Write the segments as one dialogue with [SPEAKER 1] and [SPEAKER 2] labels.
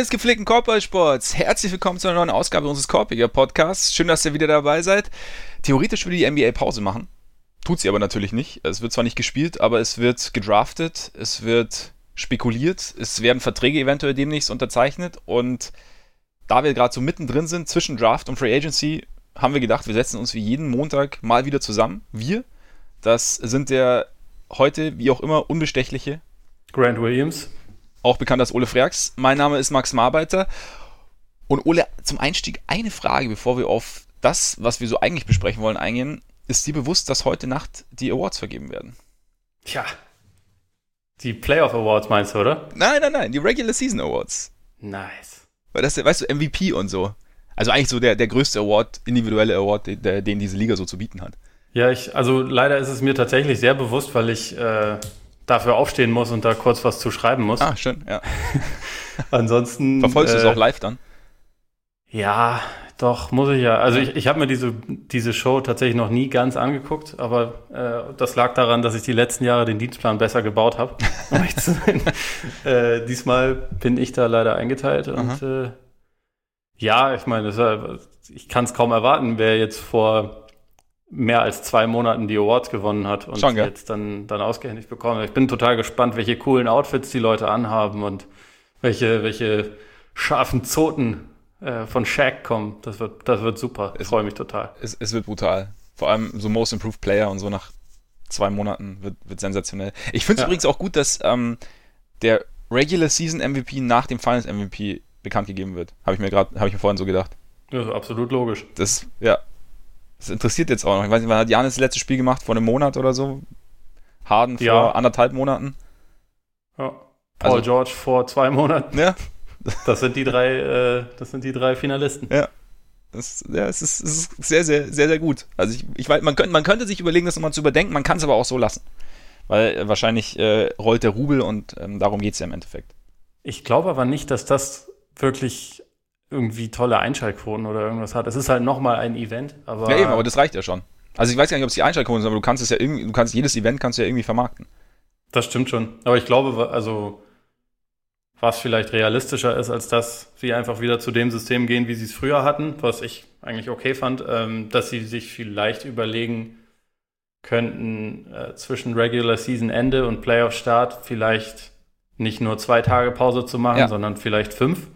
[SPEAKER 1] Des gepflegten Korbballsports, herzlich willkommen zu einer neuen Ausgabe unseres Korbiger Podcasts. Schön, dass ihr wieder dabei seid. Theoretisch würde die NBA Pause machen. Tut sie aber natürlich nicht. Es wird zwar nicht gespielt, aber es wird gedraftet, es wird spekuliert, es werden Verträge eventuell demnächst unterzeichnet und da wir gerade so mittendrin sind zwischen Draft und Free Agency, haben wir gedacht, wir setzen uns wie jeden Montag mal wieder zusammen. Wir, das sind der heute, wie auch immer, unbestechliche
[SPEAKER 2] Grant Williams
[SPEAKER 1] auch bekannt als Ole Freaks. Mein Name ist Max Marbeiter. Und Ole, zum Einstieg eine Frage, bevor wir auf das, was wir so eigentlich besprechen wollen, eingehen. Ist dir bewusst, dass heute Nacht die Awards vergeben werden?
[SPEAKER 2] Tja. Die Playoff Awards meinst du, oder?
[SPEAKER 1] Nein, nein, nein, die Regular Season Awards.
[SPEAKER 2] Nice.
[SPEAKER 1] Weil das, weißt du, MVP und so. Also eigentlich so der, der größte Award, individuelle Award, den, den diese Liga so zu bieten hat.
[SPEAKER 2] Ja, ich, also leider ist es mir tatsächlich sehr bewusst, weil ich äh, dafür aufstehen muss und da kurz was zu schreiben muss.
[SPEAKER 1] Ah, schön, ja.
[SPEAKER 2] Ansonsten.
[SPEAKER 1] Verfolgst du es
[SPEAKER 2] äh,
[SPEAKER 1] auch live dann?
[SPEAKER 2] Ja, doch, muss ich ja. Also ich, ich habe mir diese, diese Show tatsächlich noch nie ganz angeguckt, aber äh, das lag daran, dass ich die letzten Jahre den Dienstplan besser gebaut habe. Äh, diesmal bin ich da leider eingeteilt und äh, ja, ich meine, ich kann es kaum erwarten, wer jetzt vor mehr als zwei Monaten die Awards gewonnen hat und
[SPEAKER 1] Schon,
[SPEAKER 2] jetzt dann, dann ausgehändigt bekommen. Ich bin total gespannt, welche coolen Outfits die Leute anhaben und welche, welche scharfen Zoten äh, von Shaq kommen. Das wird, das wird super. Ich freue mich total.
[SPEAKER 1] Es, es wird brutal. Vor allem so Most Improved Player und so nach zwei Monaten wird, wird sensationell. Ich finde es
[SPEAKER 2] Ja.
[SPEAKER 1] übrigens auch gut, dass ähm, der Regular Season MVP nach dem Finals MVP bekannt gegeben wird. Habe ich mir gerade, habe ich mir vorhin so gedacht.
[SPEAKER 2] Das ist absolut logisch.
[SPEAKER 1] Das, ja, das interessiert jetzt auch noch. Ich weiß nicht, wann hat Janis das letzte Spiel gemacht? Vor einem Monat oder so? Harden vor
[SPEAKER 2] Ja.
[SPEAKER 1] anderthalb Monaten?
[SPEAKER 2] Ja. Paul
[SPEAKER 1] Also-
[SPEAKER 2] George vor zwei Monaten.
[SPEAKER 1] Ja,
[SPEAKER 2] Das sind die drei, äh, das sind die drei Finalisten.
[SPEAKER 1] das, ja es, ist, es ist sehr, sehr, sehr, sehr gut. Also ich, ich weiß, man könnte, man könnte sich überlegen, das nochmal zu überdenken, man kann es aber auch so lassen. Weil äh, wahrscheinlich äh, rollt der Rubel und ähm, darum geht es ja im Endeffekt.
[SPEAKER 2] Ich glaube aber nicht, dass das wirklich irgendwie tolle Einschaltquoten oder irgendwas hat. Es ist halt nochmal ein Event, aber,
[SPEAKER 1] Ja, eben, aber das reicht ja schon. Also ich weiß gar nicht, ob es die Einschaltquoten sind, aber du kannst es ja irgendwie, du kannst jedes Event kannst du ja irgendwie vermarkten.
[SPEAKER 2] das stimmt schon. Aber ich glaube, also was vielleicht realistischer ist, als dass sie einfach wieder zu dem System gehen, wie sie es früher hatten, was ich eigentlich okay fand, ähm, dass sie sich vielleicht überlegen könnten, äh, zwischen Regular Season Ende und Playoff Start vielleicht nicht nur zwei Tage Pause zu machen,
[SPEAKER 1] Ja.
[SPEAKER 2] sondern vielleicht fünf.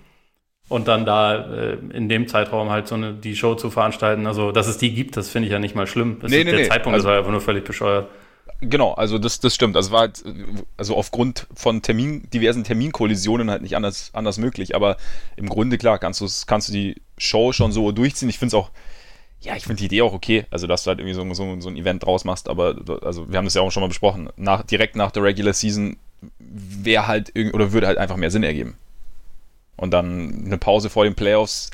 [SPEAKER 2] Und dann da äh, in dem Zeitraum halt so eine, die Show zu veranstalten. Also, dass es die gibt, das finde ich ja nicht mal schlimm. Das
[SPEAKER 1] Nee,
[SPEAKER 2] ist,
[SPEAKER 1] nee,
[SPEAKER 2] der
[SPEAKER 1] nee.
[SPEAKER 2] Zeitpunkt
[SPEAKER 1] Also-
[SPEAKER 2] ist halt einfach nur völlig bescheuert.
[SPEAKER 1] Genau, also das, das stimmt. Also war halt, also aufgrund von Termin, diversen Terminkollisionen halt nicht anders, anders möglich. Aber im Grunde, klar, kannst du kannst du die Show schon so durchziehen. Ich finde es auch, ja, ich finde die Idee auch okay. Also, dass du halt irgendwie so, so, so ein Event draus machst. Aber, also, wir haben das ja auch schon mal besprochen. Nach, direkt nach der Regular Season wäre halt irgendwie, oder würde halt einfach mehr Sinn ergeben. Und dann eine Pause vor den Playoffs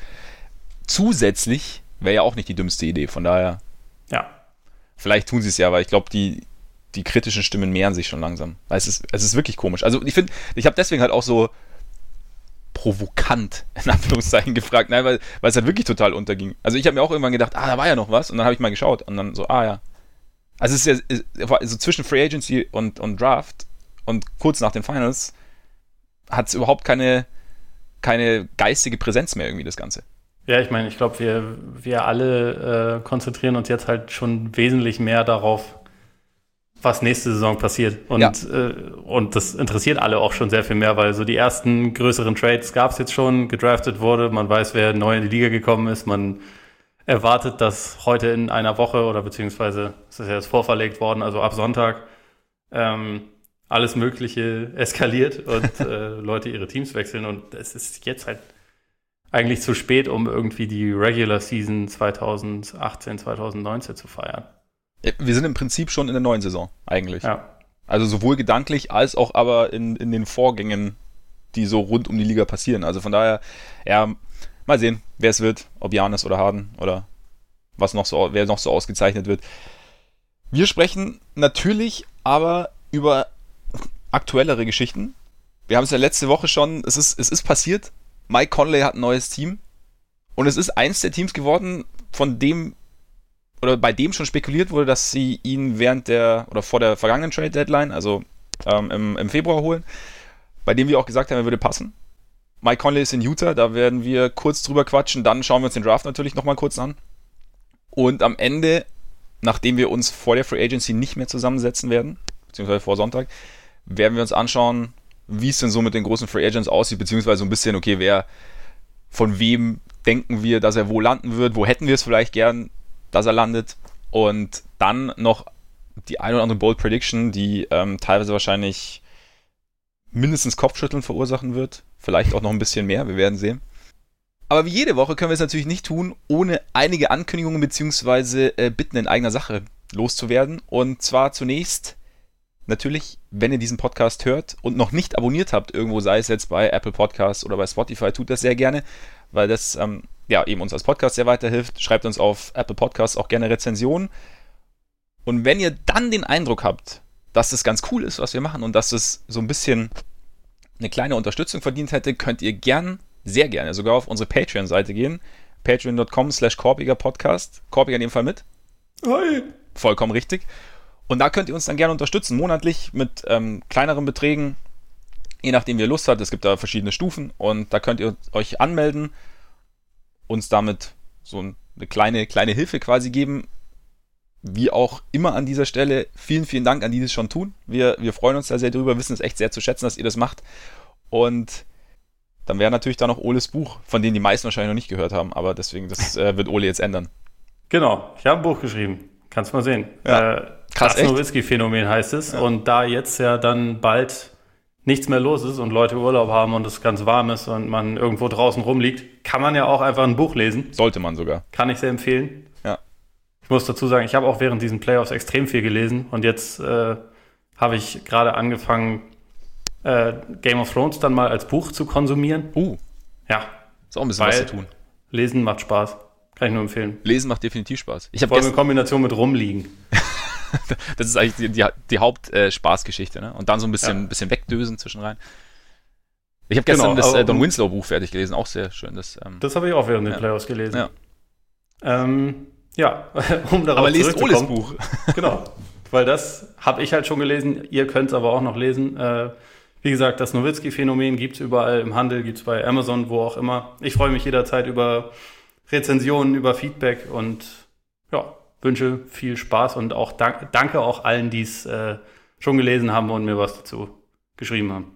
[SPEAKER 1] zusätzlich wäre ja auch nicht die dümmste Idee. Von daher,
[SPEAKER 2] Ja.
[SPEAKER 1] Vielleicht tun sie es ja, weil ich glaube, die, die kritischen Stimmen mehren sich schon langsam. Weil es ist, es ist wirklich komisch. Also ich finde, ich habe deswegen halt auch so provokant, in Anführungszeichen, gefragt, nein, weil, weil es halt wirklich total unterging. Also ich habe mir auch irgendwann gedacht, ah, da war ja noch was. Und dann habe ich mal geschaut und dann so, ah ja. Also es ist ja so zwischen Free Agency und, und Draft und kurz nach den Finals hat es überhaupt keine, keine geistige Präsenz mehr irgendwie, das Ganze.
[SPEAKER 2] Ja, ich meine, ich glaube, wir, wir alle äh, konzentrieren uns jetzt halt schon wesentlich mehr darauf, was nächste Saison passiert. Und,
[SPEAKER 1] Ja.
[SPEAKER 2] äh, und das interessiert alle auch schon sehr viel mehr, weil so die ersten größeren Trades gab es jetzt schon, gedraftet wurde, man weiß, wer neu in die Liga gekommen ist, man erwartet, dass heute in einer Woche oder beziehungsweise es ist ja jetzt vorverlegt worden, also ab Sonntag, ähm, alles Mögliche eskaliert und äh, Leute ihre Teams wechseln. Und es ist jetzt halt eigentlich zu spät, um irgendwie die Regular Season 2018, 2019 zu feiern.
[SPEAKER 1] Wir sind im Prinzip schon in der neuen Saison, eigentlich.
[SPEAKER 2] Ja.
[SPEAKER 1] Also sowohl gedanklich als auch aber in, in den Vorgängen, die so rund um die Liga passieren. Also von daher, ja, mal sehen, wer es wird, ob Janis oder Harden oder was noch so, wer noch so ausgezeichnet wird. Wir sprechen natürlich aber über aktuellere Geschichten. Wir haben es ja letzte Woche schon, es ist, es ist passiert. Mike Conley hat ein neues Team. Und es ist eins der Teams geworden, von dem oder bei dem schon spekuliert wurde, dass sie ihn während der oder vor der vergangenen Trade Deadline, also ähm, im, im Februar holen, bei dem wir auch gesagt haben, er würde passen. Mike Conley ist in Utah, da werden wir kurz drüber quatschen. Dann schauen wir uns den Draft natürlich nochmal kurz an. Und am Ende, nachdem wir uns vor der Free Agency nicht mehr zusammensetzen werden, beziehungsweise vor Sonntag, werden wir uns anschauen, wie es denn so mit den großen Free Agents aussieht, beziehungsweise so ein bisschen, okay, wer, von wem denken wir, dass er wo landen wird, wo hätten wir es vielleicht gern, dass er landet. Und dann noch die ein oder andere Bold Prediction, die ähm, teilweise wahrscheinlich mindestens Kopfschütteln verursachen wird. Vielleicht auch noch ein bisschen mehr, wir werden sehen. Aber wie jede Woche können wir es natürlich nicht tun, ohne einige Ankündigungen bzw. Äh, Bitten in eigener Sache loszuwerden. Und zwar zunächst natürlich, wenn ihr diesen Podcast hört und noch nicht abonniert habt, irgendwo sei es jetzt bei Apple Podcasts oder bei Spotify, tut das sehr gerne, weil das ähm, ja eben uns als Podcast sehr weiterhilft. Schreibt uns auf Apple Podcasts auch gerne Rezensionen. Und wenn ihr dann den Eindruck habt, dass es ganz cool ist, was wir machen und dass es so ein bisschen eine kleine Unterstützung verdient hätte, könnt ihr gern, sehr gerne, sogar auf unsere Patreon-Seite gehen. Patreon.com slash Korbiger Podcast. Korbiger in dem Fall mit.
[SPEAKER 2] Hi.
[SPEAKER 1] Vollkommen richtig. Und da könnt ihr uns dann gerne unterstützen, monatlich mit ähm, kleineren Beträgen, je nachdem wie ihr Lust habt. Es gibt da verschiedene Stufen und da könnt ihr euch anmelden, uns damit so eine kleine, kleine Hilfe quasi geben wie auch immer an dieser Stelle, vielen, vielen Dank an die, die es schon tun. Wir, wir freuen uns da sehr drüber, wissen es echt sehr zu schätzen, dass ihr das macht. Und dann wäre natürlich da noch Oles Buch, von dem die meisten wahrscheinlich noch nicht gehört haben, aber deswegen, das äh, wird Ole jetzt ändern.
[SPEAKER 2] Genau, ich habe ein Buch geschrieben. Kannst mal sehen.
[SPEAKER 1] Ja.
[SPEAKER 2] Äh, Krass, das Nowitzki-Phänomen heißt es. Ja. Und da jetzt ja dann bald nichts mehr los ist und Leute Urlaub haben und es ganz warm ist und man irgendwo draußen rumliegt, kann man ja auch einfach ein Buch lesen.
[SPEAKER 1] Sollte man sogar.
[SPEAKER 2] Kann ich sehr empfehlen.
[SPEAKER 1] Ja
[SPEAKER 2] muss dazu sagen, ich habe auch während diesen Playoffs extrem viel gelesen und jetzt äh, habe ich gerade angefangen, äh, Game of Thrones dann mal als Buch zu konsumieren.
[SPEAKER 1] Uh.
[SPEAKER 2] Ja.
[SPEAKER 1] Ist auch ein bisschen was zu tun.
[SPEAKER 2] Lesen macht Spaß. Kann ich nur empfehlen.
[SPEAKER 1] Lesen macht definitiv Spaß.
[SPEAKER 2] Ich Vor allem in Kombination mit Rumliegen.
[SPEAKER 1] das ist eigentlich die, die, die Hauptspaßgeschichte, äh, ne? Und dann so ein bisschen, ja. bisschen wegdösen zwischenrein. Ich habe gestern genau, das äh, Don Winslow Buch fertig gelesen, auch sehr schön. Das,
[SPEAKER 2] ähm, das habe ich auch während ja. den Playoffs gelesen.
[SPEAKER 1] Ja.
[SPEAKER 2] Ähm, ja, um darauf
[SPEAKER 1] Aber lest Oles Buch.
[SPEAKER 2] genau, weil das habe ich halt schon gelesen. Ihr könnt es aber auch noch lesen. Äh, wie gesagt, das Nowitzki-Phänomen gibt es überall im Handel, gibt es bei Amazon, wo auch immer. Ich freue mich jederzeit über Rezensionen, über Feedback und ja, wünsche viel Spaß und auch dank, danke auch allen, die es äh, schon gelesen haben und mir was dazu geschrieben haben.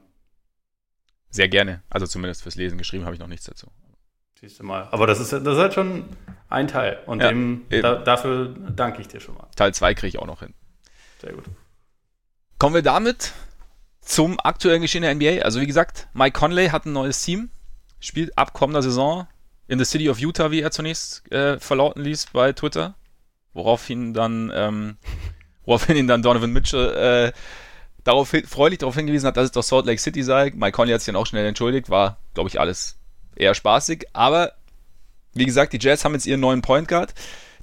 [SPEAKER 1] Sehr gerne. Also zumindest fürs Lesen geschrieben habe ich noch nichts dazu.
[SPEAKER 2] Siehst du mal. Aber das ist, das ist halt schon ein Teil. Und ja, dem, da, dafür danke ich dir schon mal.
[SPEAKER 1] Teil 2 kriege ich auch noch hin.
[SPEAKER 2] Sehr gut.
[SPEAKER 1] Kommen wir damit zum aktuellen Geschehen der NBA. Also wie gesagt, Mike Conley hat ein neues Team, spielt ab kommender Saison in the City of Utah, wie er zunächst äh, verlauten ließ bei Twitter. Woraufhin dann, ähm, woraufhin ihn dann Donovan Mitchell äh, darauf, freudig darauf hingewiesen hat, dass es doch Salt Lake City sei. Mike Conley hat sich dann auch schnell entschuldigt, war, glaube ich, alles eher spaßig. Aber wie gesagt, die Jazz haben jetzt ihren neuen Point Guard.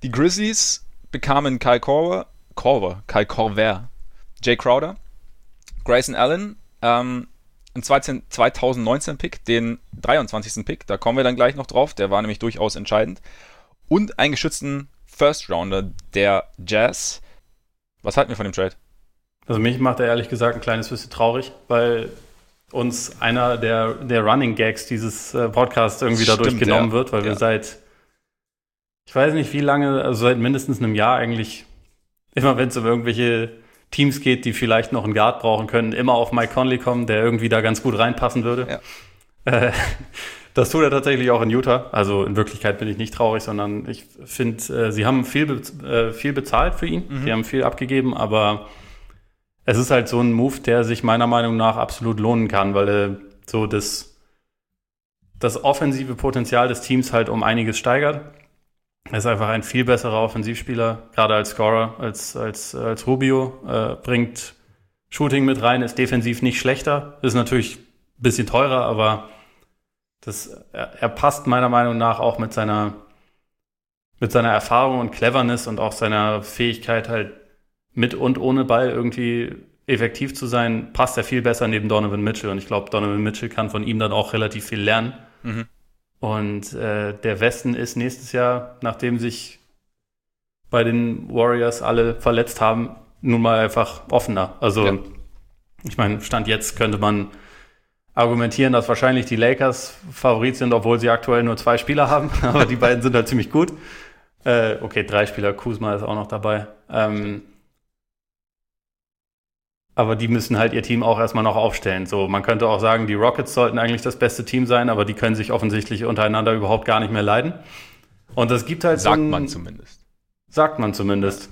[SPEAKER 1] Die Grizzlies bekamen Kyle Korver, Korver, Kyle Korver, Jay Crowder, Grayson Allen, ähm, ein 2019-Pick, den 23. Pick, da kommen wir dann gleich noch drauf, der war nämlich durchaus entscheidend. Und einen geschützten First Rounder der Jazz. Was halten wir von dem Trade?
[SPEAKER 2] Also mich macht er ehrlich gesagt ein kleines bisschen traurig, weil uns einer der, der Running Gags dieses äh, Podcasts irgendwie Stimmt, dadurch genommen ja. wird, weil ja. wir seit, ich weiß nicht wie lange, also seit mindestens einem Jahr eigentlich, immer wenn es um irgendwelche Teams geht, die vielleicht noch einen Guard brauchen können, immer auf Mike Conley kommen, der irgendwie da ganz gut reinpassen würde. Ja. Äh, das tut er tatsächlich auch in Utah. Also in Wirklichkeit bin ich nicht traurig, sondern ich finde, äh, sie haben viel, äh, viel bezahlt für ihn. Mhm. Sie haben viel abgegeben, aber es ist halt so ein Move, der sich meiner Meinung nach absolut lohnen kann, weil er so das, das offensive Potenzial des Teams halt um einiges steigert. Er ist einfach ein viel besserer Offensivspieler, gerade als Scorer, als, als, als Rubio. Äh, bringt Shooting mit rein, ist defensiv nicht schlechter. Ist natürlich ein bisschen teurer, aber das, er, er passt meiner Meinung nach auch mit seiner, mit seiner Erfahrung und Cleverness und auch seiner Fähigkeit halt mit und ohne Ball irgendwie effektiv zu sein, passt er viel besser neben Donovan Mitchell. Und ich glaube, Donovan Mitchell kann von ihm dann auch relativ viel lernen. Mhm. Und äh, der Westen ist nächstes Jahr, nachdem sich bei den Warriors alle verletzt haben, nun mal einfach offener. Also ja. ich meine, Stand jetzt könnte man argumentieren, dass wahrscheinlich die Lakers Favorit sind, obwohl sie aktuell nur zwei Spieler haben. Aber die beiden sind halt ziemlich gut. Äh, okay, drei Spieler, Kuzma ist auch noch dabei. Ähm, aber die müssen halt ihr Team auch erstmal noch aufstellen. So, man könnte auch sagen, die Rockets sollten eigentlich das beste Team sein, aber die können sich offensichtlich untereinander überhaupt gar nicht mehr leiden. Und es gibt halt
[SPEAKER 1] Sagt so ein, man zumindest.
[SPEAKER 2] Sagt man zumindest.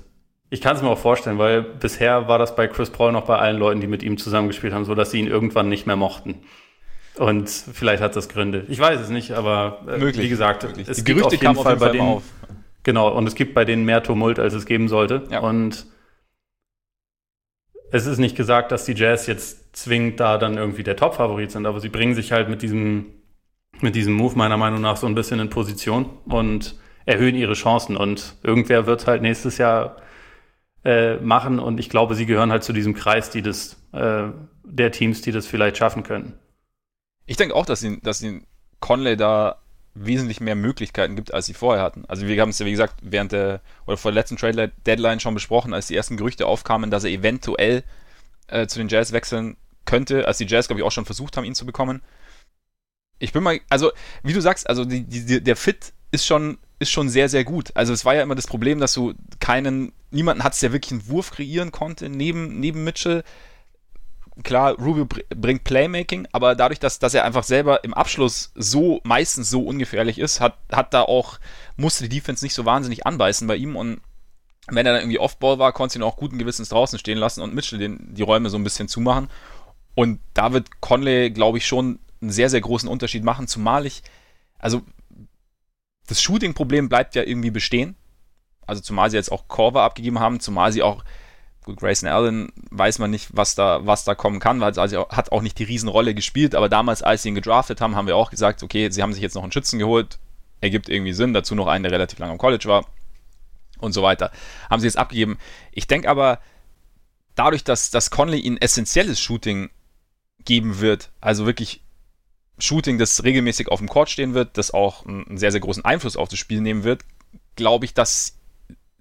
[SPEAKER 2] Ich kann es mir auch vorstellen, weil bisher war das bei Chris Paul noch bei allen Leuten, die mit ihm zusammengespielt haben, so dass sie ihn irgendwann nicht mehr mochten. Und vielleicht hat das Gründe. Ich weiß es nicht, aber
[SPEAKER 1] äh, möglich,
[SPEAKER 2] wie gesagt,
[SPEAKER 1] möglich. es die gibt Gerüchte auf jeden Fall, auf jeden bei denen, auf.
[SPEAKER 2] Genau, und es gibt bei denen mehr Tumult, als es geben sollte. Ja. Und es ist nicht gesagt, dass die Jazz jetzt zwingend da dann irgendwie der Top-Favorit sind, aber sie bringen sich halt mit diesem, mit diesem Move meiner Meinung nach so ein bisschen in Position und erhöhen ihre Chancen. Und irgendwer wird halt nächstes Jahr äh, machen und ich glaube, sie gehören halt zu diesem Kreis, die das, äh, der Teams, die das vielleicht schaffen können.
[SPEAKER 1] Ich denke auch, dass sie, dass sie Conley da wesentlich mehr Möglichkeiten gibt, als sie vorher hatten. Also wir haben es ja, wie gesagt, während der oder vor der letzten Trade Deadline schon besprochen, als die ersten Gerüchte aufkamen, dass er eventuell äh, zu den Jazz wechseln könnte, als die Jazz, glaube ich, auch schon versucht haben, ihn zu bekommen. Ich bin mal, also wie du sagst, also die, die, der Fit ist schon, ist schon sehr, sehr gut. Also es war ja immer das Problem, dass du keinen, niemanden hattest, der wirklich einen Wurf kreieren konnte neben, neben Mitchell klar, Rubio bringt Playmaking, aber dadurch, dass, dass er einfach selber im Abschluss so meistens so ungefährlich ist, hat, hat da auch, musste die Defense nicht so wahnsinnig anbeißen bei ihm und wenn er dann irgendwie Off-Ball war, konnte ihn auch guten Gewissens draußen stehen lassen und Mitchell den, die Räume so ein bisschen zumachen. Und da wird Conley, glaube ich, schon einen sehr, sehr großen Unterschied machen, zumal ich, also das Shooting-Problem bleibt ja irgendwie bestehen. Also zumal sie jetzt auch Korver abgegeben haben, zumal sie auch gut, Grayson Allen weiß man nicht, was da, was da kommen kann, weil also hat auch nicht die Riesenrolle gespielt, aber damals, als sie ihn gedraftet haben, haben wir auch gesagt, okay, sie haben sich jetzt noch einen Schützen geholt, ergibt irgendwie Sinn, dazu noch einen, der relativ lange im College war und so weiter. Haben sie jetzt abgegeben. Ich denke aber, dadurch, dass, dass Conley ihnen essentielles Shooting geben wird, also wirklich Shooting, das regelmäßig auf dem Court stehen wird, das auch einen sehr, sehr großen Einfluss auf das Spiel nehmen wird, glaube ich, dass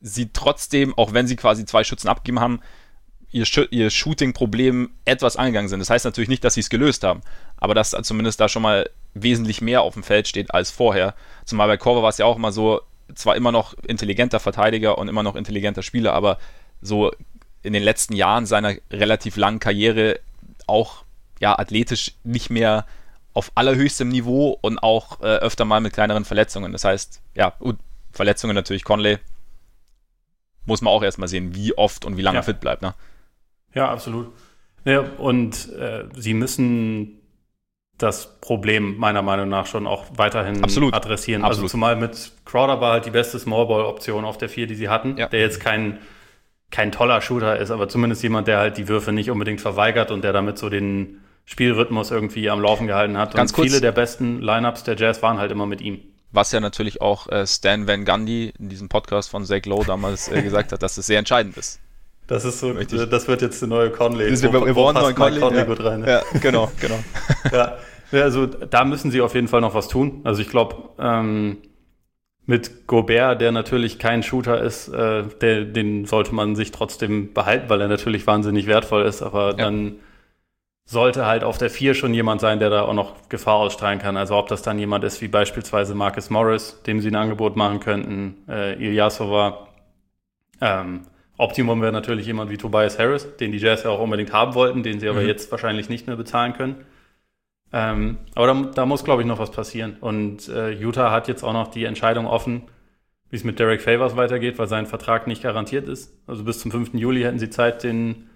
[SPEAKER 1] sie trotzdem, auch wenn sie quasi zwei Schützen abgegeben haben, ihr, ihr Shooting-Problem etwas angegangen sind. Das heißt natürlich nicht, dass sie es gelöst haben, aber dass zumindest da schon mal wesentlich mehr auf dem Feld steht als vorher. Zumal bei Korver war es ja auch immer so, zwar immer noch intelligenter Verteidiger und immer noch intelligenter Spieler, aber so in den letzten Jahren seiner relativ langen Karriere auch ja athletisch nicht mehr auf allerhöchstem Niveau und auch äh, öfter mal mit kleineren Verletzungen. Das heißt, ja, gut, Verletzungen natürlich Conley, muss man auch erstmal sehen, wie oft und wie lange
[SPEAKER 2] ja.
[SPEAKER 1] er fit bleibt. Ne?
[SPEAKER 2] Ja, absolut. Ja, und äh, sie müssen das Problem meiner Meinung nach schon auch weiterhin
[SPEAKER 1] Absolut.
[SPEAKER 2] adressieren. Also Absolut. Also zumal mit Crowder war halt die beste Smallball-Option auf der vier, die sie hatten, ja. der jetzt kein, kein toller Shooter ist, aber zumindest jemand, der halt die Würfe nicht unbedingt verweigert und der damit so den Spielrhythmus irgendwie am Laufen gehalten hat.
[SPEAKER 1] Ganz
[SPEAKER 2] und
[SPEAKER 1] kurz.
[SPEAKER 2] viele der besten Lineups der Jazz waren halt immer mit ihm
[SPEAKER 1] was ja natürlich auch äh, Stan Van Gundy in diesem Podcast von Zach Lowe damals äh, gesagt hat, dass es sehr entscheidend ist.
[SPEAKER 2] Das ist so, das wird jetzt der neue Conley.
[SPEAKER 1] Das, wir, wir brauchen neuen Conley,
[SPEAKER 2] Conley ja. gut rein. Ne?
[SPEAKER 1] Ja, genau, genau.
[SPEAKER 2] ja. ja, also da müssen sie auf jeden Fall noch was tun. Also ich glaube, ähm, mit Gobert, der natürlich kein Shooter ist, äh, der, den sollte man sich trotzdem behalten, weil er natürlich wahnsinnig wertvoll ist, aber ja. dann sollte halt auf der 4 schon jemand sein, der da auch noch Gefahr ausstrahlen kann. Also ob das dann jemand ist wie beispielsweise Marcus Morris, dem sie ein Angebot machen könnten, äh, Ilyasova. Ähm, Optimum wäre natürlich jemand wie Tobias Harris, den die Jazz ja auch unbedingt haben wollten, den sie aber mhm. jetzt wahrscheinlich nicht mehr bezahlen können. Ähm, aber da, da muss, glaube ich, noch was passieren. Und äh, Utah hat jetzt auch noch die Entscheidung offen, wie es mit Derek Favors weitergeht, weil sein Vertrag nicht garantiert ist. Also bis zum 5. Juli hätten sie Zeit, den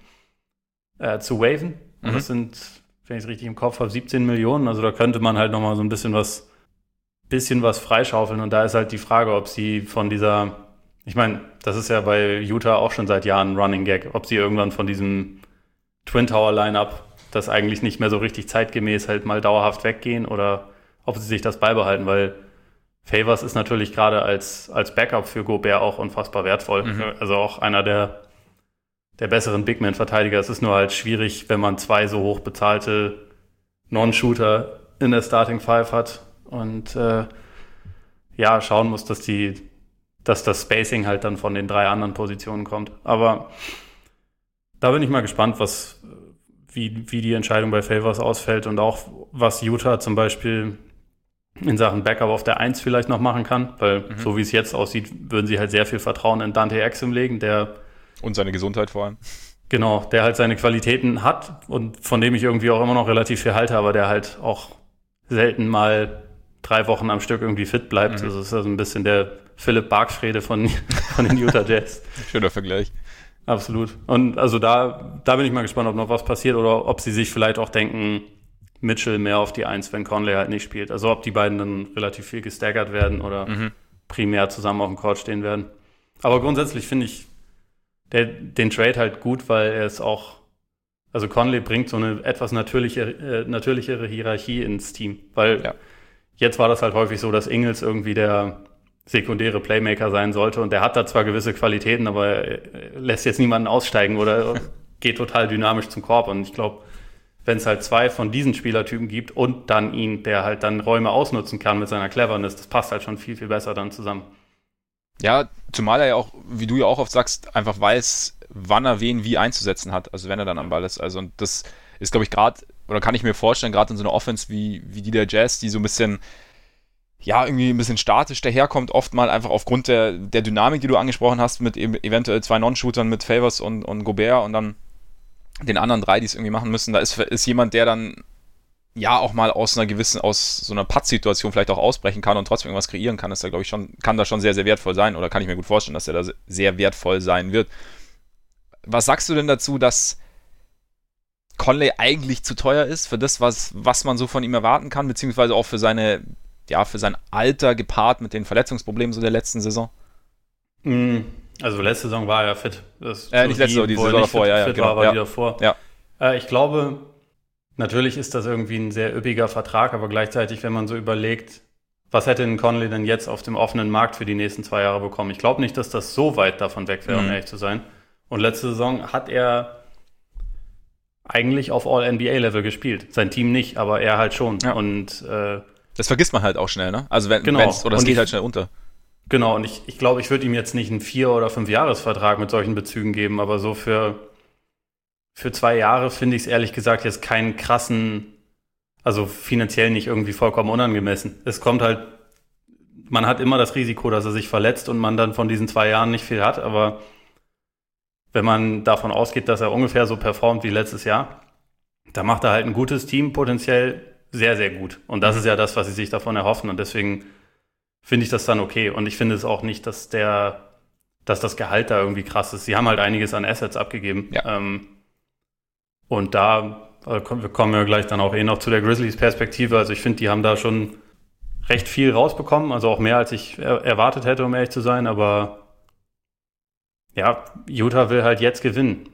[SPEAKER 2] äh, zu waven. Mhm. das sind, wenn ich es richtig im Kopf habe, 17 Millionen. Also da könnte man halt nochmal so ein bisschen was, bisschen was freischaufeln. Und da ist halt die Frage, ob sie von dieser, ich meine, das ist ja bei Utah auch schon seit Jahren ein Running Gag, ob sie irgendwann von diesem Twin Tower Lineup, das eigentlich nicht mehr so richtig zeitgemäß halt mal dauerhaft weggehen oder ob sie sich das beibehalten, weil Favors ist natürlich gerade als, als Backup für Gobert auch unfassbar wertvoll. Mhm. Also auch einer der der besseren Bigman-Verteidiger. Es ist nur halt schwierig, wenn man zwei so hoch bezahlte Non-Shooter in der Starting Five hat und äh, ja, schauen muss, dass die, dass das Spacing halt dann von den drei anderen Positionen kommt. Aber da bin ich mal gespannt, was, wie, wie die Entscheidung bei Favors ausfällt und auch was Utah zum Beispiel in Sachen Backup auf der 1 vielleicht noch machen kann, weil mhm. so wie es jetzt aussieht, würden sie halt sehr viel Vertrauen in Dante Exum legen, der
[SPEAKER 1] und seine Gesundheit vor allem.
[SPEAKER 2] Genau, der halt seine Qualitäten hat und von dem ich irgendwie auch immer noch relativ viel halte, aber der halt auch selten mal drei Wochen am Stück irgendwie fit bleibt. Mhm. Also das ist also ein bisschen der Philipp Bargfrede von, von den Utah Jazz.
[SPEAKER 1] Schöner Vergleich.
[SPEAKER 2] Absolut. Und also da, da bin ich mal gespannt, ob noch was passiert oder ob sie sich vielleicht auch denken, Mitchell mehr auf die Eins, wenn Conley halt nicht spielt. Also ob die beiden dann relativ viel gestaggert werden oder mhm. primär zusammen auf dem Court stehen werden. Aber grundsätzlich finde ich der, den Trade halt gut, weil er es auch, also Conley bringt so eine etwas natürliche, äh, natürlichere Hierarchie ins Team. Weil ja. jetzt war das halt häufig so, dass Ingels irgendwie der sekundäre Playmaker sein sollte und der hat da zwar gewisse Qualitäten, aber er lässt jetzt niemanden aussteigen oder geht total dynamisch zum Korb und ich glaube, wenn es halt zwei von diesen Spielertypen gibt und dann ihn, der halt dann Räume ausnutzen kann mit seiner Cleverness, das passt halt schon viel, viel besser dann zusammen.
[SPEAKER 1] Ja, zumal er ja auch, wie du ja auch oft sagst, einfach weiß, wann er wen wie einzusetzen hat, also wenn er dann am Ball ist. Also und das ist, glaube ich, gerade, oder kann ich mir vorstellen, gerade in so einer Offense wie, wie die der Jazz, die so ein bisschen, ja, irgendwie ein bisschen statisch daherkommt, oft mal einfach aufgrund der, der Dynamik, die du angesprochen hast, mit eben eventuell zwei Non-Shootern, mit Favors und, und Gobert und dann den anderen drei, die es irgendwie machen müssen, da ist, ist jemand, der dann ja auch mal aus einer gewissen, aus so einer Patz-Situation vielleicht auch ausbrechen kann und trotzdem irgendwas kreieren kann, ist da, glaube ich, schon, kann da schon sehr, sehr wertvoll sein oder kann ich mir gut vorstellen, dass er da sehr wertvoll sein wird. Was sagst du denn dazu, dass Conley eigentlich zu teuer ist für das, was, was man so von ihm erwarten kann, beziehungsweise auch für seine, ja, für sein Alter gepaart mit den Verletzungsproblemen so der letzten Saison?
[SPEAKER 2] Mhm. Also letzte Saison war er fit.
[SPEAKER 1] Das äh, nicht letzte Saison, die Saison davor, ja, ja,
[SPEAKER 2] genau. War, war ja. die davor. Ja. Äh, ich glaube, natürlich ist das irgendwie ein sehr üppiger Vertrag, aber gleichzeitig, wenn man so überlegt, was hätte ein Conley denn jetzt auf dem offenen Markt für die nächsten zwei Jahre bekommen? Ich glaube nicht, dass das so weit davon weg wäre, mhm. um ehrlich zu sein. Und letzte Saison hat er eigentlich auf All-NBA-Level gespielt. Sein Team nicht, aber er halt schon. Ja. Und äh,
[SPEAKER 1] das vergisst man halt auch schnell, ne? Also wenn genau. oder es geht halt schnell unter.
[SPEAKER 2] Genau, und ich glaube, ich, glaub, ich würde ihm jetzt nicht einen Vier- oder Fünf-Jahres-Vertrag mit solchen Bezügen geben, aber so für, für zwei Jahre finde ich es ehrlich gesagt jetzt keinen krassen, also finanziell nicht irgendwie vollkommen unangemessen. Es kommt halt, man hat immer das Risiko, dass er sich verletzt und man dann von diesen zwei Jahren nicht viel hat, aber wenn man davon ausgeht, dass er ungefähr so performt wie letztes Jahr, da macht er halt ein gutes Team potenziell sehr, sehr gut. Und das ist ja das, was sie sich davon erhoffen. Und deswegen finde ich das dann okay. Und ich finde es auch nicht, dass der, dass das Gehalt da irgendwie krass ist. Sie haben halt einiges an Assets abgegeben. Ja. Ähm, und da äh, wir kommen ja gleich dann auch eh noch zu der Grizzlies Perspektive. Also ich finde, die haben da schon recht viel rausbekommen, also auch mehr als ich er erwartet hätte, um ehrlich zu sein. Aber ja, Utah will halt jetzt gewinnen.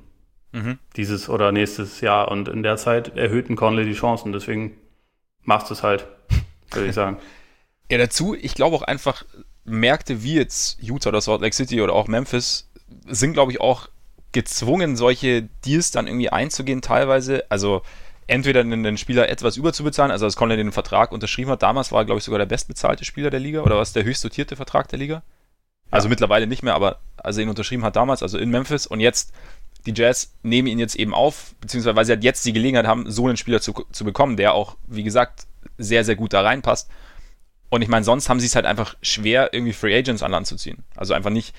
[SPEAKER 2] Mhm. Dieses oder nächstes Jahr. Und in der Zeit erhöhten Conley die Chancen. Deswegen machst du es halt, würde ich sagen.
[SPEAKER 1] Ja, dazu, ich glaube auch einfach, Märkte wie jetzt Utah oder Salt Lake City oder auch Memphis sind, glaube ich, auch gezwungen, solche Deals dann irgendwie einzugehen, teilweise. Also entweder den Spieler etwas überzubezahlen, also als Conley den Vertrag unterschrieben hat, damals war er, glaube ich, sogar der bestbezahlte Spieler der Liga oder was der höchst dotierte Vertrag der Liga. Also ja. mittlerweile nicht mehr, aber als er ihn unterschrieben hat damals, also in Memphis und jetzt die Jazz nehmen ihn jetzt eben auf, beziehungsweise weil sie halt jetzt die Gelegenheit haben, so einen Spieler zu, zu bekommen, der auch, wie gesagt, sehr, sehr gut da reinpasst. Und ich meine, sonst haben sie es halt einfach schwer, irgendwie Free Agents an Land zu ziehen. Also einfach nicht,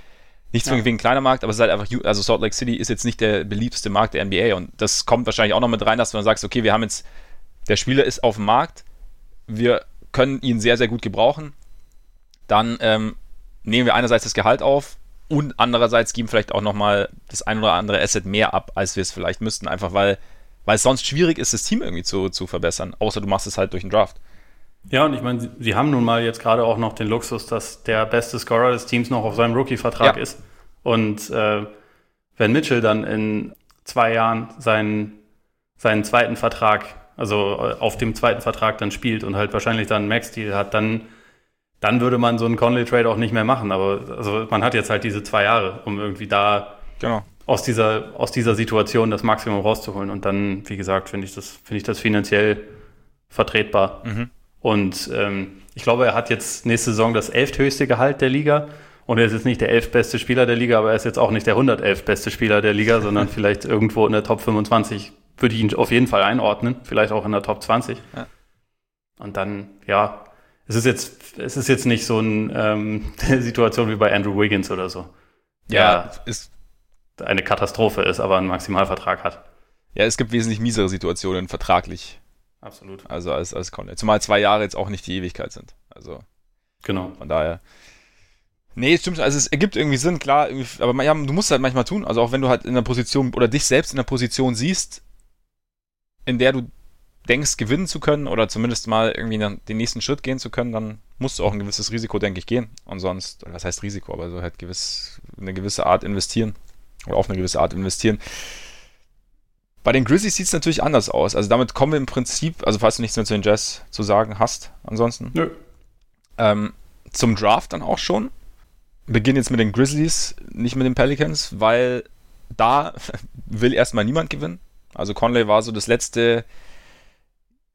[SPEAKER 1] nicht zwingend ja. wegen kleiner Markt, aber es ist halt einfach, also Salt Lake City ist jetzt nicht der beliebteste Markt der NBA und das kommt wahrscheinlich auch noch mit rein, dass du dann sagst, okay, wir haben jetzt, der Spieler ist auf dem Markt, wir können ihn sehr, sehr gut gebrauchen, dann ähm, nehmen wir einerseits das Gehalt auf und andererseits geben vielleicht auch nochmal das ein oder andere Asset mehr ab, als wir es vielleicht müssten, einfach weil, weil es sonst schwierig ist, das Team irgendwie zu, zu verbessern, außer du machst es halt durch einen Draft.
[SPEAKER 2] Ja, und ich meine, sie, sie haben nun mal jetzt gerade auch noch den Luxus, dass der beste Scorer des Teams noch auf seinem Rookie-Vertrag ja. ist. Und äh, wenn Mitchell dann in zwei Jahren seinen, seinen zweiten Vertrag, also äh, auf dem zweiten Vertrag dann spielt und halt wahrscheinlich dann einen Max-Deal hat, dann, dann würde man so einen Conley-Trade auch nicht mehr machen. Aber also man hat jetzt halt diese zwei Jahre, um irgendwie da genau. aus, dieser, aus dieser Situation das Maximum rauszuholen. Und dann, wie gesagt, finde ich, das finde ich das finanziell vertretbar. Mhm. Und ähm, ich glaube, er hat jetzt nächste Saison das elfthöchste Gehalt der Liga. Und er ist jetzt nicht der elfbeste Spieler der Liga, aber er ist jetzt auch nicht der 111 beste Spieler der Liga, sondern vielleicht irgendwo in der Top 25, würde ich ihn auf jeden Fall einordnen, vielleicht auch in der Top 20. Ja. Und dann, ja, es ist jetzt, es ist jetzt nicht so eine ähm, Situation wie bei Andrew Wiggins oder so.
[SPEAKER 1] Ja, ist
[SPEAKER 2] eine Katastrophe ist, aber einen Maximalvertrag hat.
[SPEAKER 1] Ja, es gibt wesentlich miesere Situationen vertraglich.
[SPEAKER 2] Absolut.
[SPEAKER 1] Also als, als Conley. Zumal zwei Jahre jetzt auch nicht die Ewigkeit sind. Also.
[SPEAKER 2] Genau.
[SPEAKER 1] Von daher. Nee, stimmt. Also es ergibt irgendwie Sinn, klar. Irgendwie, aber ja, du musst es halt manchmal tun. Also auch wenn du halt in der Position oder dich selbst in der Position siehst, in der du denkst, gewinnen zu können oder zumindest mal irgendwie den nächsten Schritt gehen zu können, dann musst du auch ein gewisses Risiko, denke ich, gehen. Und sonst, was heißt Risiko, aber so halt gewiss, eine gewisse Art investieren. Oder auf eine gewisse Art investieren. Bei den Grizzlies sieht es natürlich anders aus. Also damit kommen wir im Prinzip, also falls du nichts mehr zu den Jazz zu sagen hast, ansonsten.
[SPEAKER 2] Nö.
[SPEAKER 1] Ähm, zum Draft dann auch schon. Beginnen jetzt mit den Grizzlies, nicht mit den Pelicans, weil da will erstmal niemand gewinnen. Also Conley war so das letzte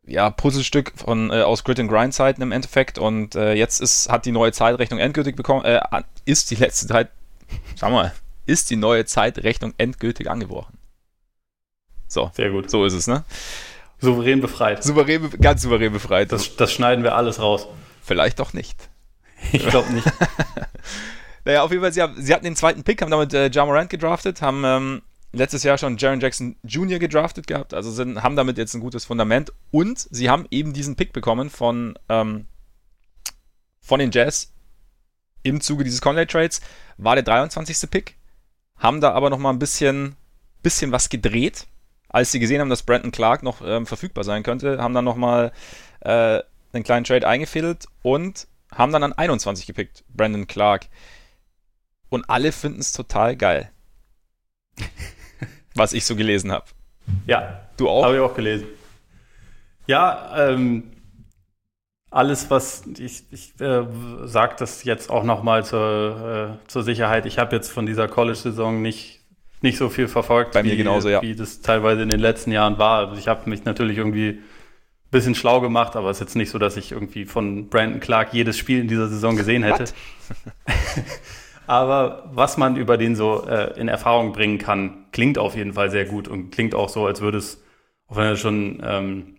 [SPEAKER 1] ja, Puzzlestück von, äh, aus Grid and Grind Zeiten im Endeffekt und äh, jetzt ist, hat die neue Zeitrechnung endgültig bekommen, äh, ist die letzte Zeit, sag mal, ist die neue Zeitrechnung endgültig angebrochen. So.
[SPEAKER 2] Sehr gut.
[SPEAKER 1] So ist es, ne?
[SPEAKER 2] Souverän befreit.
[SPEAKER 1] Souverän, ganz souverän befreit.
[SPEAKER 2] Das, das schneiden wir alles raus.
[SPEAKER 1] Vielleicht doch nicht.
[SPEAKER 2] Ich glaube nicht.
[SPEAKER 1] naja, auf jeden Fall, sie, haben, sie hatten den zweiten Pick, haben damit äh, Jamorant gedraftet, haben ähm, letztes Jahr schon Jaron Jackson Jr. gedraftet gehabt, also sind, haben damit jetzt ein gutes Fundament und sie haben eben diesen Pick bekommen von, ähm, von den Jazz im Zuge dieses Conley Trades, war der 23. Pick, haben da aber nochmal ein bisschen, bisschen was gedreht, als sie gesehen haben, dass Brandon Clark noch ähm, verfügbar sein könnte, haben dann nochmal äh, einen kleinen Trade eingefädelt und haben dann an 21 gepickt, Brandon Clark. Und alle finden es total geil. was ich so gelesen habe.
[SPEAKER 2] Ja. Du auch? Habe ich auch gelesen. Ja, ähm, alles, was ich, ich äh, sage das jetzt auch nochmal zur, äh, zur Sicherheit. Ich habe jetzt von dieser College-Saison nicht, nicht so viel verfolgt,
[SPEAKER 1] Bei mir wie, genauso, ja.
[SPEAKER 2] wie das teilweise in den letzten Jahren war. Also ich habe mich natürlich irgendwie ein bisschen schlau gemacht, aber es ist jetzt nicht so, dass ich irgendwie von Brandon Clark jedes Spiel in dieser Saison gesehen hätte. Aber was man über den so äh, in Erfahrung bringen kann, klingt auf jeden Fall sehr gut und klingt auch so, als würde es, auch wenn er schon ähm,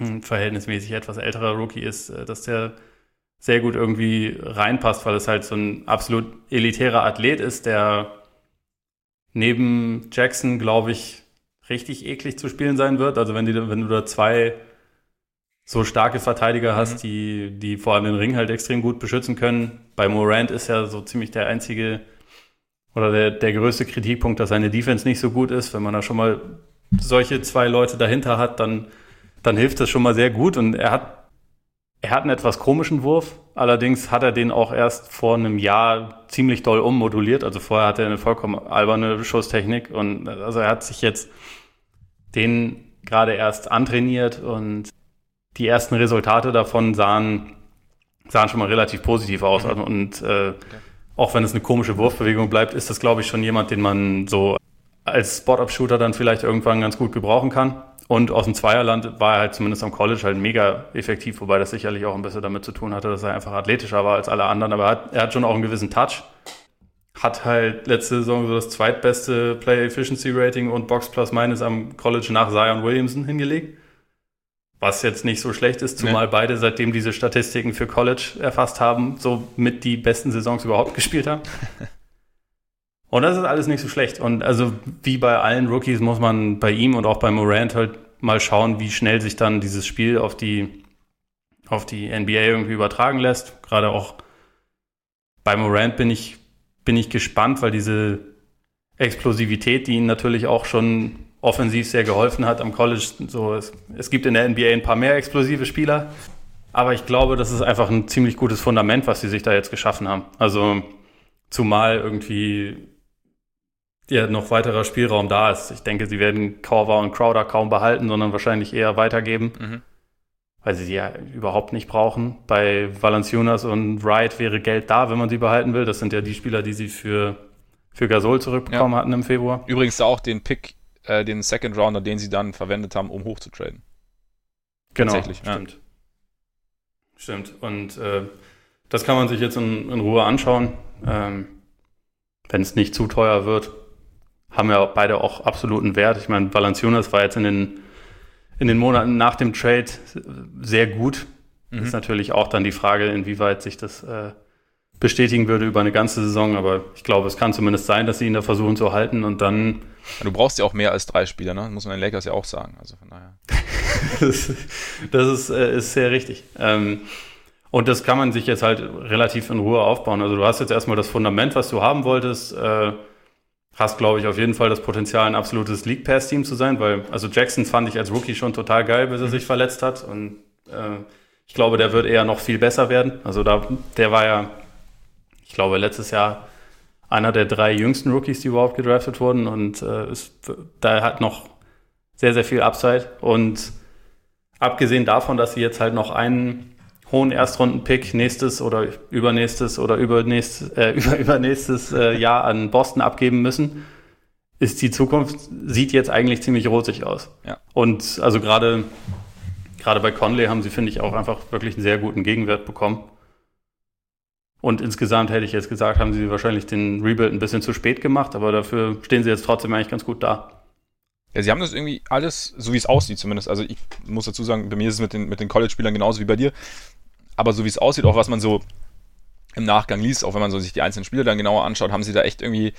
[SPEAKER 2] ein verhältnismäßig etwas älterer Rookie ist, äh, dass der sehr gut irgendwie reinpasst, weil es halt so ein absolut elitärer Athlet ist, der neben Jackson, glaube ich, richtig eklig zu spielen sein wird. Also wenn, die, wenn du da zwei so starke Verteidiger hast, mhm. die, die vor allem den Ring halt extrem gut beschützen können. Bei Morant ist ja so ziemlich der einzige oder der, der größte Kritikpunkt, dass seine Defense nicht so gut ist. Wenn man da schon mal solche zwei Leute dahinter hat, dann, dann hilft das schon mal sehr gut. Und er hat, er hat einen etwas komischen Wurf. Allerdings hat er den auch erst vor einem Jahr ziemlich doll ummoduliert. Also vorher hatte er eine vollkommen alberne Schusstechnik. Und also er hat sich jetzt den gerade erst antrainiert und die ersten Resultate davon sahen, sahen schon mal relativ positiv aus. Mhm. Und äh, okay. auch wenn es eine komische Wurfbewegung bleibt, ist das, glaube ich, schon jemand, den man so als Spot-Up-Shooter dann vielleicht irgendwann ganz gut gebrauchen kann. Und aus dem Zweierland war er halt zumindest am College halt mega effektiv, wobei das sicherlich auch ein bisschen damit zu tun hatte, dass er einfach athletischer war als alle anderen. Aber er hat, er hat schon auch einen gewissen Touch. Hat halt letzte Saison so das zweitbeste Play Efficiency Rating und Box Plus Minus am College nach Zion Williamson hingelegt was jetzt nicht so schlecht ist, zumal nee. beide, seitdem diese Statistiken für College erfasst haben, so mit die besten Saisons überhaupt gespielt haben. und das ist alles nicht so schlecht. Und also wie bei allen Rookies muss man bei ihm und auch bei Morant halt mal schauen, wie schnell sich dann dieses Spiel auf die, auf die NBA irgendwie übertragen lässt. Gerade auch bei Morant bin ich, bin ich gespannt, weil diese Explosivität, die ihn natürlich auch schon offensiv sehr geholfen hat am College. So, es, es gibt in der NBA ein paar mehr explosive Spieler, aber ich glaube, das ist einfach ein ziemlich gutes Fundament, was sie sich da jetzt geschaffen haben. Also zumal irgendwie ja, noch weiterer Spielraum da ist. Ich denke, sie werden Corver und Crowder kaum behalten, sondern wahrscheinlich eher weitergeben, mhm. weil sie sie ja überhaupt nicht brauchen. Bei Valanciunas und Wright wäre Geld da, wenn man sie behalten will. Das sind ja die Spieler, die sie für, für Gasol zurückbekommen ja. hatten im Februar.
[SPEAKER 1] Übrigens auch den Pick äh, den Second Rounder, den sie dann verwendet haben, um hochzutraden.
[SPEAKER 2] Genau, stimmt. Ja. Stimmt. Und äh, das kann man sich jetzt in, in Ruhe anschauen. Ähm, Wenn es nicht zu teuer wird, haben ja beide auch absoluten Wert. Ich meine, Valanciunas war jetzt in den, in den Monaten nach dem Trade sehr gut. Mhm. Ist natürlich auch dann die Frage, inwieweit sich das äh, bestätigen würde über eine ganze Saison, aber ich glaube, es kann zumindest sein, dass sie ihn da versuchen zu halten und dann.
[SPEAKER 1] Ja, du brauchst ja auch mehr als drei Spieler, ne? Muss man den Lakers ja auch sagen. Also von daher.
[SPEAKER 2] das, das ist, äh, ist sehr richtig. Ähm, und das kann man sich jetzt halt relativ in Ruhe aufbauen. Also du hast jetzt erstmal das Fundament, was du haben wolltest. Hast, glaube ich, auf jeden Fall das Potenzial, ein absolutes League Pass Team zu sein, weil, also Jackson fand ich als Rookie schon total geil, bis er sich verletzt hat. Und äh, ich glaube, der wird eher noch viel besser werden. Also da, der war ja ich glaube, letztes Jahr einer der drei jüngsten Rookies, die überhaupt gedraftet wurden. Und äh, ist, da hat noch sehr, sehr viel Upside. Und abgesehen davon, dass sie jetzt halt noch einen hohen Erstrunden-Pick nächstes oder übernächstes oder übernächstes, äh, über, übernächstes äh, Jahr an Boston abgeben müssen, ist die Zukunft, sieht jetzt eigentlich ziemlich rosig aus.
[SPEAKER 1] Ja.
[SPEAKER 2] Und also gerade gerade bei Conley haben sie, finde ich, auch einfach wirklich einen sehr guten Gegenwert bekommen. Und insgesamt hätte ich jetzt gesagt, haben sie wahrscheinlich den Rebuild ein bisschen zu spät gemacht, aber dafür stehen sie jetzt trotzdem eigentlich ganz gut da.
[SPEAKER 1] Ja, sie haben das irgendwie alles, so wie es aussieht zumindest. Also ich muss dazu sagen, bei mir ist es mit den, mit den College-Spielern genauso wie bei dir. Aber so wie es aussieht, auch was man so im Nachgang liest, auch wenn man so sich die einzelnen Spiele dann genauer anschaut, haben sie da echt irgendwie,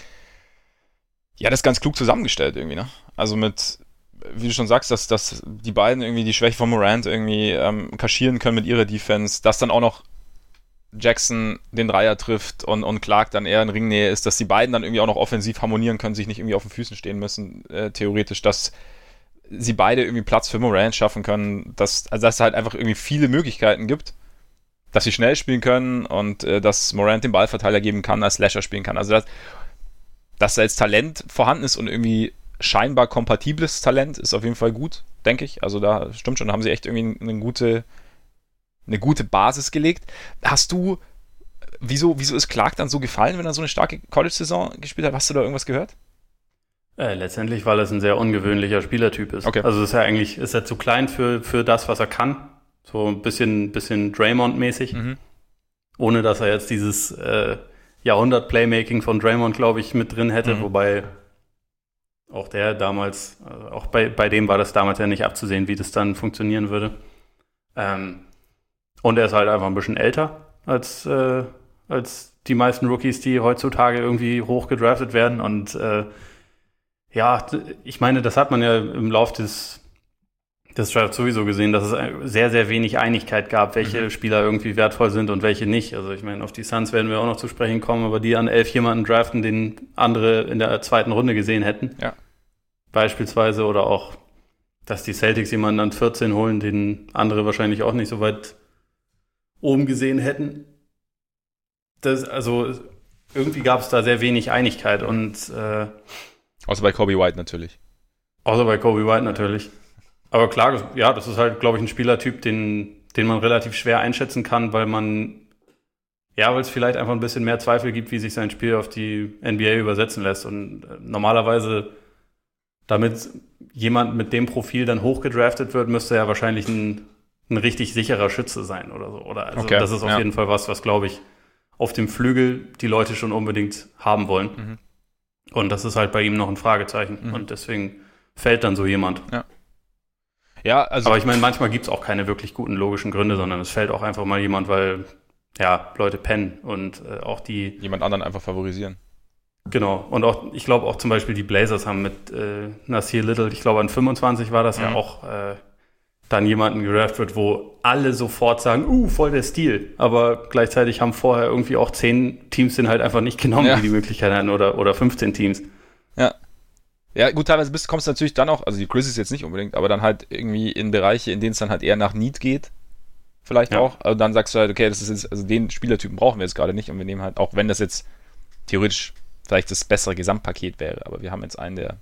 [SPEAKER 1] ja, das ganz klug zusammengestellt irgendwie, ne? Also mit, wie du schon sagst, dass, dass die beiden irgendwie die Schwäche von Morant irgendwie ähm, kaschieren können mit ihrer Defense, dass dann auch noch Jackson den Dreier trifft und, und Clark dann eher in Ringnähe ist, dass die beiden dann irgendwie auch noch offensiv harmonieren können, sich nicht irgendwie auf den Füßen stehen müssen, äh, theoretisch, dass sie beide irgendwie Platz für Morant schaffen können, dass, also dass es halt einfach irgendwie viele Möglichkeiten gibt, dass sie schnell spielen können und äh, dass Morant den Ballverteiler geben kann, als Slasher spielen kann. Also dass, dass da jetzt Talent vorhanden ist und irgendwie scheinbar kompatibles Talent ist auf jeden Fall gut, denke ich. Also da stimmt schon, da haben sie echt irgendwie eine gute, eine gute Basis gelegt. Hast du, wieso, wieso ist Clark dann so gefallen, wenn er so eine starke College-Saison gespielt hat? Hast du da irgendwas gehört?
[SPEAKER 2] Äh, letztendlich, weil er ein sehr ungewöhnlicher Spielertyp ist.
[SPEAKER 1] Okay.
[SPEAKER 2] Also ist er eigentlich, ist er zu klein für, für das, was er kann. So ein bisschen, bisschen Draymond-mäßig. Mhm. Ohne dass er jetzt dieses äh, Jahrhundert-Playmaking von Draymond, glaube ich, mit drin hätte, mhm. wobei auch der damals, also auch bei, bei dem war das damals ja nicht abzusehen, wie das dann funktionieren würde. Ähm, und er ist halt einfach ein bisschen älter als, äh, als die meisten Rookies, die heutzutage irgendwie hoch gedraftet werden. Und äh, ja, ich meine, das hat man ja im Lauf des, des Drafts sowieso gesehen, dass es sehr, sehr wenig Einigkeit gab, welche mhm. Spieler irgendwie wertvoll sind und welche nicht. Also ich meine, auf die Suns werden wir auch noch zu sprechen kommen, aber die an elf jemanden draften, den andere in der zweiten Runde gesehen hätten.
[SPEAKER 1] Ja.
[SPEAKER 2] Beispielsweise oder auch, dass die Celtics jemanden an 14 holen, den andere wahrscheinlich auch nicht so weit oben gesehen hätten. Das, also irgendwie gab es da sehr wenig Einigkeit und äh,
[SPEAKER 1] außer bei Kobe White natürlich.
[SPEAKER 2] Außer bei Kobe White natürlich. Aber klar, ja, das ist halt, glaube ich, ein Spielertyp, den, den man relativ schwer einschätzen kann, weil man ja, weil es vielleicht einfach ein bisschen mehr Zweifel gibt, wie sich sein Spiel auf die NBA übersetzen lässt. Und äh, normalerweise, damit jemand mit dem Profil dann hochgedraftet wird, müsste er wahrscheinlich ein ein richtig sicherer Schütze sein oder so. Oder also okay, das ist auf ja. jeden Fall was, was glaube ich auf dem Flügel die Leute schon unbedingt haben wollen. Mhm. Und das ist halt bei ihm noch ein Fragezeichen. Mhm. Und deswegen fällt dann so jemand.
[SPEAKER 1] Ja. Ja, also.
[SPEAKER 2] Aber ich meine, manchmal gibt es auch keine wirklich guten logischen Gründe, sondern es fällt auch einfach mal jemand, weil ja, Leute pennen und äh, auch die.
[SPEAKER 1] Jemand anderen einfach favorisieren.
[SPEAKER 2] Genau. Und auch, ich glaube auch zum Beispiel die Blazers haben mit äh, Nasir Little, ich glaube an 25 war das mhm. ja auch äh, dann jemanden gedraft wird, wo alle sofort sagen, uh, voll der Stil. Aber gleichzeitig haben vorher irgendwie auch zehn Teams den halt einfach nicht genommen, ja. die die Möglichkeit hatten, oder, oder 15 Teams.
[SPEAKER 1] Ja. Gut, teilweise bist, kommst du natürlich dann auch, also die Grizzlies jetzt nicht unbedingt, aber dann halt irgendwie in Bereiche, in denen es dann halt eher nach Need geht. Vielleicht ja. auch. Also dann sagst du halt, okay, das ist jetzt, also den Spielertypen brauchen wir jetzt gerade nicht und wir nehmen halt, auch wenn das jetzt theoretisch vielleicht das bessere Gesamtpaket wäre, aber wir haben jetzt einen, der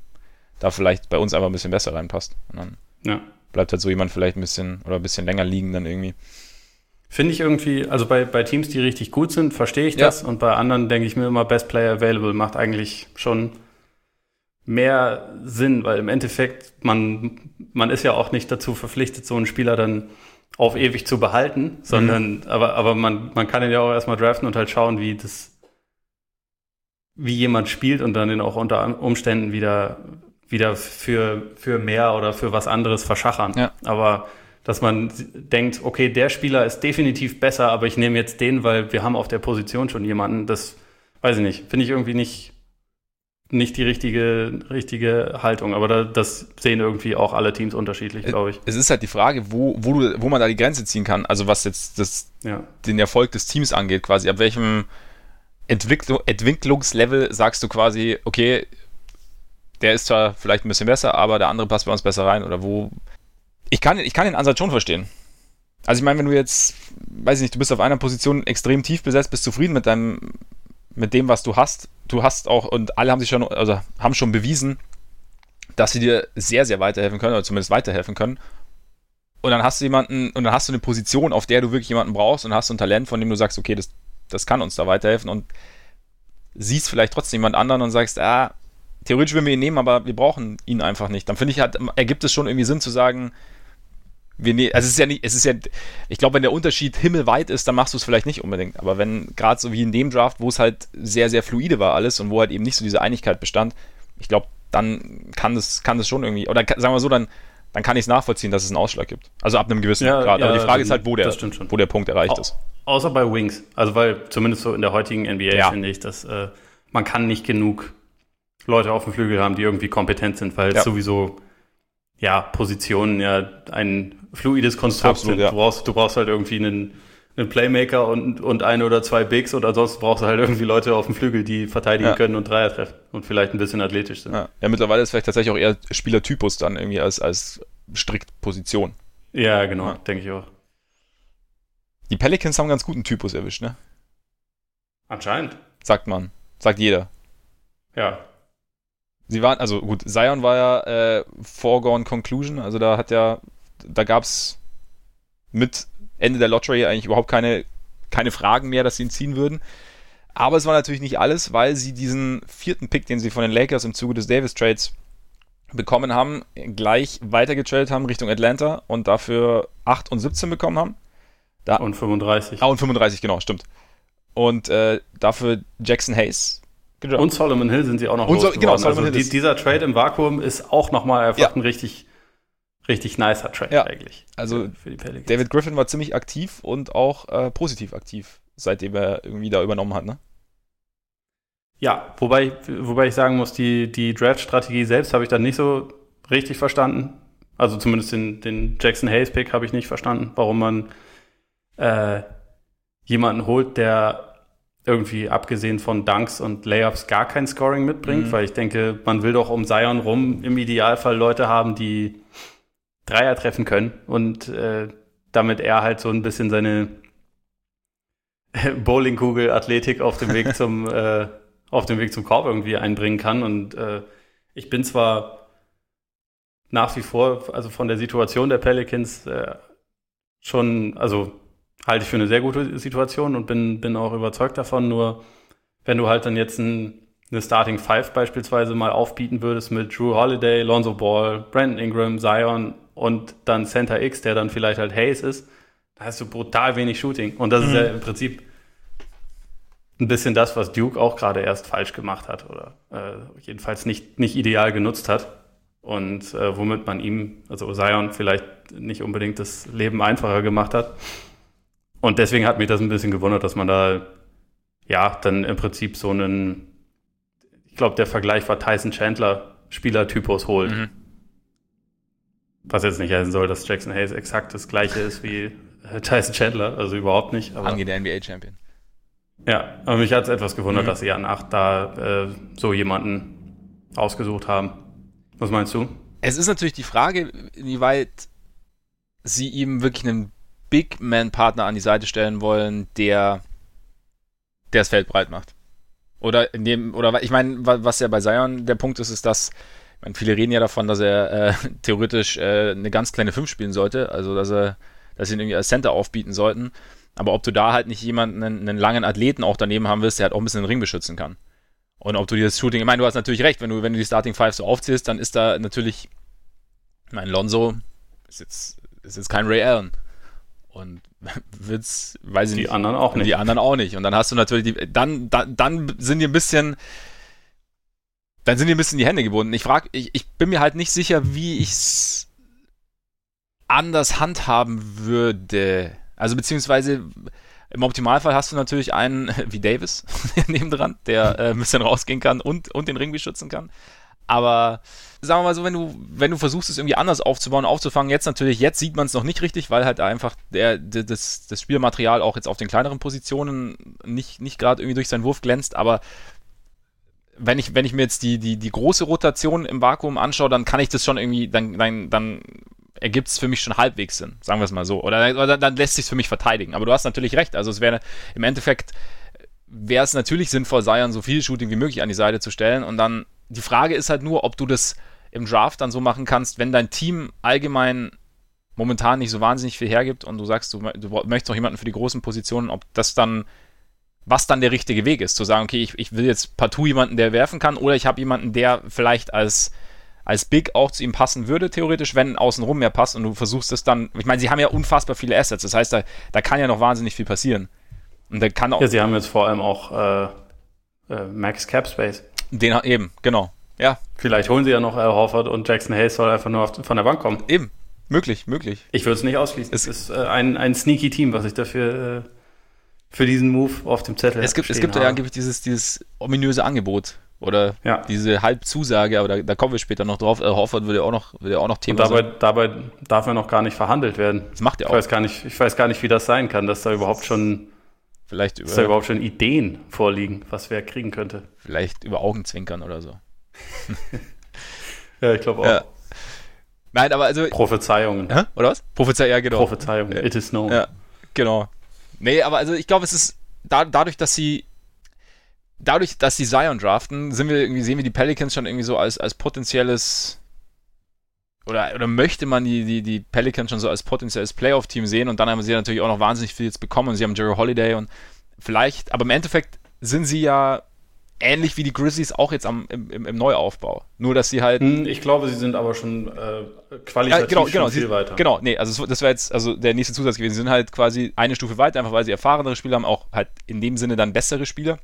[SPEAKER 1] da vielleicht bei uns einfach ein bisschen besser reinpasst. Und dann
[SPEAKER 2] ja
[SPEAKER 1] bleibt halt so jemand vielleicht ein bisschen oder ein bisschen länger liegen dann irgendwie.
[SPEAKER 2] Finde ich irgendwie, also bei, bei Teams, die richtig gut sind, verstehe ich das. Ja. Und bei anderen denke ich mir immer, Best Player Available macht eigentlich schon mehr Sinn, weil im Endeffekt, man, man ist ja auch nicht dazu verpflichtet, so einen Spieler dann auf ewig zu behalten, sondern, mhm. aber, aber man, man kann ihn ja auch erstmal draften und halt schauen, wie das, wie jemand spielt und dann den auch unter Umständen wieder, wieder für, für mehr oder für was anderes verschachern. Ja. Aber dass man denkt, okay, der Spieler ist definitiv besser, aber ich nehme jetzt den, weil wir haben auf der Position schon jemanden, das weiß ich nicht, finde ich irgendwie nicht, nicht die richtige, richtige Haltung. Aber da, das sehen irgendwie auch alle Teams unterschiedlich, glaube ich.
[SPEAKER 1] Es ist halt die Frage, wo, wo, du, wo man da die Grenze ziehen kann. Also was jetzt das, ja. den Erfolg des Teams angeht, quasi. Ab welchem Entwicklung, Entwicklungslevel sagst du quasi, okay, der ist zwar vielleicht ein bisschen besser, aber der andere passt bei uns besser rein. Oder wo. Ich kann, ich kann den Ansatz schon verstehen. Also ich meine, wenn du jetzt, weiß ich nicht, du bist auf einer Position extrem tief besetzt, bist zufrieden mit deinem, mit dem, was du hast. Du hast auch, und alle haben sich schon, also haben schon bewiesen, dass sie dir sehr, sehr weiterhelfen können, oder zumindest weiterhelfen können. Und dann hast du jemanden, und dann hast du eine Position, auf der du wirklich jemanden brauchst und hast ein Talent, von dem du sagst, okay, das, das kann uns da weiterhelfen und siehst vielleicht trotzdem jemand anderen und sagst, ah, theoretisch würden wir ihn nehmen, aber wir brauchen ihn einfach nicht. Dann finde ich halt, ergibt es schon irgendwie Sinn zu sagen, wir ne also es ist ja nicht, es ist ja, ich glaube, wenn der Unterschied himmelweit ist, dann machst du es vielleicht nicht unbedingt. Aber wenn, gerade so wie in dem Draft, wo es halt sehr, sehr fluide war alles und wo halt eben nicht so diese Einigkeit bestand, ich glaube, dann kann das, kann das schon irgendwie, oder sagen wir so, dann, dann kann ich es nachvollziehen, dass es einen Ausschlag gibt. Also ab einem gewissen ja, Grad. Ja, Aber die Frage ist halt, wo der, wo der Punkt erreicht Au ist.
[SPEAKER 2] Außer bei Wings. Also weil zumindest so in der heutigen NBA ja. finde ich, dass äh, man kann nicht genug Leute auf dem Flügel haben, die irgendwie kompetent sind, weil sowieso ja Positionen ja ein fluides Konstrukt Absolut, sind. Ja. Du, brauchst, du brauchst halt irgendwie einen, einen Playmaker und, und ein oder zwei Bigs und ansonsten brauchst du halt irgendwie Leute auf dem Flügel, die verteidigen ja. können und Dreier treffen und vielleicht ein bisschen athletisch sind.
[SPEAKER 1] Ja. ja, mittlerweile ist vielleicht tatsächlich auch eher Spielertypus dann irgendwie als, als strikt Position.
[SPEAKER 2] Ja, genau, ja. denke ich auch.
[SPEAKER 1] Die Pelicans haben einen ganz guten Typus erwischt, ne?
[SPEAKER 2] Anscheinend.
[SPEAKER 1] Sagt man. Sagt jeder.
[SPEAKER 2] Ja.
[SPEAKER 1] Sie waren, also gut, Zion war ja äh, Foregone Conclusion, also da hat ja da gab es mit Ende der Lottery eigentlich überhaupt keine, keine Fragen mehr, dass sie ihn ziehen würden. Aber es war natürlich nicht alles, weil sie diesen vierten Pick, den sie von den Lakers im Zuge des Davis Trades bekommen haben, gleich weitergetradet haben Richtung Atlanta und dafür 8 und 17 bekommen haben.
[SPEAKER 2] Da, und 35.
[SPEAKER 1] Ah, und 35, genau, stimmt. Und äh, dafür Jackson Hayes.
[SPEAKER 2] Und Solomon Hill sind sie auch noch und so, genau, Solomon also Hill die, dieser Trade im Vakuum ist auch nochmal einfach ja. ein richtig richtig nicer Track ja. eigentlich.
[SPEAKER 1] Also David Griffin war ziemlich aktiv und auch äh, positiv aktiv, seitdem er irgendwie da übernommen hat, ne?
[SPEAKER 2] Ja, wobei, wobei ich sagen muss, die, die Draft-Strategie selbst habe ich dann nicht so richtig verstanden. Also zumindest den, den Jackson Hayes-Pick habe ich nicht verstanden, warum man äh, jemanden holt, der irgendwie abgesehen von Dunks und Layups gar kein Scoring mitbringt, mhm. weil ich denke, man will doch um Zion rum im Idealfall Leute haben, die Dreier treffen können und äh, damit er halt so ein bisschen seine Bowlingkugel-Athletik auf dem Weg zum äh, auf dem Weg zum Korb irgendwie einbringen kann. Und äh, ich bin zwar nach wie vor, also von der Situation der Pelicans äh, schon, also halte ich für eine sehr gute Situation und bin, bin auch überzeugt davon. Nur wenn du halt dann jetzt ein, eine Starting Five beispielsweise mal aufbieten würdest mit Drew Holiday, Lonzo Ball, Brandon Ingram, Zion und dann Center X, der dann vielleicht halt Hayes ist, da hast du brutal wenig Shooting. Und das mhm. ist ja im Prinzip ein bisschen das, was Duke auch gerade erst falsch gemacht hat oder äh, jedenfalls nicht, nicht ideal genutzt hat. Und äh, womit man ihm, also Zion, vielleicht nicht unbedingt das Leben einfacher gemacht hat. Und deswegen hat mich das ein bisschen gewundert, dass man da ja dann im Prinzip so einen, ich glaube, der Vergleich war Tyson Chandler Spielertypus holt. Mhm. Was jetzt nicht heißen soll, dass Jackson Hayes exakt das gleiche ist wie äh, Tyson Chandler, also überhaupt nicht.
[SPEAKER 1] Aber, Angehender NBA-Champion.
[SPEAKER 2] Ja, aber mich hat es etwas gewundert, mhm. dass sie an 8 da äh, so jemanden ausgesucht haben. Was meinst du?
[SPEAKER 1] Es ist natürlich die Frage, inwieweit sie ihm wirklich einen Big Man-Partner an die Seite stellen wollen, der, der das Feld breit macht. Oder in dem, oder ich meine, was ja bei Zion der Punkt ist, ist, dass meine, viele reden ja davon, dass er äh, theoretisch äh, eine ganz kleine 5 spielen sollte, also dass er, dass sie ihn irgendwie als Center aufbieten sollten. Aber ob du da halt nicht jemanden, einen, einen langen Athleten auch daneben haben willst, der halt auch ein bisschen den Ring beschützen kann. Und ob du dir das Shooting, ich meine, du hast natürlich recht, wenn du, wenn du die Starting Five so aufzählst, dann ist da natürlich, ich meine, Lonzo ist jetzt, ist jetzt kein Ray Allen. Und wird's, weiß ich
[SPEAKER 2] die
[SPEAKER 1] nicht.
[SPEAKER 2] Die anderen auch nicht.
[SPEAKER 1] Die anderen auch nicht. Und dann hast du natürlich die, dann, dann, dann sind die ein bisschen, dann sind die ein bisschen die Hände gebunden. Ich frage, ich, ich bin mir halt nicht sicher, wie ich es anders handhaben würde. Also beziehungsweise im Optimalfall hast du natürlich einen wie Davis nebendran, der äh, ein bisschen rausgehen kann und, und den Ring beschützen kann. Aber sagen wir mal so, wenn du, wenn du versuchst, es irgendwie anders aufzubauen, aufzufangen, jetzt natürlich, jetzt sieht man es noch nicht richtig, weil halt einfach der, der, das, das Spielmaterial auch jetzt auf den kleineren Positionen nicht, nicht gerade irgendwie durch seinen Wurf glänzt, aber wenn ich, wenn ich mir jetzt die, die, die große Rotation im Vakuum anschaue, dann kann ich das schon irgendwie, dann, dann, dann ergibt es für mich schon halbwegs Sinn, sagen wir es mal so. Oder, oder dann lässt sich für mich verteidigen. Aber du hast natürlich recht. Also es wäre im Endeffekt wäre es natürlich sinnvoll, Zion so viel Shooting wie möglich an die Seite zu stellen. Und dann die Frage ist halt nur, ob du das im Draft dann so machen kannst, wenn dein Team allgemein momentan nicht so wahnsinnig viel hergibt und du sagst, du, du möchtest noch jemanden für die großen Positionen, ob das dann was dann der richtige Weg ist, zu sagen, okay, ich, ich will jetzt partout jemanden, der werfen kann, oder ich habe jemanden, der vielleicht als als Big auch zu ihm passen würde, theoretisch, wenn außenrum mehr passt und du versuchst es dann. Ich meine, sie haben ja unfassbar viele Assets, das heißt, da, da kann ja noch wahnsinnig viel passieren.
[SPEAKER 2] Und der kann auch. Ja, sie haben jetzt vor allem auch äh, äh, Max Cap Space.
[SPEAKER 1] Den eben, genau. Ja.
[SPEAKER 2] Vielleicht holen sie ja noch Al Horford und Jackson Hayes soll einfach nur auf, von der Bank kommen.
[SPEAKER 1] Eben. Möglich, möglich.
[SPEAKER 2] Ich würde es nicht ausschließen. Es ist äh, ein, ein sneaky Team, was ich dafür äh, für diesen Move auf dem Zettel
[SPEAKER 1] Es gibt, es gibt ja angeblich dieses, dieses ominöse Angebot oder ja. diese Halbzusage, aber da, da, kommen wir später noch drauf. Äh, Hoffert würde ja auch noch, würde ja auch noch
[SPEAKER 2] Thema Und dabei, sein. dabei darf er noch gar nicht verhandelt werden.
[SPEAKER 1] Das macht er auch.
[SPEAKER 2] Ich weiß, gar nicht, ich weiß gar nicht, wie das sein kann, dass da überhaupt schon
[SPEAKER 1] Vielleicht über,
[SPEAKER 2] dass da überhaupt schon Ideen vorliegen, was wer kriegen könnte.
[SPEAKER 1] Vielleicht über Augenzwinkern oder so.
[SPEAKER 2] ja, ich glaube auch. Ja.
[SPEAKER 1] Nein, aber also.
[SPEAKER 2] Prophezeiungen.
[SPEAKER 1] Hä? Oder was?
[SPEAKER 2] Prophezeiungen, ja, genau.
[SPEAKER 1] Prophezeiungen. It is known. Ja, genau. Nee, aber also ich glaube, es ist da, dadurch, dass sie dadurch, dass sie Zion draften, sind wir irgendwie, sehen wir die Pelicans schon irgendwie so als, als potenzielles oder, oder möchte man die, die, die Pelicans schon so als potenzielles Playoff-Team sehen und dann haben sie natürlich auch noch wahnsinnig viel jetzt bekommen und sie haben Jerry Holiday und vielleicht, aber im Endeffekt sind sie ja ähnlich wie die Grizzlies auch jetzt am, im, im, Neuaufbau. Nur, dass sie halt.
[SPEAKER 2] Hm, ich glaube, sie sind aber schon äh, qualitativ
[SPEAKER 1] ja, genau, genau,
[SPEAKER 2] viel
[SPEAKER 1] sie,
[SPEAKER 2] weiter.
[SPEAKER 1] Genau, nee, also das wäre jetzt also der nächste Zusatz gewesen. Sie sind halt quasi eine Stufe weiter, einfach weil sie erfahrenere Spieler haben, auch halt in dem Sinne dann bessere Spieler.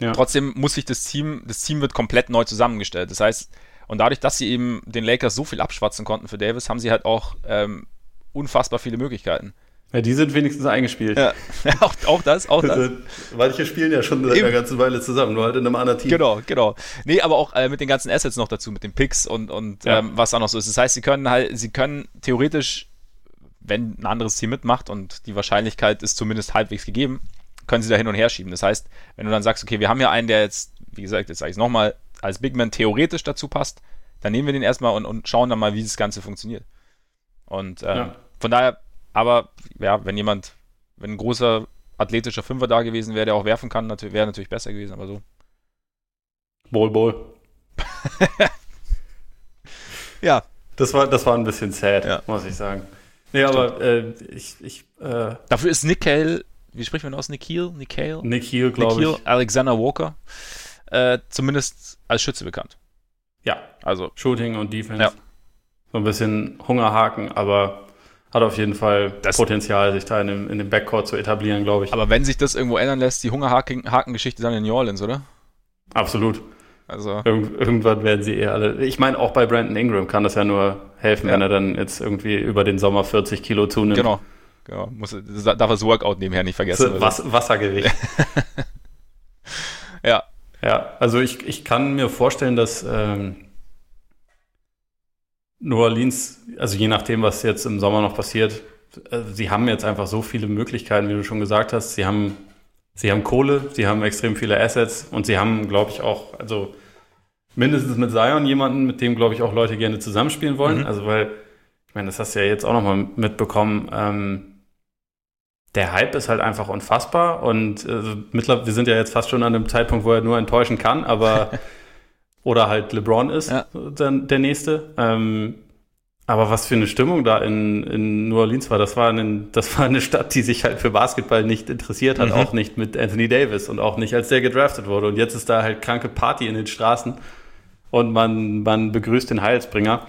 [SPEAKER 1] Ja. Trotzdem muss sich das Team, das Team wird komplett neu zusammengestellt. Das heißt, und dadurch, dass sie eben den Lakers so viel abschwatzen konnten für Davis, haben sie halt auch ähm, unfassbar viele Möglichkeiten.
[SPEAKER 2] Ja, die sind wenigstens eingespielt.
[SPEAKER 1] Ja, auch, auch das, auch das.
[SPEAKER 2] Also, manche spielen ja schon seit einer ganzen Weile zusammen, nur halt in einem anderen Team.
[SPEAKER 1] Genau, genau. Nee, aber auch äh, mit den ganzen Assets noch dazu, mit den Picks und, und ja. ähm, was da noch so ist. Das heißt, sie können halt, sie können theoretisch, wenn ein anderes Team mitmacht und die Wahrscheinlichkeit ist zumindest halbwegs gegeben, können sie da hin und her schieben. Das heißt, wenn du dann sagst, okay, wir haben ja einen, der jetzt, wie gesagt, jetzt sage ich es nochmal, als Big Man theoretisch dazu passt, dann nehmen wir den erstmal und, und schauen dann mal, wie das Ganze funktioniert. Und ähm, ja. von daher, aber ja, wenn jemand, wenn ein großer athletischer Fünfer da gewesen wäre, der auch werfen kann, wäre natürlich besser gewesen, aber so.
[SPEAKER 2] Ball, Ball.
[SPEAKER 1] ja.
[SPEAKER 2] Das war, das war ein bisschen sad, ja. muss ich sagen. Nee, aber äh, ich. ich äh,
[SPEAKER 1] Dafür ist Nick Cale wie spricht man aus? Nikhil? Nikhil?
[SPEAKER 2] Nikhil, glaube ich.
[SPEAKER 1] Alexander Walker. Äh, zumindest als Schütze bekannt.
[SPEAKER 2] Ja, also Shooting und Defense. Ja. So ein bisschen Hungerhaken, aber hat auf jeden Fall das Potenzial, sich da in dem, in dem Backcourt zu etablieren, glaube ich.
[SPEAKER 1] Aber wenn sich das irgendwo ändern lässt, die Hungerhaken-Geschichte dann in New Orleans, oder?
[SPEAKER 2] Absolut. Also Irgend, irgendwann werden sie eher alle. Ich meine, auch bei Brandon Ingram kann das ja nur helfen, ja. wenn er dann jetzt irgendwie über den Sommer 40 Kilo zunimmt.
[SPEAKER 1] Genau. Ja, muss, darf er das Workout nebenher nicht vergessen.
[SPEAKER 2] Was, Wassergewicht.
[SPEAKER 1] ja.
[SPEAKER 2] Ja, also ich, ich kann mir vorstellen, dass ähm, New Orleans, also je nachdem, was jetzt im Sommer noch passiert, äh, sie haben jetzt einfach so viele Möglichkeiten, wie du schon gesagt hast. Sie haben, sie haben Kohle, sie haben extrem viele Assets und sie haben, glaube ich, auch, also mindestens mit Zion jemanden, mit dem, glaube ich, auch Leute gerne zusammenspielen wollen. Mhm. Also weil, ich meine, das hast du ja jetzt auch nochmal mitbekommen. Ähm, der Hype ist halt einfach unfassbar und äh, mittlerweile, wir sind ja jetzt fast schon an einem Zeitpunkt, wo er nur enttäuschen kann, aber oder halt LeBron ist ja. der, der nächste. Ähm, aber was für eine Stimmung da in, in New Orleans war, das war, ein, das war eine Stadt, die sich halt für Basketball nicht interessiert hat, mhm. auch nicht mit Anthony Davis und auch nicht als der gedraftet wurde. Und jetzt ist da halt kranke Party in den Straßen und man, man begrüßt den Heilsbringer.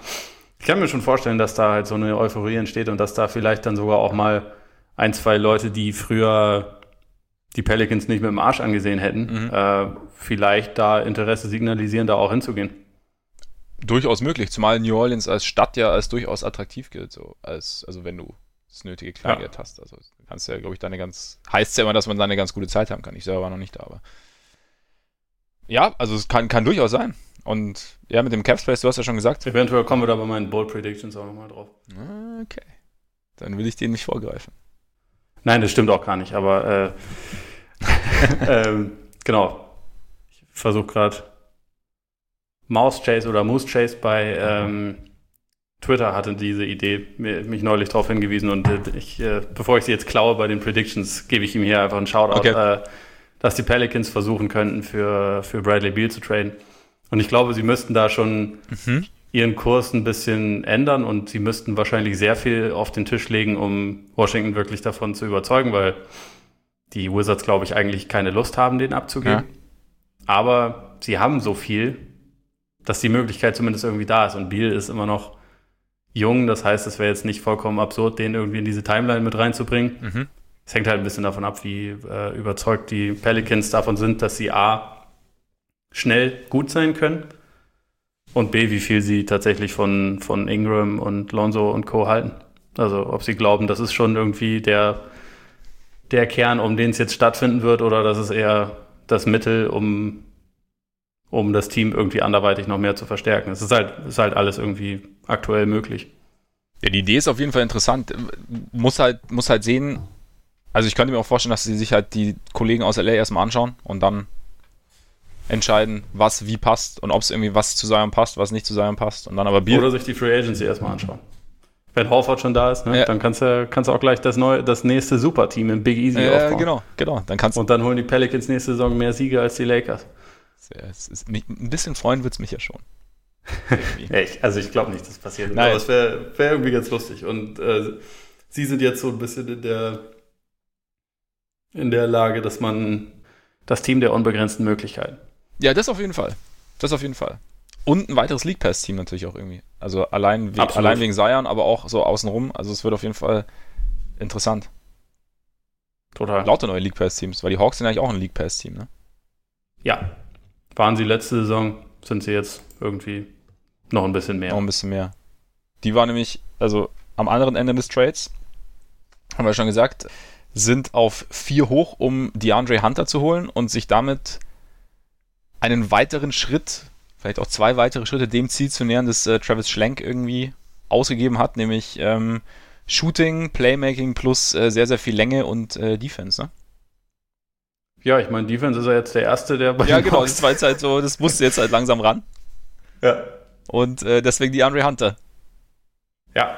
[SPEAKER 2] Ich kann mir schon vorstellen, dass da halt so eine Euphorie entsteht und dass da vielleicht dann sogar auch mal ein, zwei Leute, die früher, die Pelicans nicht mit dem Arsch angesehen hätten, mhm. äh, vielleicht da Interesse signalisieren, da auch hinzugehen.
[SPEAKER 1] Durchaus möglich, zumal New Orleans als Stadt ja als durchaus attraktiv gilt, so als, also wenn du das nötige Kleingeld ja. hast. Also kannst ja, glaube ich, deine ganz, heißt ja immer, dass man da eine ganz gute Zeit haben kann. Ich selber war noch nicht da, aber. Ja, also es kann, kann durchaus sein. Und ja, mit dem Cap Space, du hast ja schon gesagt.
[SPEAKER 2] Eventuell kommen wir da bei meinen Bold Predictions auch nochmal drauf.
[SPEAKER 1] Okay. Dann will ich denen nicht vorgreifen.
[SPEAKER 2] Nein, das stimmt auch gar nicht, aber äh, ähm, genau. Ich versuche gerade Mouse Chase oder Moose Chase bei ähm, Twitter hatte diese Idee, mich neulich darauf hingewiesen und äh, ich, äh, bevor ich sie jetzt klaue bei den Predictions, gebe ich ihm hier einfach einen Shoutout, okay. äh, dass die Pelicans versuchen könnten, für, für Bradley Beal zu traden. Und ich glaube, sie müssten da schon mhm. ihren Kurs ein bisschen ändern und sie müssten wahrscheinlich sehr viel auf den Tisch legen, um Washington wirklich davon zu überzeugen, weil die Wizards, glaube ich, eigentlich keine Lust haben, den abzugeben. Ja. Aber sie haben so viel, dass die Möglichkeit zumindest irgendwie da ist. Und Beal ist immer noch jung, das heißt, es wäre jetzt nicht vollkommen absurd, den irgendwie in diese Timeline mit reinzubringen. Mhm. Es hängt halt ein bisschen davon ab, wie äh, überzeugt die Pelicans davon sind, dass sie A, schnell gut sein können und B, wie viel sie tatsächlich von, von Ingram und Lonzo und Co. halten. Also ob sie glauben, das ist schon irgendwie der, der Kern, um den es jetzt stattfinden wird, oder das ist eher das Mittel, um um das Team irgendwie anderweitig noch mehr zu verstärken. Es ist halt, ist halt alles irgendwie aktuell möglich.
[SPEAKER 1] Ja, die Idee ist auf jeden Fall interessant. Muss halt, muss halt sehen, also ich könnte mir auch vorstellen, dass sie sich halt die Kollegen aus LA erstmal anschauen und dann entscheiden, was wie passt und ob es irgendwie was zu Zion passt, was nicht zu Zion passt und dann aber
[SPEAKER 2] Bier. Oder sich die Free Agency erstmal anschauen. Wenn Horford schon da ist, ne? ja. dann kannst du, kannst du auch gleich das neue, das nächste Superteam im Big Easy
[SPEAKER 1] ja, aufbauen. Genau, genau.
[SPEAKER 2] Dann kannst und dann holen die Pelicans nächste Saison mehr Siege als die Lakers.
[SPEAKER 1] Ist, ein bisschen freuen wird es mich ja schon.
[SPEAKER 2] ich, also ich glaube nicht, dass das passiert. Nein. Aber es wäre wär irgendwie ganz lustig. Und äh, sie sind jetzt so ein bisschen in der, in der Lage, dass man das Team der unbegrenzten Möglichkeiten.
[SPEAKER 1] Ja, das auf jeden Fall. Das auf jeden Fall. Und ein weiteres League Pass Team natürlich auch irgendwie. Also allein, we allein wegen Zion, aber auch so außenrum. Also es wird auf jeden Fall interessant. Total. Lauter neue League Pass Teams, weil die Hawks sind eigentlich auch ein League Pass Team, ne?
[SPEAKER 2] Ja, waren sie letzte Saison, sind sie jetzt irgendwie noch ein bisschen mehr.
[SPEAKER 1] Noch ein bisschen mehr. Die war nämlich, also am anderen Ende des Trades, haben wir schon gesagt, sind auf vier hoch, um DeAndre Hunter zu holen und sich damit einen weiteren Schritt, vielleicht auch zwei weitere Schritte dem Ziel zu nähern, das äh, Travis Schlenk irgendwie ausgegeben hat, nämlich ähm, Shooting, Playmaking plus äh, sehr, sehr viel Länge und äh, Defense, ne?
[SPEAKER 2] Ja, ich meine, Defense ist ja jetzt der Erste, der
[SPEAKER 1] bei Ja, genau, das war jetzt halt so, das musste jetzt halt langsam ran.
[SPEAKER 2] Ja.
[SPEAKER 1] Und äh, deswegen die Andre Hunter.
[SPEAKER 2] Ja,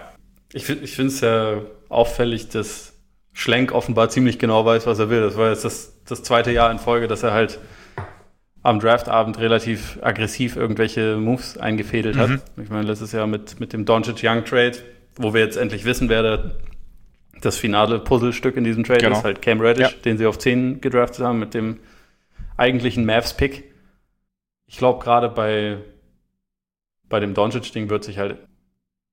[SPEAKER 2] ich, ich finde es ja auffällig, dass Schlenk offenbar ziemlich genau weiß, was er will. Das war jetzt das, das zweite Jahr in Folge, dass er halt am Draftabend relativ aggressiv irgendwelche Moves eingefädelt mhm. hat. Ich meine, letztes Jahr mit, mit dem Doncic Young Trade, wo wir jetzt endlich wissen, wer der das finale Puzzlestück in diesem Trade genau. ist halt Cam Reddish, ja. den sie auf 10 gedraftet haben mit dem eigentlichen Mavs-Pick. Ich glaube, gerade bei, bei dem Doncic-Ding wird sich halt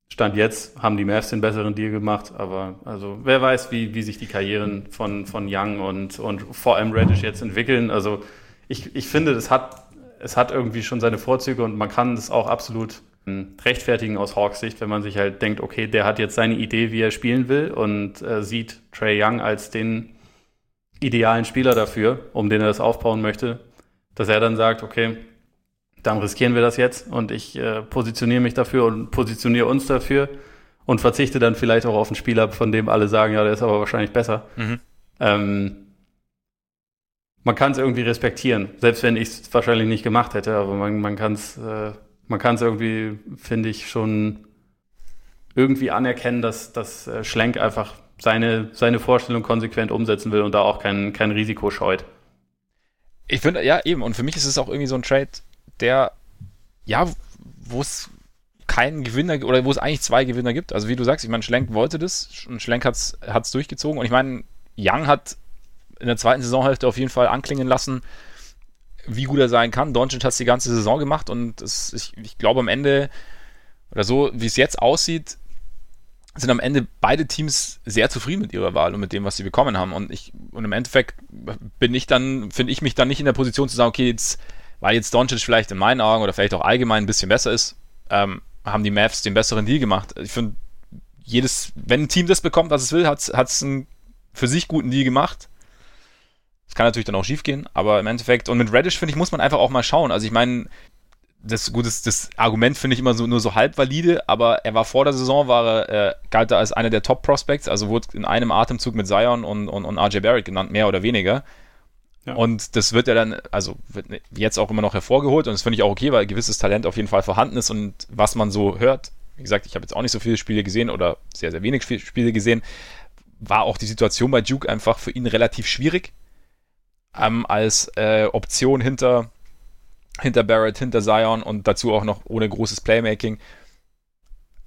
[SPEAKER 2] Stand jetzt haben die Mavs den besseren Deal gemacht, aber also wer weiß, wie, wie sich die Karrieren von, von Young und, und vor allem Reddish jetzt entwickeln. Also ich, ich finde, es hat, es hat irgendwie schon seine Vorzüge und man kann es auch absolut rechtfertigen aus Hawks Sicht, wenn man sich halt denkt, okay, der hat jetzt seine Idee, wie er spielen will und äh, sieht Trey Young als den idealen Spieler dafür, um den er das aufbauen möchte, dass er dann sagt, okay, dann riskieren wir das jetzt und ich äh, positioniere mich dafür und positioniere uns dafür und verzichte dann vielleicht auch auf einen Spieler, von dem alle sagen, ja, der ist aber wahrscheinlich besser. Mhm. Ähm, man kann es irgendwie respektieren, selbst wenn ich es wahrscheinlich nicht gemacht hätte, aber man, man kann es äh, man kann es irgendwie, finde ich, schon irgendwie anerkennen, dass, dass äh, Schlenk einfach seine, seine Vorstellung konsequent umsetzen will und da auch kein, kein Risiko scheut.
[SPEAKER 1] Ich finde, ja, eben. Und für mich ist es auch irgendwie so ein Trade, der, ja, wo es keinen Gewinner oder wo es eigentlich zwei Gewinner gibt. Also wie du sagst, ich meine, Schlenk wollte das und Schlenk hat es durchgezogen. Und ich meine, Young hat in der zweiten Saisonhälfte auf jeden Fall anklingen lassen, wie gut er sein kann. Doncic hat es die ganze Saison gemacht und es, ich, ich glaube am Ende, oder so wie es jetzt aussieht, sind am Ende beide Teams sehr zufrieden mit ihrer Wahl und mit dem, was sie bekommen haben. Und ich, und im Endeffekt bin ich dann, finde ich mich dann nicht in der Position zu sagen, okay, jetzt, weil jetzt Doncic vielleicht in meinen Augen oder vielleicht auch allgemein ein bisschen besser ist, ähm, haben die Mavs den besseren Deal gemacht. Ich finde, jedes, wenn ein Team das bekommt, was es will, hat es einen für sich guten Deal gemacht. Das kann natürlich dann auch schief gehen, aber im Endeffekt, und mit Reddish, finde ich, muss man einfach auch mal schauen. Also ich meine, das, gut, das, das Argument finde ich immer so, nur so halb valide, aber er war vor der Saison, war er, äh, galt er als einer der Top-Prospects, also wurde in einem Atemzug mit Zion und, und, und RJ Barrett genannt, mehr oder weniger. Ja. Und das wird ja dann, also wird jetzt auch immer noch hervorgeholt und das finde ich auch okay, weil gewisses Talent auf jeden Fall vorhanden ist und was man so hört, wie gesagt, ich habe jetzt auch nicht so viele Spiele gesehen oder sehr, sehr wenig Spiele gesehen, war auch die Situation bei Duke einfach für ihn relativ schwierig. Ähm, als äh, Option hinter hinter Barrett, hinter Zion und dazu auch noch ohne großes Playmaking.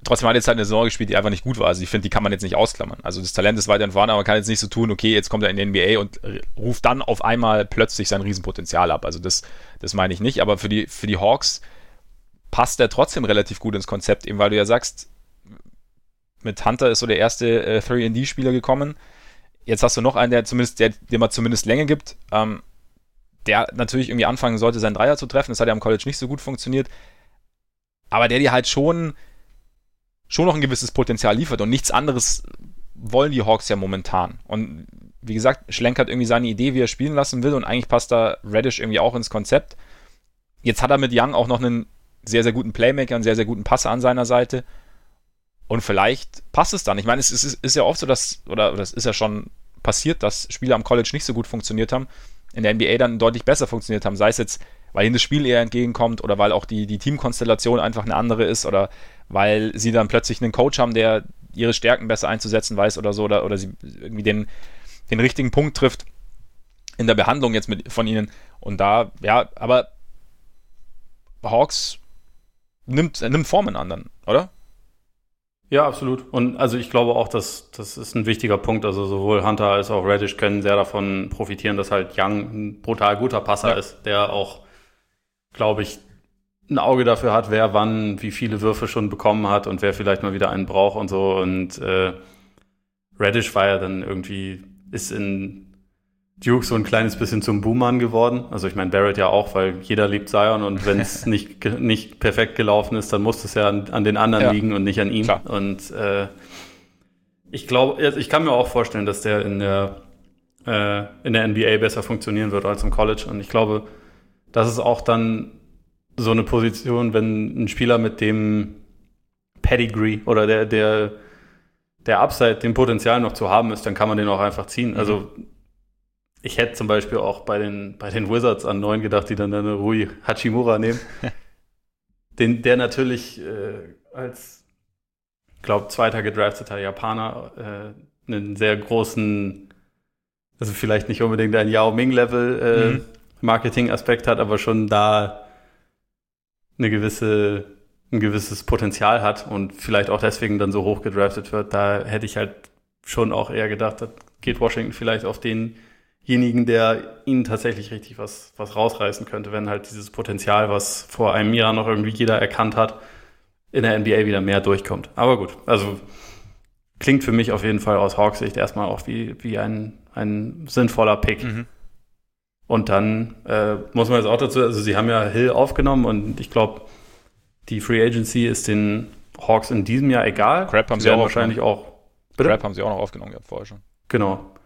[SPEAKER 1] Trotzdem hat er jetzt halt eine Saison gespielt, die einfach nicht gut war. Also ich finde, die kann man jetzt nicht ausklammern. Also das Talent ist weiterhin vorhanden, aber man kann jetzt nicht so tun, okay, jetzt kommt er in die NBA und ruft dann auf einmal plötzlich sein Riesenpotenzial ab. Also das, das meine ich nicht. Aber für die, für die Hawks passt er trotzdem relativ gut ins Konzept, eben weil du ja sagst, mit Hunter ist so der erste äh, 3D-Spieler gekommen. Jetzt hast du noch einen, der zumindest, der, dem man zumindest Länge gibt. Ähm, der natürlich irgendwie anfangen sollte, seinen Dreier zu treffen. Das hat ja am College nicht so gut funktioniert. Aber der dir halt schon, schon noch ein gewisses Potenzial liefert und nichts anderes wollen die Hawks ja momentan. Und wie gesagt, Schlenk hat irgendwie seine Idee, wie er spielen lassen will und eigentlich passt da Reddish irgendwie auch ins Konzept. Jetzt hat er mit Young auch noch einen sehr, sehr guten Playmaker, einen sehr, sehr guten Passer an seiner Seite. Und vielleicht passt es dann. Ich meine, es ist, ist ja oft so, dass, oder das ist ja schon passiert, dass Spieler am College nicht so gut funktioniert haben in der NBA dann deutlich besser funktioniert haben. Sei es jetzt, weil ihnen das Spiel eher entgegenkommt oder weil auch die, die Teamkonstellation einfach eine andere ist oder weil sie dann plötzlich einen Coach haben, der ihre Stärken besser einzusetzen weiß oder so oder, oder sie irgendwie den, den richtigen Punkt trifft in der Behandlung jetzt mit, von ihnen. Und da, ja, aber Hawks nimmt, nimmt Formen an dann, oder?
[SPEAKER 2] Ja, absolut. Und also ich glaube auch, dass das ist ein wichtiger Punkt. Also sowohl Hunter als auch Reddish können sehr davon profitieren, dass halt Young ein brutal guter Passer ja. ist, der auch, glaube ich, ein Auge dafür hat, wer wann wie viele Würfe schon bekommen hat und wer vielleicht mal wieder einen braucht und so. Und äh, Reddish war ja dann irgendwie, ist in Duke so ein kleines bisschen zum Boomern geworden. Also ich meine Barrett ja auch, weil jeder liebt Zion und wenn es nicht, nicht perfekt gelaufen ist, dann muss es ja an, an den anderen ja. liegen und nicht an ihm. Klar. Und äh, ich glaube, ich kann mir auch vorstellen, dass der in der äh, in der NBA besser funktionieren wird als im College. Und ich glaube, das ist auch dann so eine Position, wenn ein Spieler mit dem Pedigree oder der der der Upside, dem Potenzial noch zu haben ist, dann kann man den auch einfach ziehen. Also mhm. Also ich hätte zum Beispiel auch bei den, bei den Wizards an neun gedacht, die dann eine Rui Hachimura nehmen. den, der natürlich äh, als, glaube zweiter gedrafteter Japaner äh, einen sehr großen, also vielleicht nicht unbedingt ein Yao Ming-Level äh, mhm. Marketing-Aspekt hat, aber schon da eine gewisse, ein gewisses Potenzial hat und vielleicht auch deswegen dann so hoch gedraftet wird. Da hätte ich halt schon auch eher gedacht, da geht Washington vielleicht auf den denjenigen, der ihnen tatsächlich richtig was, was rausreißen könnte, wenn halt dieses Potenzial, was vor einem Jahr noch irgendwie jeder erkannt hat, in der NBA wieder mehr durchkommt. Aber gut, also klingt für mich auf jeden Fall aus Hawks Sicht erstmal auch wie, wie ein, ein sinnvoller Pick. Mhm. Und dann äh, muss man jetzt auch dazu, also sie haben ja Hill aufgenommen und ich glaube, die Free Agency ist den Hawks in diesem Jahr egal.
[SPEAKER 1] Crap haben sie, sie auch wahrscheinlich auch. Bitte? Crap haben sie auch noch aufgenommen gehabt vorher schon.
[SPEAKER 2] Genau.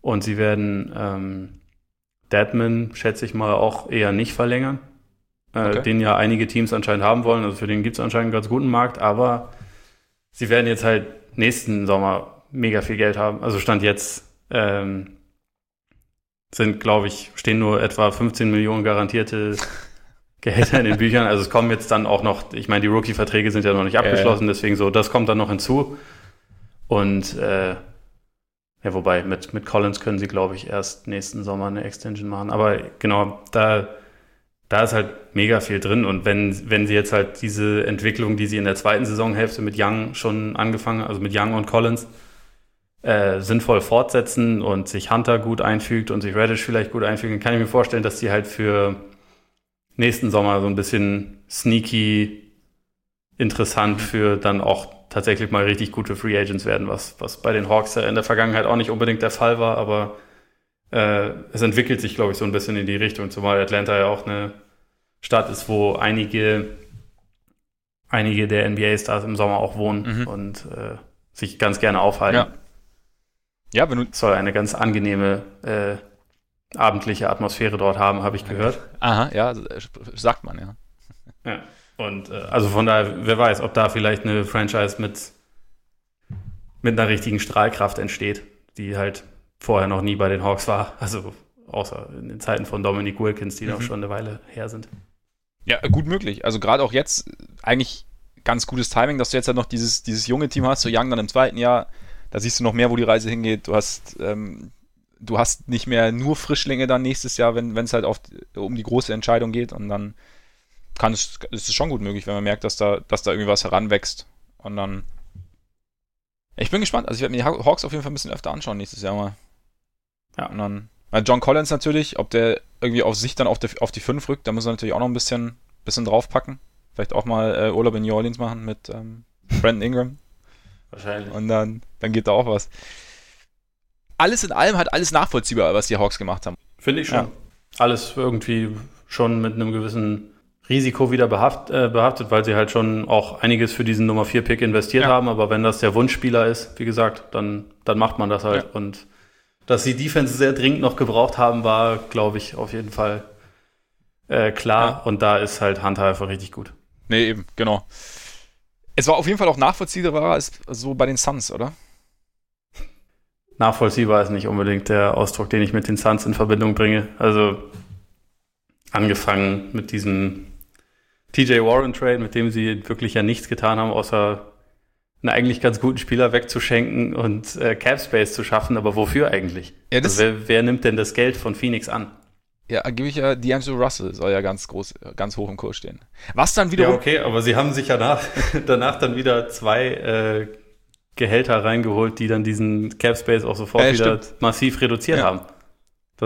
[SPEAKER 2] Und sie werden ähm, Deadman, schätze ich mal, auch eher nicht verlängern. Äh, okay. Den ja einige Teams anscheinend haben wollen. Also für den gibt es anscheinend einen ganz guten Markt, aber sie werden jetzt halt nächsten Sommer mega viel Geld haben. Also Stand jetzt ähm, sind, glaube ich, stehen nur etwa 15 Millionen garantierte Gehälter in den Büchern. Also es kommen jetzt dann auch noch, ich meine, die Rookie-Verträge sind ja noch nicht abgeschlossen, äh. deswegen so, das kommt dann noch hinzu. Und äh, ja, wobei mit, mit Collins können sie, glaube ich, erst nächsten Sommer eine Extension machen. Aber genau, da, da ist halt mega viel drin. Und wenn, wenn sie jetzt halt diese Entwicklung, die sie in der zweiten Saisonhälfte mit Young schon angefangen, also mit Young und Collins, äh, sinnvoll fortsetzen und sich Hunter gut einfügt und sich Reddish vielleicht gut einfügen, kann ich mir vorstellen, dass die halt für nächsten Sommer so ein bisschen sneaky interessant für dann auch tatsächlich mal richtig gute Free Agents werden, was, was bei den Hawks in der Vergangenheit auch nicht unbedingt der Fall war, aber äh, es entwickelt sich, glaube ich, so ein bisschen in die Richtung, zumal Atlanta ja auch eine Stadt ist, wo einige, einige der NBA-Stars im Sommer auch wohnen mhm. und äh, sich ganz gerne aufhalten.
[SPEAKER 1] Ja. Ja, wenn du.
[SPEAKER 2] Soll eine ganz angenehme äh, abendliche Atmosphäre dort haben, habe ich gehört.
[SPEAKER 1] Aha, ja, sagt man, ja.
[SPEAKER 2] Ja. Und äh, also von daher, wer weiß, ob da vielleicht eine Franchise mit, mit einer richtigen Strahlkraft entsteht, die halt vorher noch nie bei den Hawks war. Also außer in den Zeiten von Dominic Wilkins, die mhm. noch schon eine Weile her sind.
[SPEAKER 1] Ja, gut möglich. Also gerade auch jetzt eigentlich ganz gutes Timing, dass du jetzt halt noch dieses, dieses junge Team hast, so Young dann im zweiten Jahr. Da siehst du noch mehr, wo die Reise hingeht. Du hast, ähm, du hast nicht mehr nur Frischlinge dann nächstes Jahr, wenn es halt auf, um die große Entscheidung geht. Und dann kann es, ist es schon gut möglich, wenn man merkt, dass da, dass da irgendwie was heranwächst. Und dann. Ich bin gespannt. Also ich werde mir die Hawks auf jeden Fall ein bisschen öfter anschauen nächstes Jahr mal. Ja. Und dann. Weil John Collins natürlich, ob der irgendwie auf sich dann auf, der, auf die 5 rückt, da muss er natürlich auch noch ein bisschen, bisschen draufpacken. Vielleicht auch mal äh, Urlaub in New Orleans machen mit ähm, Brandon Ingram.
[SPEAKER 2] Wahrscheinlich.
[SPEAKER 1] Und dann, dann geht da auch was. Alles in allem hat alles nachvollziehbar, was die Hawks gemacht haben.
[SPEAKER 2] Finde ich schon. Ja. Alles irgendwie schon mit einem gewissen Risiko wieder behaft, äh, behaftet, weil sie halt schon auch einiges für diesen Nummer 4 Pick investiert ja. haben. Aber wenn das der Wunschspieler ist, wie gesagt, dann, dann macht man das halt. Ja. Und dass sie Defense sehr dringend noch gebraucht haben, war, glaube ich, auf jeden Fall äh, klar. Ja. Und da ist halt Hunter einfach richtig gut.
[SPEAKER 1] Nee, eben, genau. Es war auf jeden Fall auch nachvollziehbarer als so bei den Suns, oder?
[SPEAKER 2] Nachvollziehbar ist nicht unbedingt der Ausdruck, den ich mit den Suns in Verbindung bringe. Also angefangen mit diesem TJ Warren Trade, mit dem sie wirklich ja nichts getan haben, außer einen eigentlich ganz guten Spieler wegzuschenken und äh, Cap Space zu schaffen, aber wofür eigentlich? Ja, also wer, wer, nimmt denn das Geld von Phoenix an?
[SPEAKER 1] Ja, gebe ich ja, D'Angelo Russell soll ja ganz groß, ganz hoch im Kurs stehen. Was dann wiederum.
[SPEAKER 2] Ja, okay, aber sie haben sich ja nach, danach dann wieder zwei äh, Gehälter reingeholt, die dann diesen Cap Space auch sofort äh, wieder stimmt. massiv reduziert ja. haben.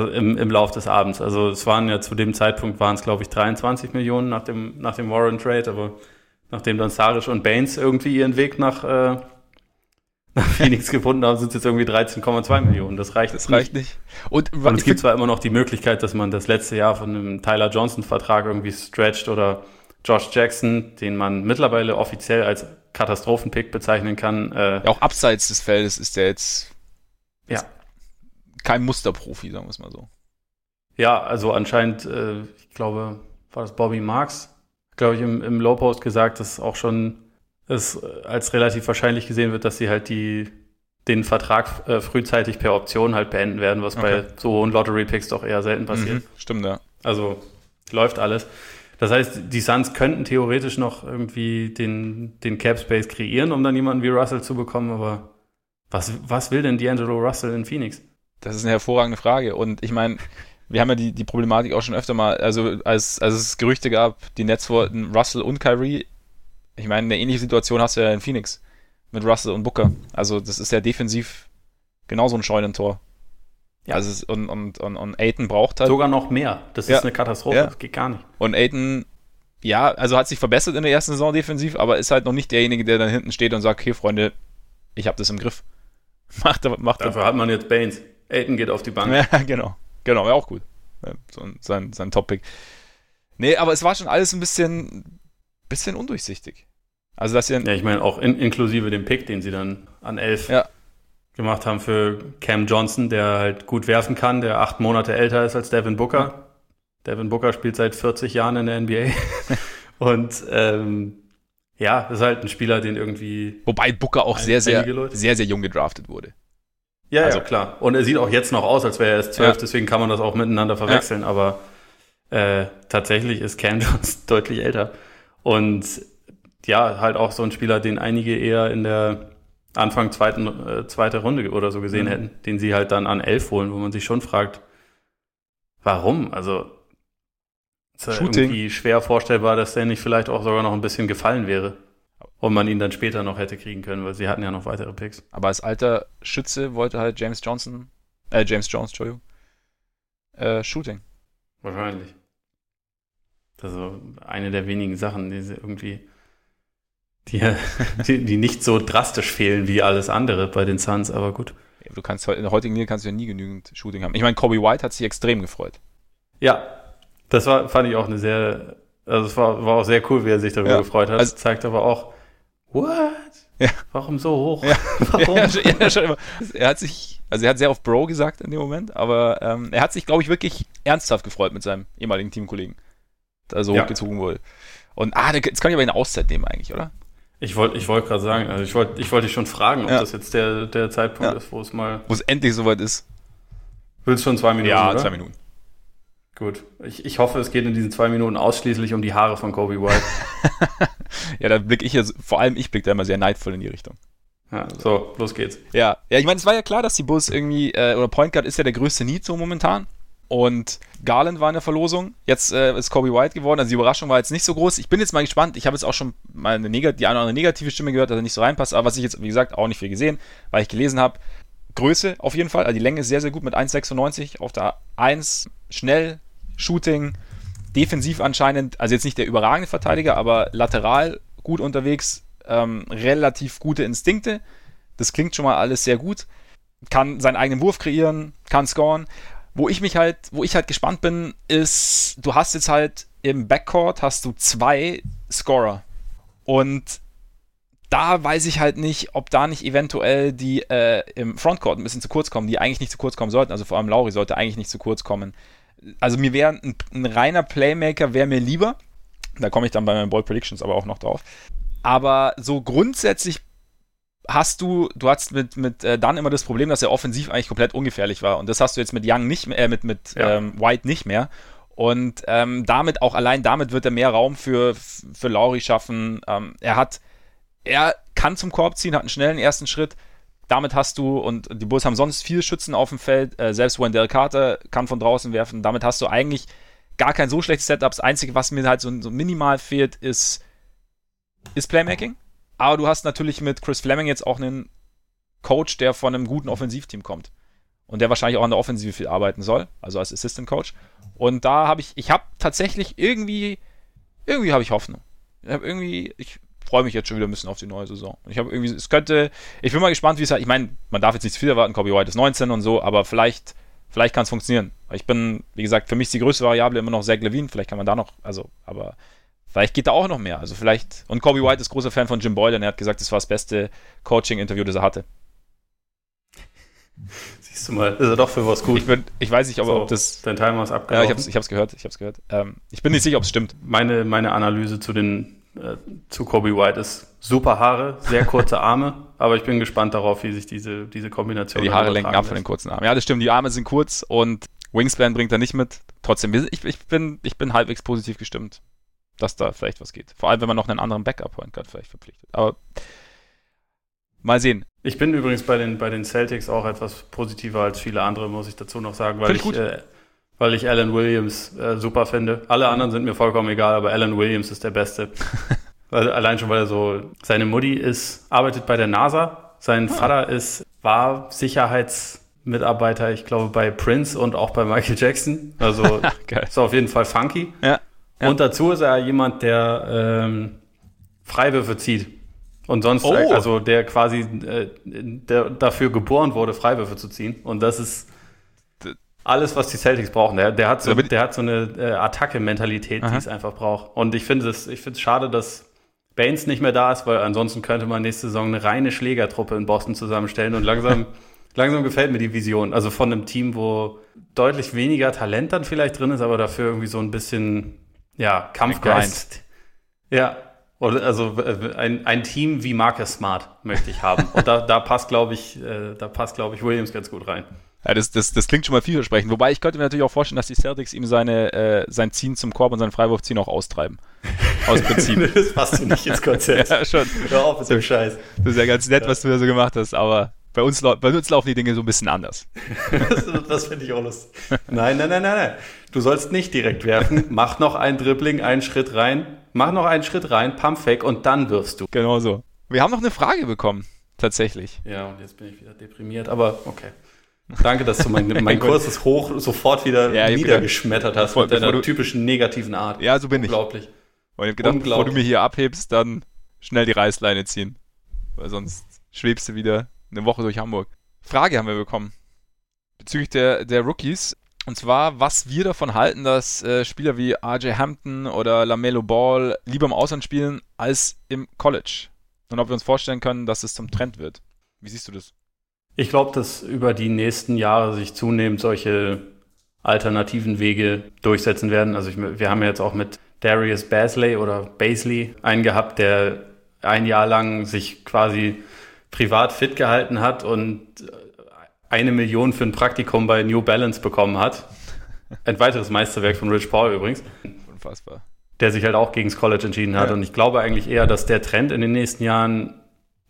[SPEAKER 2] Im, Im Lauf des Abends. Also es waren ja zu dem Zeitpunkt waren es, glaube ich, 23 Millionen nach dem, nach dem Warren Trade, aber nachdem dann Saric und Baines irgendwie ihren Weg nach, äh, nach Phoenix gefunden haben, sind es jetzt irgendwie 13,2 Millionen. Das reicht,
[SPEAKER 1] das reicht nicht.
[SPEAKER 2] Und, und es gibt zwar immer noch die Möglichkeit, dass man das letzte Jahr von einem Tyler Johnson-Vertrag irgendwie stretcht oder Josh Jackson, den man mittlerweile offiziell als Katastrophenpick bezeichnen kann.
[SPEAKER 1] Äh, ja, auch abseits des Feldes ist der jetzt ja. Kein Musterprofi, sagen wir es mal so.
[SPEAKER 2] Ja, also anscheinend, äh, ich glaube, war das Bobby Marks, glaube ich, im, im Low Post gesagt, dass auch schon es als relativ wahrscheinlich gesehen wird, dass sie halt die den Vertrag äh, frühzeitig per Option halt beenden werden, was okay. bei so hohen Lottery-Picks doch eher selten passiert. Mhm,
[SPEAKER 1] stimmt, ja.
[SPEAKER 2] Also läuft alles. Das heißt, die Suns könnten theoretisch noch irgendwie den, den Cap Space kreieren, um dann jemanden wie Russell zu bekommen, aber was, was will denn D'Angelo Russell in Phoenix?
[SPEAKER 1] Das ist eine hervorragende Frage. Und ich meine, wir haben ja die, die Problematik auch schon öfter mal, also als, als es Gerüchte gab, die Nets wollten Russell und Kyrie ich meine, eine ähnliche Situation hast du ja in Phoenix mit Russell und Booker. Also das ist ja defensiv genauso ein Scheunentor. Ja. Also es, und, und, und, und Aiton braucht halt.
[SPEAKER 2] Sogar noch mehr. Das ja. ist eine Katastrophe. Ja. Das geht gar nicht.
[SPEAKER 1] Und Aiton, ja, also hat sich verbessert in der ersten Saison defensiv, aber ist halt noch nicht derjenige, der dann hinten steht und sagt, okay, Freunde, ich habe das im Griff.
[SPEAKER 2] macht, macht Dafür hat man jetzt Baines. Aiton geht auf die Bank.
[SPEAKER 1] Ja, genau. Genau, wäre auch gut. So, sein, sein Top-Pick. Nee, aber es war schon alles ein bisschen bisschen undurchsichtig.
[SPEAKER 2] Also, dass sie Ja, ich meine, auch in, inklusive dem Pick, den sie dann an 11 ja. gemacht haben für Cam Johnson, der halt gut werfen kann, der acht Monate älter ist als Devin Booker. Ja. Devin Booker spielt seit 40 Jahren in der NBA. Und ähm, ja, ist halt ein Spieler, den irgendwie.
[SPEAKER 1] Wobei Booker auch sehr, sehr, sehr, sehr jung gedraftet wurde.
[SPEAKER 2] Ja, also, ja, klar. Und er sieht auch jetzt noch aus, als wäre er erst zwölf, ja. deswegen kann man das auch miteinander verwechseln. Ja. Aber äh, tatsächlich ist Cam Johnson deutlich älter. Und ja, halt auch so ein Spieler, den einige eher in der Anfang zweiten, äh, zweite Runde oder so gesehen mhm. hätten, den sie halt dann an elf holen, wo man sich schon fragt, warum? Also ist ja irgendwie schwer vorstellbar, dass der nicht vielleicht auch sogar noch ein bisschen gefallen wäre. Und man ihn dann später noch hätte kriegen können, weil sie hatten ja noch weitere Picks.
[SPEAKER 1] Aber als alter Schütze wollte halt James Johnson, äh, James Jones, Entschuldigung, äh, Shooting.
[SPEAKER 2] Wahrscheinlich. Also eine der wenigen Sachen, die sie irgendwie Die, die, die nicht so drastisch fehlen wie alles andere bei den Suns, aber gut.
[SPEAKER 1] Du kannst in der heutigen Liga kannst du ja nie genügend Shooting haben. Ich meine, Kobe White hat sich extrem gefreut.
[SPEAKER 2] Ja, das war, fand ich auch eine sehr, also es war, war auch sehr cool, wie er sich darüber ja, gefreut hat. Also, zeigt aber auch, what? Ja. Warum so hoch?
[SPEAKER 1] Ja. Warum? Ja, ja, schon immer. Er hat sich, also er hat sehr auf Bro gesagt in dem Moment, aber ähm, er hat sich, glaube ich, wirklich ernsthaft gefreut mit seinem ehemaligen Teamkollegen, da so hochgezogen wurde. Und ah, jetzt kann ich aber eine Auszeit nehmen eigentlich, oder?
[SPEAKER 2] Ich wollte ich wollt gerade sagen, also ich wollte ich wollt dich schon fragen, ob das jetzt der, der Zeitpunkt ist, wo es mal.
[SPEAKER 1] Wo es endlich soweit ist.
[SPEAKER 2] Willst du schon zwei Minuten?
[SPEAKER 1] Ja, oder? zwei Minuten.
[SPEAKER 2] Gut. Ich, ich hoffe, es geht in diesen zwei Minuten ausschließlich um die Haare von Kobe White.
[SPEAKER 1] ja, da blicke ich ja, vor allem ich blicke da immer sehr neidvoll in die Richtung.
[SPEAKER 2] Ja, so, los geht's.
[SPEAKER 1] Ja, ja ich meine, es war ja klar, dass die Bulls irgendwie, äh, oder Point Guard ist ja der größte Need so momentan. Und Garland war in der Verlosung. Jetzt äh, ist Kobe White geworden. Also die Überraschung war jetzt nicht so groß. Ich bin jetzt mal gespannt. Ich habe jetzt auch schon mal eine, die eine oder andere negative Stimme gehört, dass er nicht so reinpasst. Aber was ich jetzt, wie gesagt, auch nicht viel gesehen, weil ich gelesen habe, Größe auf jeden Fall. Also die Länge ist sehr, sehr gut mit 1,96 auf der 1. Schnell, Shooting, defensiv anscheinend, also jetzt nicht der überragende Verteidiger, aber lateral gut unterwegs, ähm, relativ gute Instinkte. Das klingt schon mal alles sehr gut. Kann seinen eigenen Wurf kreieren, kann scoren. Wo ich mich halt, wo ich halt gespannt bin, ist, du hast jetzt halt im Backcourt hast du zwei Scorer. Und da weiß ich halt nicht, ob da nicht eventuell die äh, im Frontcourt ein bisschen zu kurz kommen, die eigentlich nicht zu kurz kommen sollten. Also vor allem Lauri sollte eigentlich nicht zu kurz kommen also mir wäre ein, ein, reiner Playmaker wäre mir lieber. Da komme ich dann bei meinen Ball Predictions aber auch noch drauf. Aber so grundsätzlich hast du, du hast mit, mit äh, dann immer das Problem, dass er offensiv eigentlich komplett ungefährlich war. Und das hast du jetzt mit Young nicht mehr, äh, mit, mit ja. ähm, White nicht mehr. Und ähm, damit, auch allein damit wird er mehr Raum für, für Lauri schaffen. Ähm, er hat, er kann zum Korb ziehen, hat einen schnellen ersten Schritt damit hast du, und die Bulls haben sonst viele Schützen auf dem Feld, äh, selbst Wendell Carter kann von draußen werfen, damit hast du eigentlich gar kein so schlechtes Setup. Das Einzige, was mir halt so, so minimal fehlt, ist, ist Playmaking. Aber du hast natürlich mit Chris Fleming jetzt auch einen Coach, der von einem guten Offensivteam kommt. Und der wahrscheinlich auch an der Offensive viel arbeiten soll, also als Assistant Coach. Und da habe ich, ich habe tatsächlich irgendwie, irgendwie habe ich Hoffnung. Ich habe irgendwie, ich freue mich jetzt schon wieder ein bisschen auf die neue Saison. Ich habe irgendwie, es könnte, ich bin mal gespannt, wie es halt, ich meine, man darf jetzt nicht zu viel erwarten, Kobe White ist 19 und so, aber vielleicht, vielleicht kann es funktionieren. Ich bin, wie gesagt, für mich ist die größte Variable immer noch Zach Levine, vielleicht kann man da noch, also, aber vielleicht geht da auch noch mehr. Also vielleicht, und Kobe White ist großer Fan von Jim Boyle, und er hat gesagt, das war das beste Coaching-Interview, das er hatte.
[SPEAKER 2] Siehst du mal, ist er doch für was gut.
[SPEAKER 1] Ich, bin, ich weiß nicht, ob, so, ob das.
[SPEAKER 2] Dein Timer ist abgelaufen.
[SPEAKER 1] Ja, ich habe es gehört. Ich hab's gehört. Ähm, ich bin nicht sicher, ob es stimmt.
[SPEAKER 2] Meine, meine Analyse zu den äh, zu Kobe White ist super Haare, sehr kurze Arme, aber ich bin gespannt darauf, wie sich diese, diese Kombination.
[SPEAKER 1] Ja, die Haare lenken ab von den kurzen Armen. Ja, das stimmt, die Arme sind kurz und Wingspan bringt er nicht mit. Trotzdem, ich, ich, bin, ich bin halbwegs positiv gestimmt, dass da vielleicht was geht. Vor allem, wenn man noch einen anderen Backup-Point Guard vielleicht verpflichtet. Aber mal sehen.
[SPEAKER 2] Ich bin übrigens bei den, bei den Celtics auch etwas positiver als viele andere, muss ich dazu noch sagen, weil ich, ich äh, weil ich Alan Williams äh, super finde. Alle anderen sind mir vollkommen egal, aber Alan Williams ist der Beste. also allein schon, weil er so, seine Mutti ist, arbeitet bei der NASA, sein ah. Vater ist, war Sicherheitsmitarbeiter, ich glaube, bei Prince und auch bei Michael Jackson. Also ist auf jeden Fall funky. Ja. ja. Und dazu ist er jemand, der ähm, Freiwürfe zieht. Und sonst, oh. also der quasi äh, der dafür geboren wurde, Freiwürfe zu ziehen. Und das ist alles, was die Celtics brauchen. Der, der hat so, der hat so eine äh, Attacke-Mentalität, die es einfach braucht. Und ich finde es, ich finde es schade, dass Baines nicht mehr da ist, weil ansonsten könnte man nächste Saison eine reine Schlägertruppe in Boston zusammenstellen und langsam, langsam gefällt mir die Vision. Also von einem Team, wo deutlich weniger Talent dann vielleicht drin ist, aber dafür irgendwie so ein bisschen, ja, Kampfgeist. Ja. Oder also äh, ein, ein Team wie Marcus Smart möchte ich haben. Und da, da passt, glaube ich, äh, da passt, glaube ich, Williams ganz gut rein.
[SPEAKER 1] Ja, das, das, das klingt schon mal vielversprechend. Wobei ich könnte mir natürlich auch vorstellen, dass die Celtics ihm seine, äh, sein Ziehen zum Korb und sein Freiwurfziehen auch austreiben. Aus Prinzip.
[SPEAKER 2] das passt du nicht ins Konzept.
[SPEAKER 1] ja, schon.
[SPEAKER 2] Hör auf mit dem Scheiß.
[SPEAKER 1] Das ist ja ganz nett, ja. was du da so gemacht hast, aber bei uns, bei uns laufen die Dinge so ein bisschen anders.
[SPEAKER 2] das, das finde ich auch lustig. Nein, nein, nein, nein, nein. Du sollst nicht direkt werfen. Mach noch ein Dribbling, einen Schritt rein. Mach noch einen Schritt rein, Pump Fake und dann wirfst du.
[SPEAKER 1] Genau so. Wir haben noch eine Frage bekommen. Tatsächlich.
[SPEAKER 2] Ja, und jetzt bin ich wieder deprimiert, aber okay. Danke, dass du mein, mein kurzes Hoch sofort wieder ja, niedergeschmettert hast
[SPEAKER 1] mit
[SPEAKER 2] deiner du, typischen negativen Art.
[SPEAKER 1] Ja, so bin
[SPEAKER 2] Unglaublich. ich.
[SPEAKER 1] Und ich habe gedacht, bevor du mir hier abhebst, dann schnell die Reißleine ziehen. Weil sonst schwebst du wieder eine Woche durch Hamburg. Frage haben wir bekommen. Bezüglich der, der Rookies. Und zwar, was wir davon halten, dass äh, Spieler wie RJ Hampton oder LaMelo Ball lieber im Ausland spielen als im College. Und ob wir uns vorstellen können, dass es zum Trend wird. Wie siehst du das?
[SPEAKER 2] Ich glaube, dass über die nächsten Jahre sich zunehmend solche alternativen Wege durchsetzen werden. Also ich, wir haben ja jetzt auch mit Darius Basley oder Basley einen gehabt, der ein Jahr lang sich quasi privat fit gehalten hat und eine Million für ein Praktikum bei New Balance bekommen hat. Ein weiteres Meisterwerk von Rich Paul übrigens.
[SPEAKER 1] Unfassbar.
[SPEAKER 2] Der sich halt auch gegen das College entschieden hat. Ja. Und ich glaube eigentlich eher, dass der Trend in den nächsten Jahren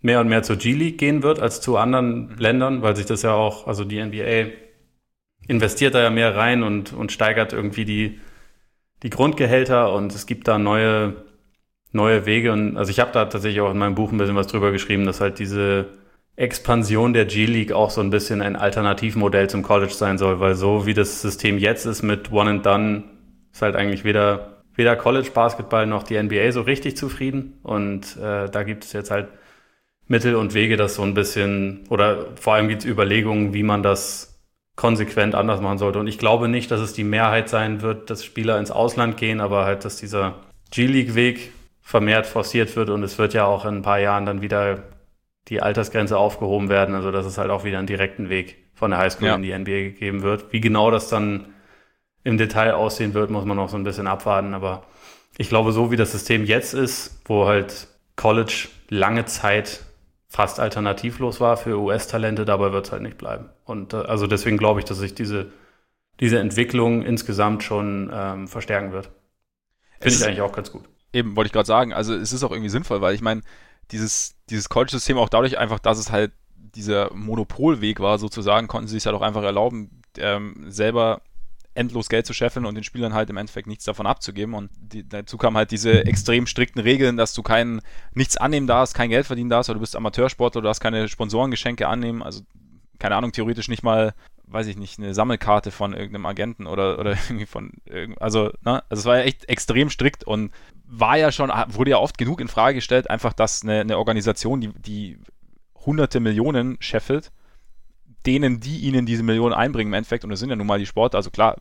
[SPEAKER 2] mehr und mehr zur G-League gehen wird als zu anderen. Ländern, weil sich das ja auch, also die NBA investiert da ja mehr rein und, und steigert irgendwie die, die Grundgehälter und es gibt da neue, neue Wege. Und also ich habe da tatsächlich auch in meinem Buch ein bisschen was drüber geschrieben, dass halt diese Expansion der G-League auch so ein bisschen ein Alternativmodell zum College sein soll, weil so wie das System jetzt ist mit One and Done, ist halt eigentlich weder, weder College Basketball noch die NBA so richtig zufrieden. Und äh, da gibt es jetzt halt Mittel und Wege, das so ein bisschen, oder vor allem gibt es Überlegungen, wie man das konsequent anders machen sollte. Und ich glaube nicht, dass es die Mehrheit sein wird, dass Spieler ins Ausland gehen, aber halt, dass dieser G-League-Weg vermehrt forciert wird und es wird ja auch in ein paar Jahren dann wieder die Altersgrenze aufgehoben werden, also dass es halt auch wieder einen direkten Weg von der Highschool ja. in die NBA gegeben wird. Wie genau das dann im Detail aussehen wird, muss man noch so ein bisschen abwarten. Aber ich glaube, so wie das System jetzt ist, wo halt College lange Zeit fast alternativlos war für US-Talente, dabei wird es halt nicht bleiben. Und äh, also deswegen glaube ich, dass sich diese, diese Entwicklung insgesamt schon ähm, verstärken wird. Finde ich eigentlich auch ganz gut.
[SPEAKER 1] Eben, wollte ich gerade sagen, also es ist auch irgendwie sinnvoll, weil ich meine, dieses, dieses College-System auch dadurch einfach, dass es halt dieser Monopolweg war, sozusagen, konnten sie sich halt auch einfach erlauben, ähm, selber endlos Geld zu scheffeln und den Spielern halt im Endeffekt nichts davon abzugeben. Und die, dazu kamen halt diese extrem strikten Regeln, dass du kein, nichts annehmen darfst, kein Geld verdienen darfst, oder du bist Amateursportler, du darfst keine Sponsorengeschenke annehmen, also keine Ahnung, theoretisch nicht mal, weiß ich nicht, eine Sammelkarte von irgendeinem Agenten oder, oder irgendwie von, also, ne, also es war ja echt extrem strikt und war ja schon, wurde ja oft genug in Frage gestellt, einfach, dass eine, eine Organisation, die, die hunderte Millionen scheffelt, denen, die ihnen diese Millionen einbringen im Endeffekt, und das sind ja nun mal die Sportler, also klar,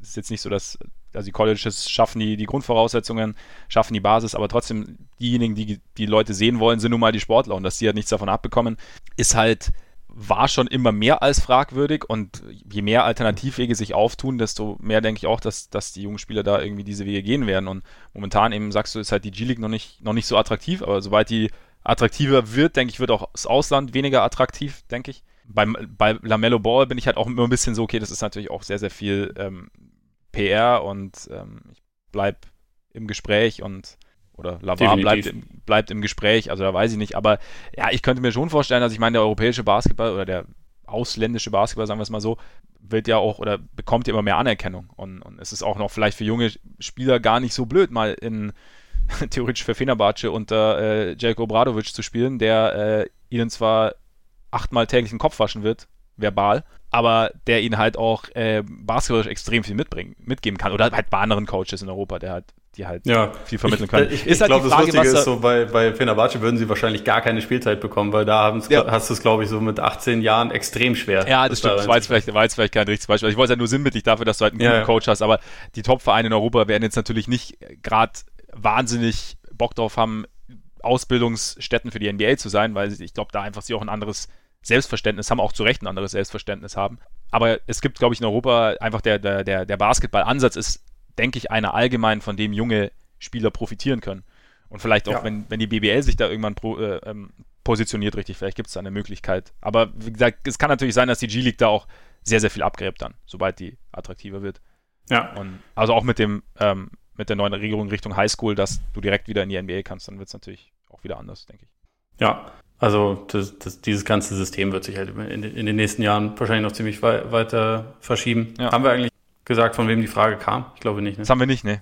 [SPEAKER 1] ist jetzt nicht so, dass also die Colleges schaffen die, die Grundvoraussetzungen, schaffen die Basis, aber trotzdem diejenigen, die die Leute sehen wollen, sind nun mal die Sportler und dass die halt nichts davon abbekommen, ist halt war schon immer mehr als fragwürdig und je mehr Alternativwege sich auftun, desto mehr denke ich auch, dass, dass die jungen Spieler da irgendwie diese Wege gehen werden. Und momentan eben sagst du, ist halt die G-League noch nicht, noch nicht so attraktiv, aber sobald die attraktiver wird, denke ich, wird auch das Ausland weniger attraktiv, denke ich. Beim, bei Lamello Ball bin ich halt auch immer ein bisschen so, okay, das ist natürlich auch sehr, sehr viel ähm, PR und ähm, ich bleib im Gespräch und oder Lavar bleibt, im, bleibt im Gespräch, also da weiß ich nicht. Aber ja, ich könnte mir schon vorstellen, dass ich meine, der europäische Basketball oder der ausländische Basketball, sagen wir es mal so, wird ja auch oder bekommt ja immer mehr Anerkennung. Und, und es ist auch noch vielleicht für junge Spieler gar nicht so blöd, mal in theoretisch für Fenerbahce unter äh, Jelko Obradovic zu spielen, der äh, ihnen zwar achtmal täglich den Kopf waschen wird, verbal, aber der ihnen halt auch äh, basketballisch extrem viel mitbringen, mitgeben kann. Oder halt bei anderen Coaches in Europa, der halt die halt ja. viel vermitteln können.
[SPEAKER 2] Ich, ich, ist ich halt glaube, das Lustige ist so, bei, bei Fenerbahce würden sie wahrscheinlich gar keine Spielzeit bekommen, weil da ja. hast du es, glaube ich, so mit 18 Jahren extrem schwer.
[SPEAKER 1] Ja, das, stimmt. Das war jetzt, vielleicht, war jetzt vielleicht kein richtiges Beispiel. Ich wollte es ja nur sinnbildlich dafür, dass du halt einen guten ja. Coach hast, aber die Top-Vereine in Europa werden jetzt natürlich nicht gerade wahnsinnig Bock drauf haben, Ausbildungsstätten für die NBA zu sein, weil ich glaube, da einfach sie auch ein anderes Selbstverständnis haben, auch zu Recht ein anderes Selbstverständnis haben. Aber es gibt, glaube ich, in Europa einfach der, der, der, der Basketball-Ansatz ist denke ich, einer allgemein, von dem junge Spieler profitieren können. Und vielleicht auch, ja. wenn, wenn die BBL sich da irgendwann pro, äh, ähm, positioniert, richtig, vielleicht gibt es da eine Möglichkeit. Aber wie gesagt, es kann natürlich sein, dass die G-League da auch sehr, sehr viel abgräbt dann, sobald die attraktiver wird. Ja. Und also auch mit dem, ähm, mit der neuen Regelung Richtung Highschool, dass du direkt wieder in die NBA kannst, dann wird es natürlich auch wieder anders, denke ich.
[SPEAKER 2] Ja, also das, das, dieses ganze System wird sich halt in, in, den nächsten Jahren wahrscheinlich noch ziemlich wei weiter verschieben. Ja. Haben wir eigentlich gesagt, von wem die Frage kam? Ich glaube nicht.
[SPEAKER 1] Ne? Das haben wir nicht, ne?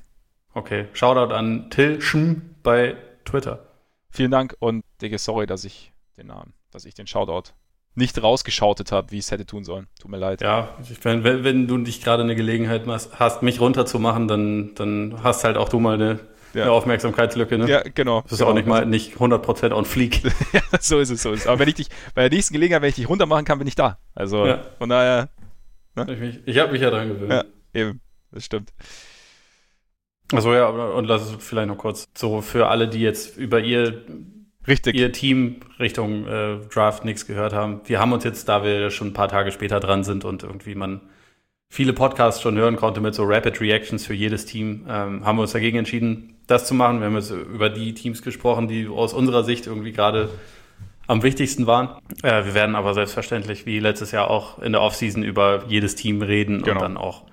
[SPEAKER 2] Okay. Shoutout an Till Schm bei Twitter.
[SPEAKER 1] Vielen Dank und dicke sorry, dass ich den Namen, dass ich den Shoutout nicht rausgeschautet habe, wie ich es hätte tun sollen. Tut mir leid.
[SPEAKER 2] Ja, wenn, wenn du dich gerade eine Gelegenheit hast, mich runterzumachen, dann, dann hast halt auch du mal eine, ja. eine Aufmerksamkeitslücke, ne?
[SPEAKER 1] Ja, genau.
[SPEAKER 2] Das ist
[SPEAKER 1] genau.
[SPEAKER 2] auch nicht mal nicht 100% on fleek.
[SPEAKER 1] ja, so ist es, so ist es. Aber wenn ich dich bei der nächsten Gelegenheit, wenn ich dich runter machen kann, bin ich da. Also ja. von daher.
[SPEAKER 2] Ne? Ich, ich habe mich ja dran gewöhnt.
[SPEAKER 1] Ja, eben. Das stimmt.
[SPEAKER 2] Also ja, und lass es vielleicht noch kurz so für alle, die jetzt über ihr
[SPEAKER 1] Richtig.
[SPEAKER 2] ihr Team Richtung äh, Draft nichts gehört haben. Wir haben uns jetzt, da wir schon ein paar Tage später dran sind und irgendwie man viele Podcasts schon hören konnte mit so Rapid Reactions für jedes Team, ähm, haben wir uns dagegen entschieden, das zu machen. Wir haben jetzt über die Teams gesprochen, die aus unserer Sicht irgendwie gerade am wichtigsten waren. Äh, wir werden aber selbstverständlich wie letztes Jahr auch in der Offseason über jedes Team reden genau. und dann auch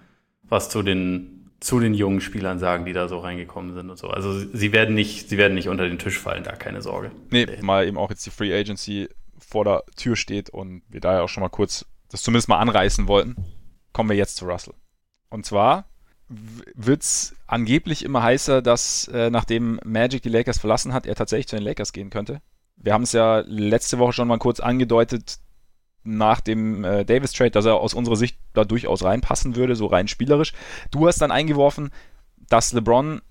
[SPEAKER 2] was zu den zu den jungen Spielern sagen, die da so reingekommen sind und so. Also sie werden nicht, sie werden nicht unter den Tisch fallen, da keine Sorge.
[SPEAKER 1] Nee, mal eben auch jetzt die Free Agency vor der Tür steht und wir da ja auch schon mal kurz das zumindest mal anreißen wollten, kommen wir jetzt zu Russell. Und zwar wird es angeblich immer heißer, dass äh, nachdem Magic die Lakers verlassen hat, er tatsächlich zu den Lakers gehen könnte. Wir haben es ja letzte Woche schon mal kurz angedeutet, nach dem äh, Davis-Trade, dass er aus unserer Sicht da durchaus reinpassen würde, so rein spielerisch. Du hast dann eingeworfen, dass LeBron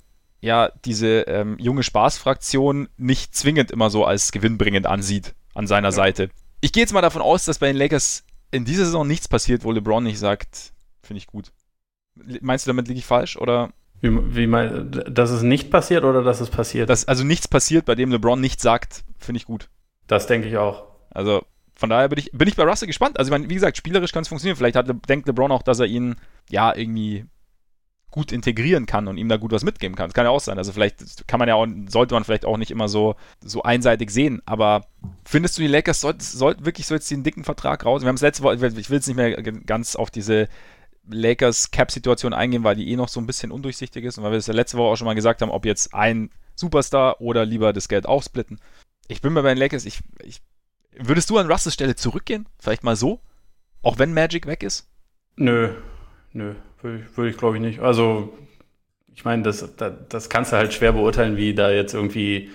[SPEAKER 1] ja diese ähm, junge Spaßfraktion nicht zwingend immer so als gewinnbringend ansieht an seiner ja. Seite. Ich gehe jetzt mal davon aus, dass bei den Lakers in dieser Saison nichts passiert, wo LeBron nicht sagt, finde ich gut. Meinst du, damit liege ich falsch oder?
[SPEAKER 2] Wie, wie mein, dass es nicht passiert oder dass es passiert?
[SPEAKER 1] Dass also nichts passiert, bei dem LeBron nicht sagt, finde ich gut.
[SPEAKER 2] Das denke ich auch.
[SPEAKER 1] Also von daher bin ich, bin ich bei Russell gespannt. Also, ich meine, wie gesagt, spielerisch kann es funktionieren. Vielleicht hat, denkt LeBron auch, dass er ihn ja irgendwie gut integrieren kann und ihm da gut was mitgeben kann. Das kann ja auch sein. Also vielleicht kann man ja auch, sollte man vielleicht auch nicht immer so, so einseitig sehen. Aber findest du, die Lakers sollten soll, wirklich so jetzt den dicken Vertrag raus? Wir haben es letzte Woche, ich will jetzt nicht mehr ganz auf diese Lakers Cap-Situation eingehen, weil die eh noch so ein bisschen undurchsichtig ist und weil wir es ja letzte Woche auch schon mal gesagt haben, ob jetzt ein Superstar oder lieber das Geld aufsplitten. Ich bin mal bei den Lakers, ich, ich Würdest du an Russells Stelle zurückgehen? Vielleicht mal so? Auch wenn Magic weg ist?
[SPEAKER 2] Nö, nö, würde ich, würd ich glaube ich nicht. Also, ich meine, das, das, das, kannst du halt schwer beurteilen, wie da jetzt irgendwie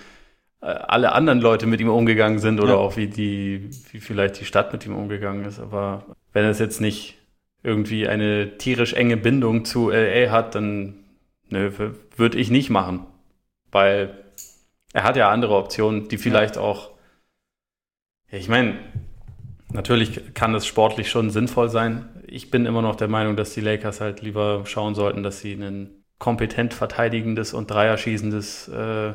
[SPEAKER 2] äh, alle anderen Leute mit ihm umgegangen sind oder ja. auch wie die, wie vielleicht die Stadt mit ihm umgegangen ist. Aber wenn es jetzt nicht irgendwie eine tierisch enge Bindung zu LA hat, dann nö, würde ich nicht machen. Weil er hat ja andere Optionen, die vielleicht ja. auch ich meine, natürlich kann es sportlich schon sinnvoll sein. Ich bin immer noch der Meinung, dass die Lakers halt lieber schauen sollten, dass sie ein kompetent verteidigendes und Dreierschießendes äh,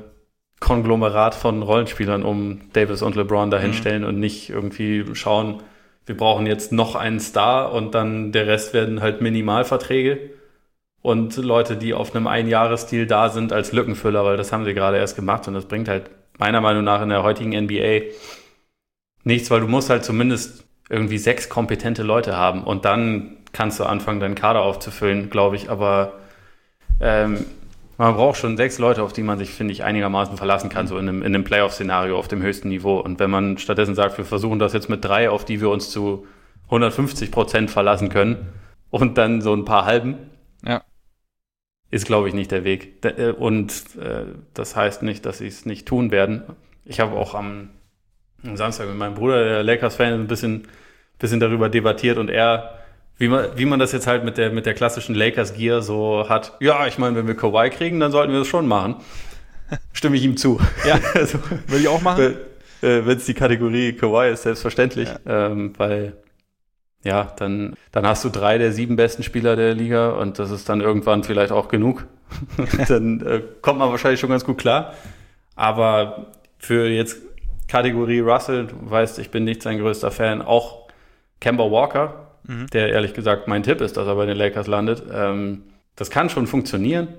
[SPEAKER 2] Konglomerat von Rollenspielern um Davis und LeBron dahinstellen mhm. und nicht irgendwie schauen, wir brauchen jetzt noch einen Star und dann der Rest werden halt Minimalverträge und Leute, die auf einem Einjahresdeal da sind als Lückenfüller, weil das haben sie gerade erst gemacht und das bringt halt meiner Meinung nach in der heutigen NBA nichts, weil du musst halt zumindest irgendwie sechs kompetente Leute haben und dann kannst du anfangen, deinen Kader aufzufüllen, glaube ich. Aber ähm, man braucht schon sechs Leute, auf die man sich, finde ich, einigermaßen verlassen kann, so in einem, in einem Playoff-Szenario auf dem höchsten Niveau. Und wenn man stattdessen sagt, wir versuchen das jetzt mit drei, auf die wir uns zu 150 Prozent verlassen können und dann so ein paar halben,
[SPEAKER 1] ja.
[SPEAKER 2] ist, glaube ich, nicht der Weg. Äh, und äh, das heißt nicht, dass sie es nicht tun werden. Ich habe auch am am Samstag mit meinem Bruder, der Lakers-Fan, ein bisschen, bisschen darüber debattiert und er, wie man, wie man das jetzt halt mit der, mit der klassischen Lakers-Gear so hat. Ja, ich meine, wenn wir Kawhi kriegen, dann sollten wir das schon machen. Stimme ich ihm zu.
[SPEAKER 1] Ja, also, würde ich auch machen.
[SPEAKER 2] Wenn es die Kategorie Kawhi ist, selbstverständlich. Ja. Ähm, weil, ja, dann, dann hast du drei der sieben besten Spieler der Liga und das ist dann irgendwann vielleicht auch genug. dann äh, kommt man wahrscheinlich schon ganz gut klar. Aber für jetzt Kategorie Russell, du weißt, ich bin nicht sein größter Fan, auch Kemba Walker, mhm. der ehrlich gesagt mein Tipp ist, dass er bei den Lakers landet. Ähm, das kann schon funktionieren.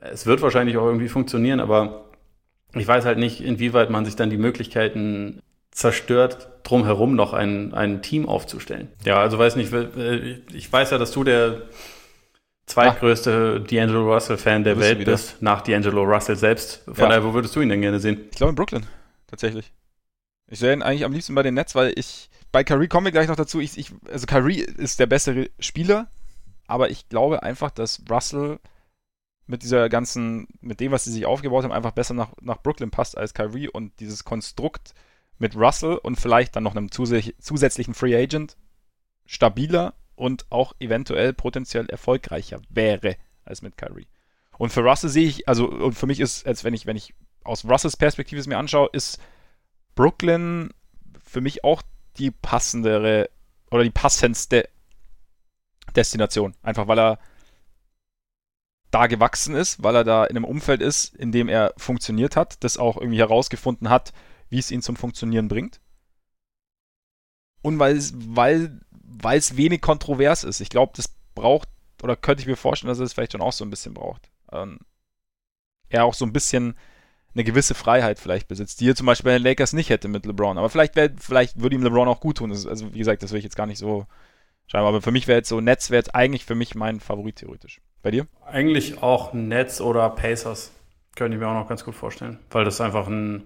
[SPEAKER 2] Es wird wahrscheinlich auch irgendwie funktionieren, aber ich weiß halt nicht, inwieweit man sich dann die Möglichkeiten zerstört, drumherum noch ein, ein Team aufzustellen. Ja, also weiß nicht, ich weiß ja, dass du der zweitgrößte ah. D'Angelo Russell-Fan der Welt bist, nach D'Angelo Russell selbst. Von ja. daher, wo würdest du ihn denn gerne sehen?
[SPEAKER 1] Ich glaube in Brooklyn tatsächlich. Ich sehe ihn eigentlich am liebsten bei den Nets, weil ich, bei Kyrie kommen wir gleich noch dazu, ich, ich, also Kyrie ist der bessere Spieler, aber ich glaube einfach, dass Russell mit dieser ganzen, mit dem, was sie sich aufgebaut haben, einfach besser nach, nach Brooklyn passt als Kyrie und dieses Konstrukt mit Russell und vielleicht dann noch einem zusätzlichen Free Agent stabiler und auch eventuell potenziell erfolgreicher wäre als mit Kyrie. Und für Russell sehe ich, also und für mich ist, als wenn ich, wenn ich aus Russells Perspektive es mir anschaue, ist Brooklyn für mich auch die passendere oder die passendste Destination. Einfach weil er da gewachsen ist, weil er da in einem Umfeld ist, in dem er funktioniert hat, das auch irgendwie herausgefunden hat, wie es ihn zum Funktionieren bringt. Und weil es, weil, weil es wenig kontrovers ist. Ich glaube, das braucht, oder könnte ich mir vorstellen, dass er es vielleicht schon auch so ein bisschen braucht. Ähm, er auch so ein bisschen eine gewisse Freiheit vielleicht besitzt, die er zum Beispiel bei den Lakers nicht hätte mit LeBron. Aber vielleicht, wär, vielleicht würde ihm LeBron auch gut tun. Also, wie gesagt, das will ich jetzt gar nicht so schreiben. Aber für mich wäre jetzt so, Netz wäre jetzt eigentlich für mich mein Favorit theoretisch. Bei dir?
[SPEAKER 2] Eigentlich auch Nets oder Pacers. Könnte ich mir auch noch ganz gut vorstellen. Weil das einfach ein,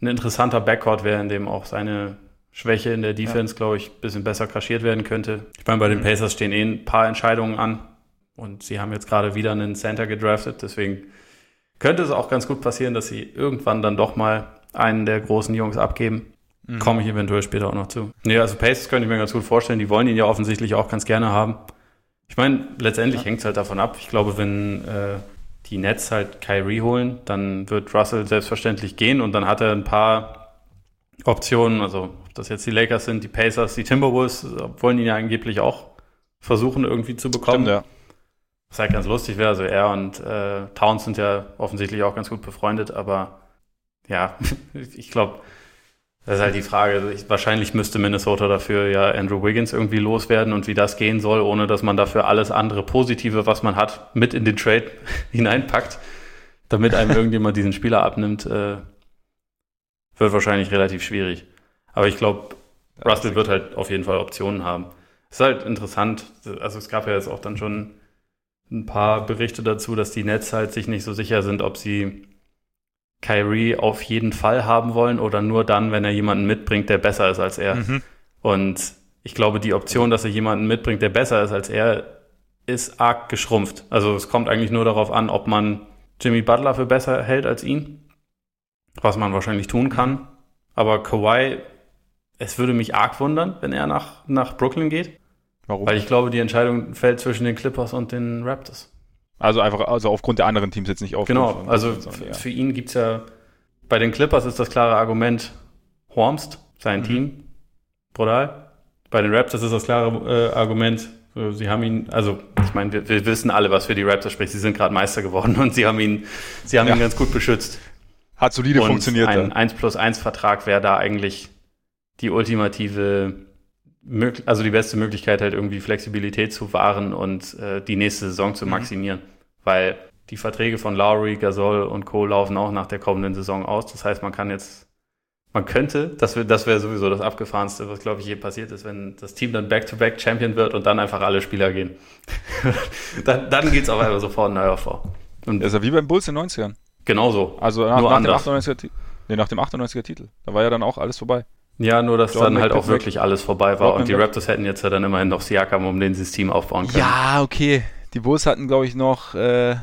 [SPEAKER 2] ein interessanter Backcourt wäre, in dem auch seine Schwäche in der Defense, ja. glaube ich, ein bisschen besser kaschiert werden könnte. Ich meine, bei den mhm. Pacers stehen eh ein paar Entscheidungen an. Und sie haben jetzt gerade wieder einen Center gedraftet. Deswegen könnte es auch ganz gut passieren, dass sie irgendwann dann doch mal einen der großen Jungs abgeben. Mhm. Komme ich eventuell später auch noch zu. Nee, also Pacers könnte ich mir ganz gut vorstellen. Die wollen ihn ja offensichtlich auch ganz gerne haben. Ich meine, letztendlich ja. hängt es halt davon ab. Ich glaube, wenn äh, die Nets halt Kyrie holen, dann wird Russell selbstverständlich gehen und dann hat er ein paar Optionen. Also, ob das jetzt die Lakers sind, die Pacers, die Timberwolves, wollen ihn ja angeblich auch versuchen irgendwie zu bekommen. Stimmt, ja. Was halt ganz lustig wäre. Also, er und äh, Towns sind ja offensichtlich auch ganz gut befreundet, aber ja, ich glaube, das ist halt die Frage. Ich, wahrscheinlich müsste Minnesota dafür ja Andrew Wiggins irgendwie loswerden und wie das gehen soll, ohne dass man dafür alles andere Positive, was man hat, mit in den Trade hineinpackt, damit einem irgendjemand diesen Spieler abnimmt, äh, wird wahrscheinlich relativ schwierig. Aber ich glaube, Russell wird halt auf jeden Fall Optionen haben. Ist halt interessant. Also es gab ja jetzt auch dann schon ein paar Berichte dazu, dass die Nets halt sich nicht so sicher sind, ob sie Kyrie auf jeden Fall haben wollen oder nur dann, wenn er jemanden mitbringt, der besser ist als er. Mhm. Und ich glaube, die Option, dass er jemanden mitbringt, der besser ist als er, ist arg geschrumpft. Also es kommt eigentlich nur darauf an, ob man Jimmy Butler für besser hält als ihn, was man wahrscheinlich tun kann. Aber Kawhi, es würde mich arg wundern, wenn er nach, nach Brooklyn geht. Warum? Weil ich glaube, die Entscheidung fällt zwischen den Clippers und den Raptors.
[SPEAKER 1] Also einfach, also aufgrund der anderen Teams jetzt nicht auf.
[SPEAKER 2] Genau, also ja. für ihn gibt es ja, bei den Clippers ist das klare Argument Hormst, sein mhm. Team, brutal. Bei den Raptors ist das klare äh, Argument, äh, sie haben ihn, also ich meine, wir, wir, wissen alle, was für die Raptors spricht, sie sind gerade Meister geworden und sie haben ihn, sie haben ja. ihn ganz gut beschützt.
[SPEAKER 1] Hat solide und funktioniert.
[SPEAKER 2] Ein dann. 1 plus 1 Vertrag wäre da eigentlich die ultimative also die beste Möglichkeit halt irgendwie Flexibilität zu wahren und äh, die nächste Saison zu mhm. maximieren. Mhm weil die Verträge von Lowry, Gasol und Co. laufen auch nach der kommenden Saison aus. Das heißt, man kann jetzt, man könnte, das wäre das wär sowieso das Abgefahrenste, was glaube ich je passiert ist, wenn das Team dann Back-to-Back -back Champion wird und dann einfach alle Spieler gehen. dann dann geht es auf einmal sofort neu vor.
[SPEAKER 1] Und das ist ja wie beim Bulls in den 90ern.
[SPEAKER 2] Genauso.
[SPEAKER 1] Also nach, nach dem 98er, nee, nach dem 98er Titel. Da war ja dann auch alles vorbei.
[SPEAKER 2] Ja, nur dass Jordan dann halt auch wirklich alles vorbei war Jordan und die Raptors hätten jetzt ja dann immerhin noch Siakam, um den sie das Team aufbauen können.
[SPEAKER 1] Ja, okay. Die Bulls hatten, glaube ich, noch äh,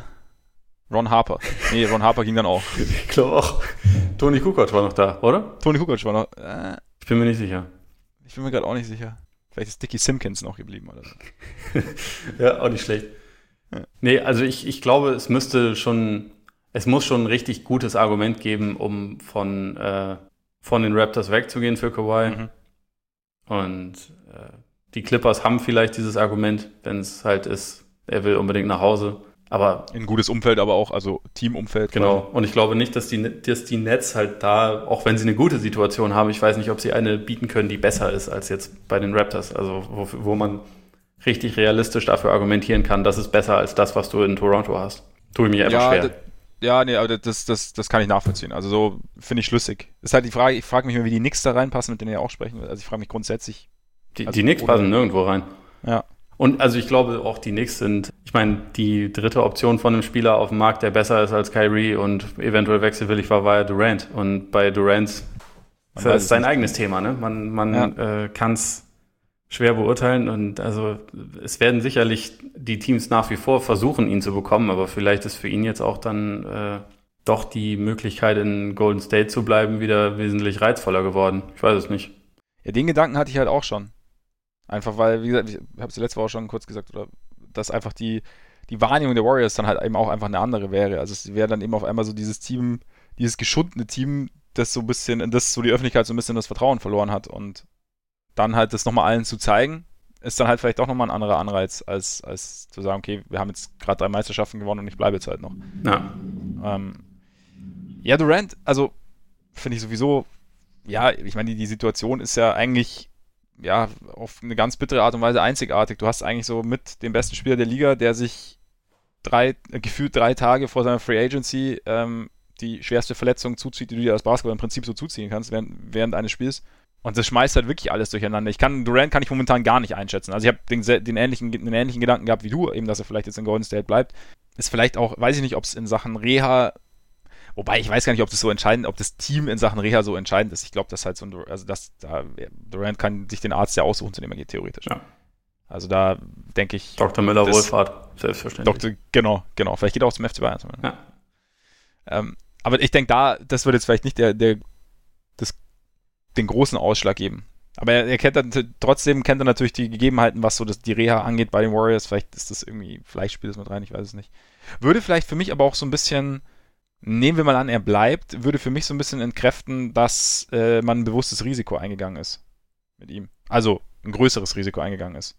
[SPEAKER 1] Ron Harper. Nee, Ron Harper ging dann auch.
[SPEAKER 2] ich glaube auch. Tony Kukoc war noch da, oder?
[SPEAKER 1] Tony Kukoc war noch. Äh,
[SPEAKER 2] ich bin mir nicht sicher.
[SPEAKER 1] Ich bin mir gerade auch nicht sicher. Vielleicht ist Dickie Simpkins noch geblieben oder so.
[SPEAKER 2] ja, auch nicht schlecht. Ja. Nee, also ich, ich glaube, es müsste schon, es muss schon ein richtig gutes Argument geben, um von, äh, von den Raptors wegzugehen für Kawhi. Mhm. Und äh, die Clippers haben vielleicht dieses Argument, wenn es halt ist, er will unbedingt nach Hause. Aber
[SPEAKER 1] in gutes Umfeld, aber auch, also Teamumfeld.
[SPEAKER 2] Genau. Quasi. Und ich glaube nicht, dass die, dass die Nets halt da, auch wenn sie eine gute Situation haben, ich weiß nicht, ob sie eine bieten können, die besser ist als jetzt bei den Raptors. Also wo, wo man richtig realistisch dafür argumentieren kann, das ist besser als das, was du in Toronto hast. Tue ich mir einfach ja, schwer.
[SPEAKER 1] Ja, nee, aber das, das, das kann ich nachvollziehen. Also so finde ich schlüssig. Ist halt die Frage, ich frage mich immer, wie die Knicks da reinpassen, mit denen ihr auch sprechen Also ich frage mich grundsätzlich.
[SPEAKER 2] Die, also, die Knicks passen nirgendwo rein.
[SPEAKER 1] Ja.
[SPEAKER 2] Und also ich glaube auch die Knicks sind, ich meine, die dritte Option von einem Spieler auf dem Markt, der besser ist als Kyrie und eventuell wechselwillig war, war ja Durant. Und bei Durant das ist sein eigenes Thema, ne? Man, man ja. äh, kann es schwer beurteilen und also es werden sicherlich die Teams nach wie vor versuchen, ihn zu bekommen, aber vielleicht ist für ihn jetzt auch dann äh, doch die Möglichkeit, in Golden State zu bleiben, wieder wesentlich reizvoller geworden. Ich weiß es nicht.
[SPEAKER 1] Ja, den Gedanken hatte ich halt auch schon. Einfach weil, wie gesagt, ich habe es letzte Woche schon kurz gesagt, oder dass einfach die, die Wahrnehmung der Warriors dann halt eben auch einfach eine andere wäre. Also es wäre dann eben auf einmal so dieses Team, dieses geschundene Team, das so ein bisschen, das so die Öffentlichkeit so ein bisschen das Vertrauen verloren hat und dann halt das nochmal allen zu zeigen, ist dann halt vielleicht auch nochmal ein anderer Anreiz, als, als zu sagen, okay, wir haben jetzt gerade drei Meisterschaften gewonnen und ich bleibe jetzt halt noch.
[SPEAKER 2] Ja.
[SPEAKER 1] Ähm, ja, Durant, also finde ich sowieso, ja, ich meine, die, die Situation ist ja eigentlich ja, auf eine ganz bittere Art und Weise einzigartig. Du hast eigentlich so mit dem besten Spieler der Liga, der sich drei, äh, gefühlt drei Tage vor seiner Free Agency ähm, die schwerste Verletzung zuzieht, die du dir als Basketball im Prinzip so zuziehen kannst während, während eines Spiels. Und das schmeißt halt wirklich alles durcheinander. Ich kann, Durant kann ich momentan gar nicht einschätzen. Also ich habe den, den, ähnlichen, den ähnlichen Gedanken gehabt wie du, eben, dass er vielleicht jetzt in Golden State bleibt. Ist vielleicht auch, weiß ich nicht, ob es in Sachen Reha, wobei ich weiß gar nicht, ob das so entscheidend, ob das Team in Sachen Reha so entscheidend ist. Ich glaube, dass halt so ein, also dass da, Durant kann sich den Arzt ja aussuchen, zu dem er geht, theoretisch.
[SPEAKER 2] Ja.
[SPEAKER 1] Also da denke ich.
[SPEAKER 2] Dr. Müller-Wohlfahrt, selbstverständlich.
[SPEAKER 1] Doktor, genau, genau. Vielleicht geht er auch zum FC Bayern.
[SPEAKER 2] Ja.
[SPEAKER 1] Ähm, aber ich denke da, das wird jetzt vielleicht nicht der, der, den großen Ausschlag geben. Aber er, er kennt dann, trotzdem kennt er natürlich die Gegebenheiten, was so das, die Reha angeht bei den Warriors. Vielleicht ist das irgendwie, vielleicht spielt das mit rein, ich weiß es nicht. Würde vielleicht für mich aber auch so ein bisschen, nehmen wir mal an, er bleibt, würde für mich so ein bisschen entkräften, dass äh, man ein bewusstes Risiko eingegangen ist mit ihm. Also ein größeres Risiko eingegangen ist.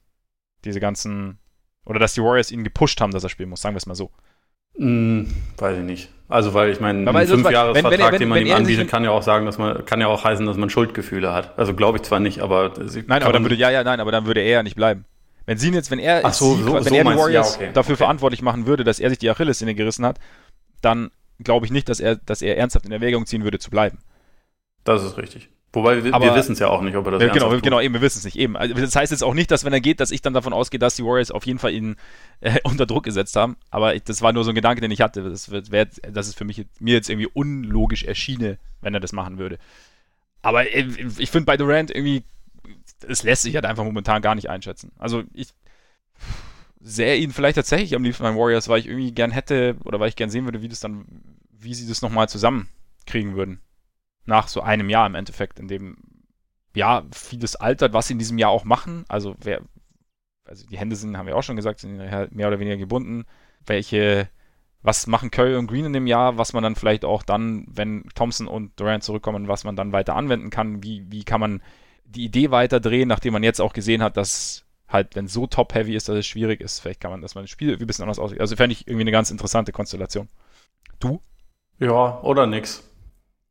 [SPEAKER 1] Diese ganzen, oder dass die Warriors ihn gepusht haben, dass er spielen muss, sagen wir es mal so.
[SPEAKER 2] Hm, weiß ich nicht. Also weil ich meine, ein Fünfjahresvertrag, den man
[SPEAKER 1] wenn
[SPEAKER 2] ihm anbietet, kann ja auch sagen, dass man kann ja auch heißen, dass man Schuldgefühle hat. Also glaube ich zwar nicht, aber sie
[SPEAKER 1] Nein, aber dann würde, ja, ja, nein, aber dann würde er ja nicht bleiben. Wenn sie ihn jetzt, wenn er,
[SPEAKER 2] Ach so,
[SPEAKER 1] sie,
[SPEAKER 2] so-
[SPEAKER 1] wenn
[SPEAKER 2] so
[SPEAKER 1] er die Warriors
[SPEAKER 2] ja, okay,
[SPEAKER 1] dafür
[SPEAKER 2] okay.
[SPEAKER 1] verantwortlich machen würde, dass er sich die Achillessehne gerissen hat, dann glaube ich nicht, dass er, dass er ernsthaft in Erwägung ziehen würde, zu bleiben.
[SPEAKER 2] das ist richtig. Wobei wir, wir wissen es ja auch nicht, ob er das
[SPEAKER 1] Ja, genau,
[SPEAKER 2] tut.
[SPEAKER 1] genau, eben, wir wissen es nicht. Eben. Also, das heißt jetzt auch nicht, dass wenn er geht, dass ich dann davon ausgehe, dass die Warriors auf jeden Fall ihn äh, unter Druck gesetzt haben. Aber ich, das war nur so ein Gedanke, den ich hatte. Das, wird, wär, das ist für mich jetzt- mir jetzt irgendwie unlogisch erschiene, wenn er das machen würde. Aber äh, ich finde bei Durant irgendwie, es lässt sich halt einfach momentan gar nicht einschätzen. Also ich sähe ihn vielleicht tatsächlich am liebsten beim Warriors, weil ich irgendwie gern hätte oder weil ich gern sehen würde, wie das dann, wie sie das nochmal zusammenkriegen würden. Nach so einem Jahr im Endeffekt, in dem ja, vieles altert, was sie in diesem Jahr auch machen. Also wer, also die Hände sind, haben wir auch schon gesagt, sind mehr oder weniger gebunden. Welche, was machen Curry und Green in dem Jahr, was man dann vielleicht auch dann, wenn Thompson und Durant zurückkommen, was man dann weiter anwenden kann, wie, wie kann man die Idee weiter drehen, nachdem man jetzt auch gesehen hat, dass halt, wenn es so top-heavy ist, dass es schwierig ist, vielleicht kann man, dass man das Spiel ein bisschen anders aussieht. Also fände ich irgendwie eine ganz interessante Konstellation. Du?
[SPEAKER 2] Ja, oder nix.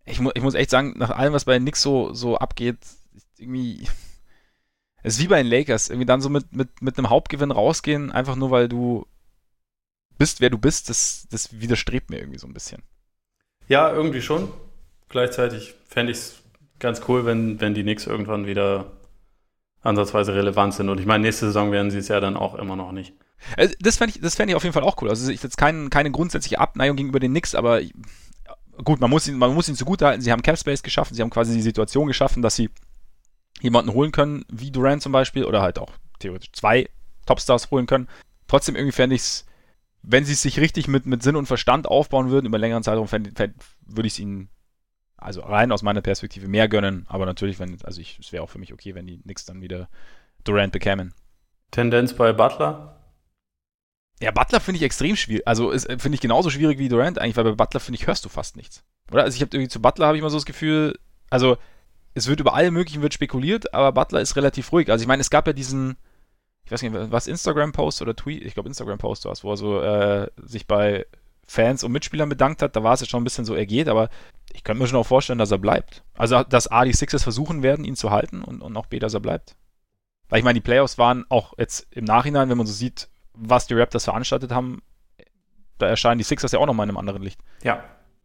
[SPEAKER 1] Ich, mu ich muss echt sagen, nach allem, was bei den Knicks so, so abgeht, ist irgendwie. Es ist wie bei den Lakers. Irgendwie dann so mit, mit, mit einem Hauptgewinn rausgehen, einfach nur weil du bist, wer du bist, das, das widerstrebt mir irgendwie so ein bisschen.
[SPEAKER 2] Ja, irgendwie schon. Gleichzeitig fände ich es ganz cool, wenn, wenn die Knicks irgendwann wieder ansatzweise relevant sind. Und ich meine, nächste Saison werden sie es ja dann auch immer noch nicht.
[SPEAKER 1] Also das fände ich, das fänd ich auf jeden Fall auch cool. Also ich jetzt kein, keine grundsätzliche Abneigung gegenüber den Knicks, aber gut, man muss ihn, man muss ihn zugutehalten. Sie haben Cap Space geschaffen, sie haben quasi die Situation geschaffen, dass sie jemanden holen können, wie Durant zum Beispiel, oder halt auch theoretisch zwei Topstars holen können. Trotzdem irgendwie fände ich es, wenn sie es sich richtig mit, mit Sinn und Verstand aufbauen würden, über einen längeren Zeitraum, fänd, fänd, würde ich es ihnen, also rein aus meiner Perspektive, mehr gönnen. Aber natürlich, wenn, also ich, es wäre auch für mich okay, wenn die Knicks dann wieder Durant bekämen.
[SPEAKER 2] Tendenz bei Butler?
[SPEAKER 1] Ja, Butler finde ich extrem schwierig. Also ist- finde ich genauso schwierig wie Durant eigentlich, weil bei Butler finde ich hörst du fast nichts. Oder? Also ich habe irgendwie zu Butler habe ich mal so das Gefühl, also es wird über alle möglichen wird spekuliert, aber Butler ist relativ ruhig. Also ich meine, es gab ja diesen, ich weiß nicht, was Instagram-Post oder Tweet, ich glaube Instagram-Post war es, wo er so äh, sich bei Fans und Mitspielern bedankt hat. Da war es jetzt schon ein bisschen so, er geht, aber ich könnte mir schon auch vorstellen, dass er bleibt. Also dass A, die Sixers versuchen werden, ihn zu halten und, und auch B, dass er bleibt. Weil ich meine, die Playoffs waren auch jetzt im Nachhinein, wenn man so sieht, was die Raptors veranstaltet haben, da erscheinen die Sixers ja auch nochmal in einem anderen Licht.
[SPEAKER 2] Ja.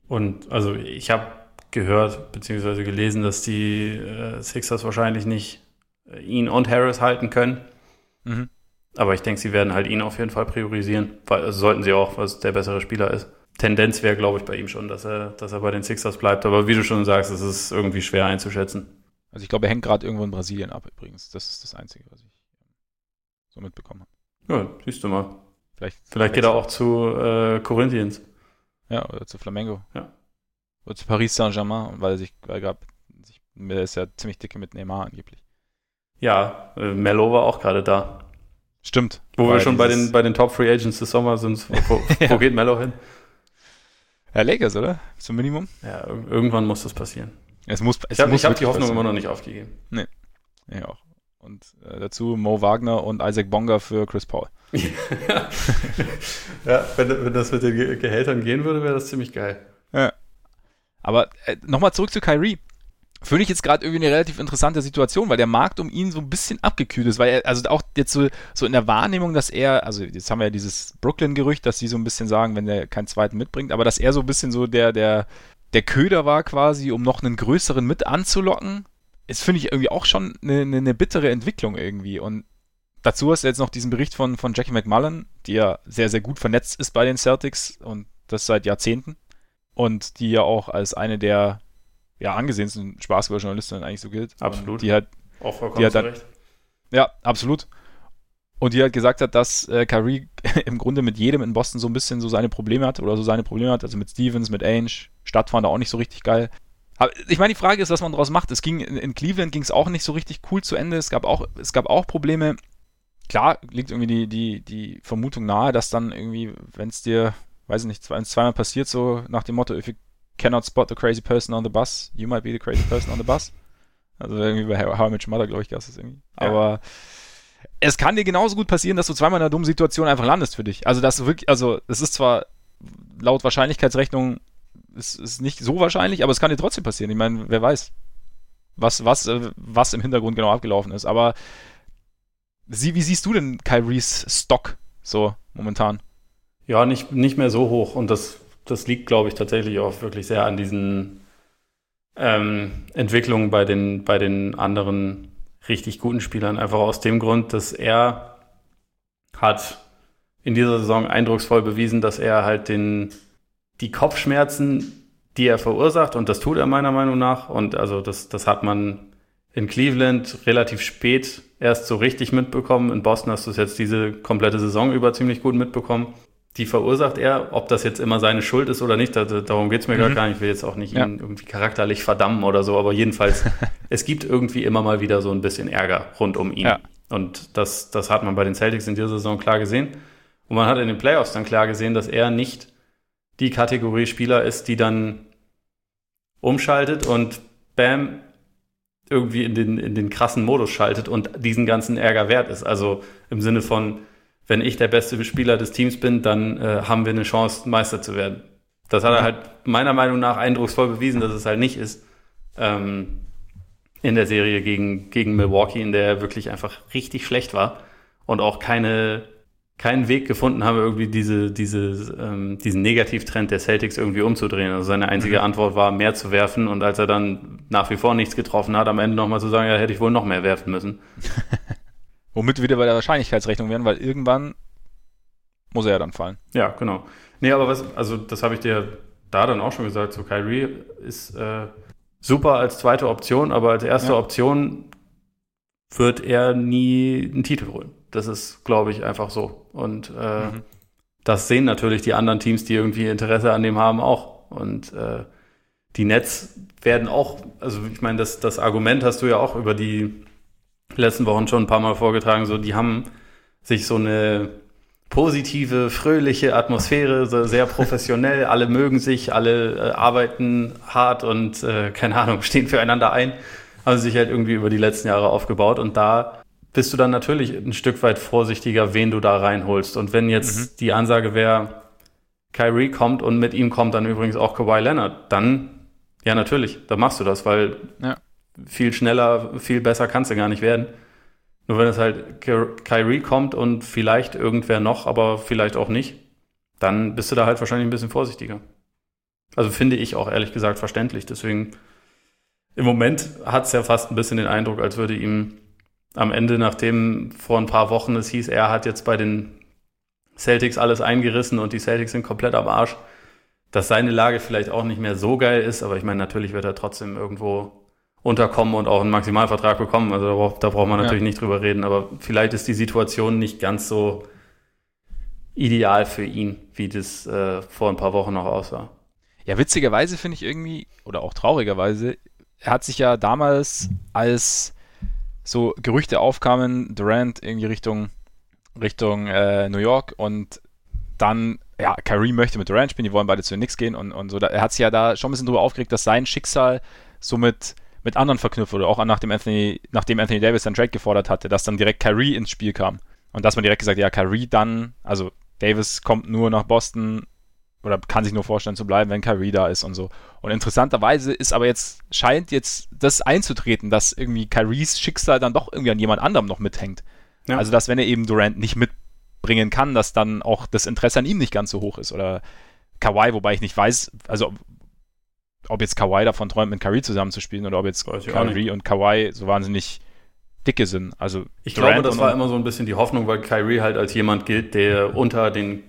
[SPEAKER 2] Und also ich habe gehört bzw. gelesen, dass die äh, Sixers wahrscheinlich nicht äh, ihn und Harris halten können.
[SPEAKER 1] Mhm.
[SPEAKER 2] Aber ich denke, sie werden halt ihn auf jeden Fall priorisieren. Weil, also sollten sie auch, was der bessere Spieler ist. Tendenz wäre, glaube ich, bei ihm schon, dass er, dass er bei den Sixers bleibt. Aber wie du schon sagst, es ist irgendwie schwer einzuschätzen.
[SPEAKER 1] Also ich glaube, er hängt gerade irgendwo in Brasilien ab übrigens. Das ist das Einzige, was ich so mitbekommen habe.
[SPEAKER 2] Ja, siehst du mal.
[SPEAKER 1] Vielleicht,
[SPEAKER 2] Vielleicht geht er auch zu äh, Corinthians.
[SPEAKER 1] Ja, oder zu Flamengo.
[SPEAKER 2] Ja.
[SPEAKER 1] Oder zu Paris Saint-Germain, weil er sich, weil er gab, sich, der ist ja ziemlich dicke mit Neymar angeblich.
[SPEAKER 2] Ja, äh, Mello war auch gerade da.
[SPEAKER 1] Stimmt.
[SPEAKER 2] Wo wir schon bei den, bei den Top Free Agents des Sommers sind. Wo, ja. wo geht Mello hin?
[SPEAKER 1] Ja, Lakers, oder? Zum Minimum?
[SPEAKER 2] Ja, irgendwann muss das passieren.
[SPEAKER 1] Es muss, es
[SPEAKER 2] ich habe
[SPEAKER 1] hab
[SPEAKER 2] die Hoffnung passieren. immer noch nicht aufgegeben.
[SPEAKER 1] Nee. Ja, auch. Und äh, dazu Mo Wagner und Isaac Bonga für Chris Paul.
[SPEAKER 2] ja, wenn, wenn das mit den Ge Gehältern gehen würde, wäre das ziemlich geil.
[SPEAKER 1] Ja. Aber äh, nochmal zurück zu Kyrie. Finde ich jetzt gerade irgendwie eine relativ interessante Situation, weil der Markt um ihn so ein bisschen abgekühlt ist, weil er, also auch jetzt so, so in der Wahrnehmung, dass er, also jetzt haben wir ja dieses Brooklyn-Gerücht, dass sie so ein bisschen sagen, wenn er keinen zweiten mitbringt, aber dass er so ein bisschen so der, der, der Köder war quasi, um noch einen größeren mit anzulocken, ist, finde ich, irgendwie auch schon eine, eine, eine bittere Entwicklung irgendwie. Und dazu hast du jetzt noch diesen Bericht von, von Jackie McMullen, die ja sehr, sehr gut vernetzt ist bei den Celtics und das seit Jahrzehnten. Und die ja auch als eine der ja, angesehensten Basketball-Journalistinnen eigentlich so gilt.
[SPEAKER 2] Absolut.
[SPEAKER 1] die hat,
[SPEAKER 2] auch vollkommen
[SPEAKER 1] die hat dann, recht. Ja, absolut. Und die halt gesagt hat, dass äh, Kyrie im Grunde mit jedem in Boston so ein bisschen so seine Probleme hat oder so seine Probleme hat. Also mit Stevens, mit Ainge, Stadtfahren da auch nicht so richtig geil. Ich meine, die Frage ist, was man daraus macht. Es ging in, Cleveland ging es auch nicht so richtig cool zu Ende. Es gab auch, es gab auch Probleme. Klar liegt irgendwie die, die, die Vermutung nahe, dass dann irgendwie, wenn es dir, weiß ich nicht, zwei, zweimal passiert, so nach dem Motto, if you cannot spot the crazy person on the bus, you might be the crazy person on the bus. Also irgendwie bei How I Met Your Mother, glaube ich, gab es das irgendwie. Ja. Aber es kann dir genauso gut passieren, dass du zweimal in einer dummen Situation einfach landest für dich. Also das wirklich, also es ist zwar laut Wahrscheinlichkeitsrechnung ist, ist nicht so wahrscheinlich, aber es kann dir trotzdem passieren. Ich meine, wer weiß, was, was, äh, was im Hintergrund genau abgelaufen ist. Aber sie, wie siehst du denn Kyries Stock so momentan?
[SPEAKER 2] Ja, nicht, nicht mehr so hoch. Und das, das liegt, glaube ich, tatsächlich auch wirklich sehr an diesen ähm, Entwicklungen bei den, bei den anderen richtig guten Spielern. Einfach aus dem Grund, dass er hat in dieser Saison eindrucksvoll bewiesen, dass er halt den die Kopfschmerzen, die er verursacht, und das tut er meiner Meinung nach, und also das, das hat man in Cleveland relativ spät erst so richtig mitbekommen. In Boston hast du es jetzt diese komplette Saison über ziemlich gut mitbekommen. Die verursacht er, ob das jetzt immer seine Schuld ist oder nicht, darum geht es mir mhm. gar nicht. Ich will jetzt auch nicht ja. ihn irgendwie charakterlich verdammen oder so, aber jedenfalls, es gibt irgendwie immer mal wieder so ein bisschen Ärger rund um ihn. Ja. Und das, das hat man bei den Celtics in dieser Saison klar gesehen. Und man hat in den Playoffs dann klar gesehen, dass er nicht die Kategorie Spieler ist, die dann umschaltet und bam, irgendwie in den, in den krassen Modus schaltet und diesen ganzen Ärger wert ist. Also im Sinne von, wenn ich der beste Spieler des Teams bin, dann äh, haben wir eine Chance, Meister zu werden. Das hat er halt meiner Meinung nach eindrucksvoll bewiesen, dass es halt nicht ist. Ähm, in der Serie gegen, gegen Milwaukee, in der er wirklich einfach richtig schlecht war und auch keine keinen Weg gefunden habe, irgendwie diese, diese, ähm, diesen Negativtrend der Celtics irgendwie umzudrehen. Also seine einzige mhm. Antwort war, mehr zu werfen und als er dann nach wie vor nichts getroffen hat, am Ende nochmal zu sagen, ja, hätte ich wohl noch mehr werfen müssen.
[SPEAKER 1] Womit wir wieder bei der Wahrscheinlichkeitsrechnung werden, weil irgendwann muss er ja dann fallen.
[SPEAKER 2] Ja, genau. Nee, aber was, also das habe ich dir da dann auch schon gesagt, so Kyrie ist äh, super als zweite Option, aber als erste ja. Option wird er nie einen Titel holen. Das ist, glaube ich, einfach so. Und äh, mhm. das sehen natürlich die anderen Teams, die irgendwie Interesse an dem haben, auch. Und äh, die Nets werden auch, also ich meine, das, das Argument hast du ja auch über die letzten Wochen schon ein paar Mal vorgetragen, so die haben sich so eine positive, fröhliche Atmosphäre, so sehr professionell, alle mögen sich, alle äh, arbeiten hart und äh, keine Ahnung, stehen füreinander ein, haben sich halt irgendwie über die letzten Jahre aufgebaut und da bist du dann natürlich ein Stück weit vorsichtiger, wen du da reinholst. Und wenn jetzt mhm. die Ansage wäre, Kyrie kommt und mit ihm kommt dann übrigens auch Kawhi Leonard, dann, ja, natürlich, dann machst du das, weil ja. viel schneller, viel besser kannst du gar nicht werden. Nur wenn es halt Kyrie kommt und vielleicht irgendwer noch, aber vielleicht auch nicht, dann bist du da halt wahrscheinlich ein bisschen vorsichtiger. Also finde ich auch ehrlich gesagt verständlich. Deswegen, im Moment hat es ja fast ein bisschen den Eindruck, als würde ihm am Ende, nachdem vor ein paar Wochen es hieß, er hat jetzt bei den Celtics alles eingerissen und die Celtics sind komplett am Arsch, dass seine Lage vielleicht auch nicht mehr so geil ist, aber ich meine, natürlich wird er trotzdem irgendwo unterkommen und auch einen Maximalvertrag bekommen. Also da braucht, da braucht man natürlich ja. nicht drüber reden, aber vielleicht ist die Situation nicht ganz so ideal für ihn, wie das äh, vor ein paar Wochen noch aussah.
[SPEAKER 1] Ja, witzigerweise finde ich irgendwie, oder auch traurigerweise, er hat sich ja damals als so Gerüchte aufkamen, Durant irgendwie Richtung Richtung äh, New York und dann, ja, Kyrie möchte mit Durant spielen, die wollen beide zu den Knicks gehen und, und so. Da, er hat sich ja da schon ein bisschen drüber aufgeregt, dass sein Schicksal so mit, anderen verknüpft wurde, auch nachdem Anthony, nachdem Anthony Davis dann Trade gefordert hatte, dass dann direkt Kyrie ins Spiel kam. Und dass man direkt gesagt, ja, Kyrie dann, also Davis kommt nur nach Boston oder kann sich nur vorstellen zu bleiben, wenn Kyrie da ist und so. Und interessanterweise ist aber jetzt, scheint jetzt das einzutreten, dass irgendwie Kyries Schicksal dann doch irgendwie an jemand anderem noch mithängt. Ja. Also, dass wenn er eben Durant nicht mitbringen kann, dass dann auch das Interesse an ihm nicht ganz so hoch ist. Oder Kawhi, wobei ich nicht weiß, also ob jetzt Kawhi davon träumt, mit Kyrie zusammenzuspielen oder ob jetzt Kyrie und Kawhi so wahnsinnig dicke sind. Also
[SPEAKER 2] ich Durant glaube, das war immer so ein bisschen die Hoffnung, weil Kyrie halt als jemand gilt, der unter den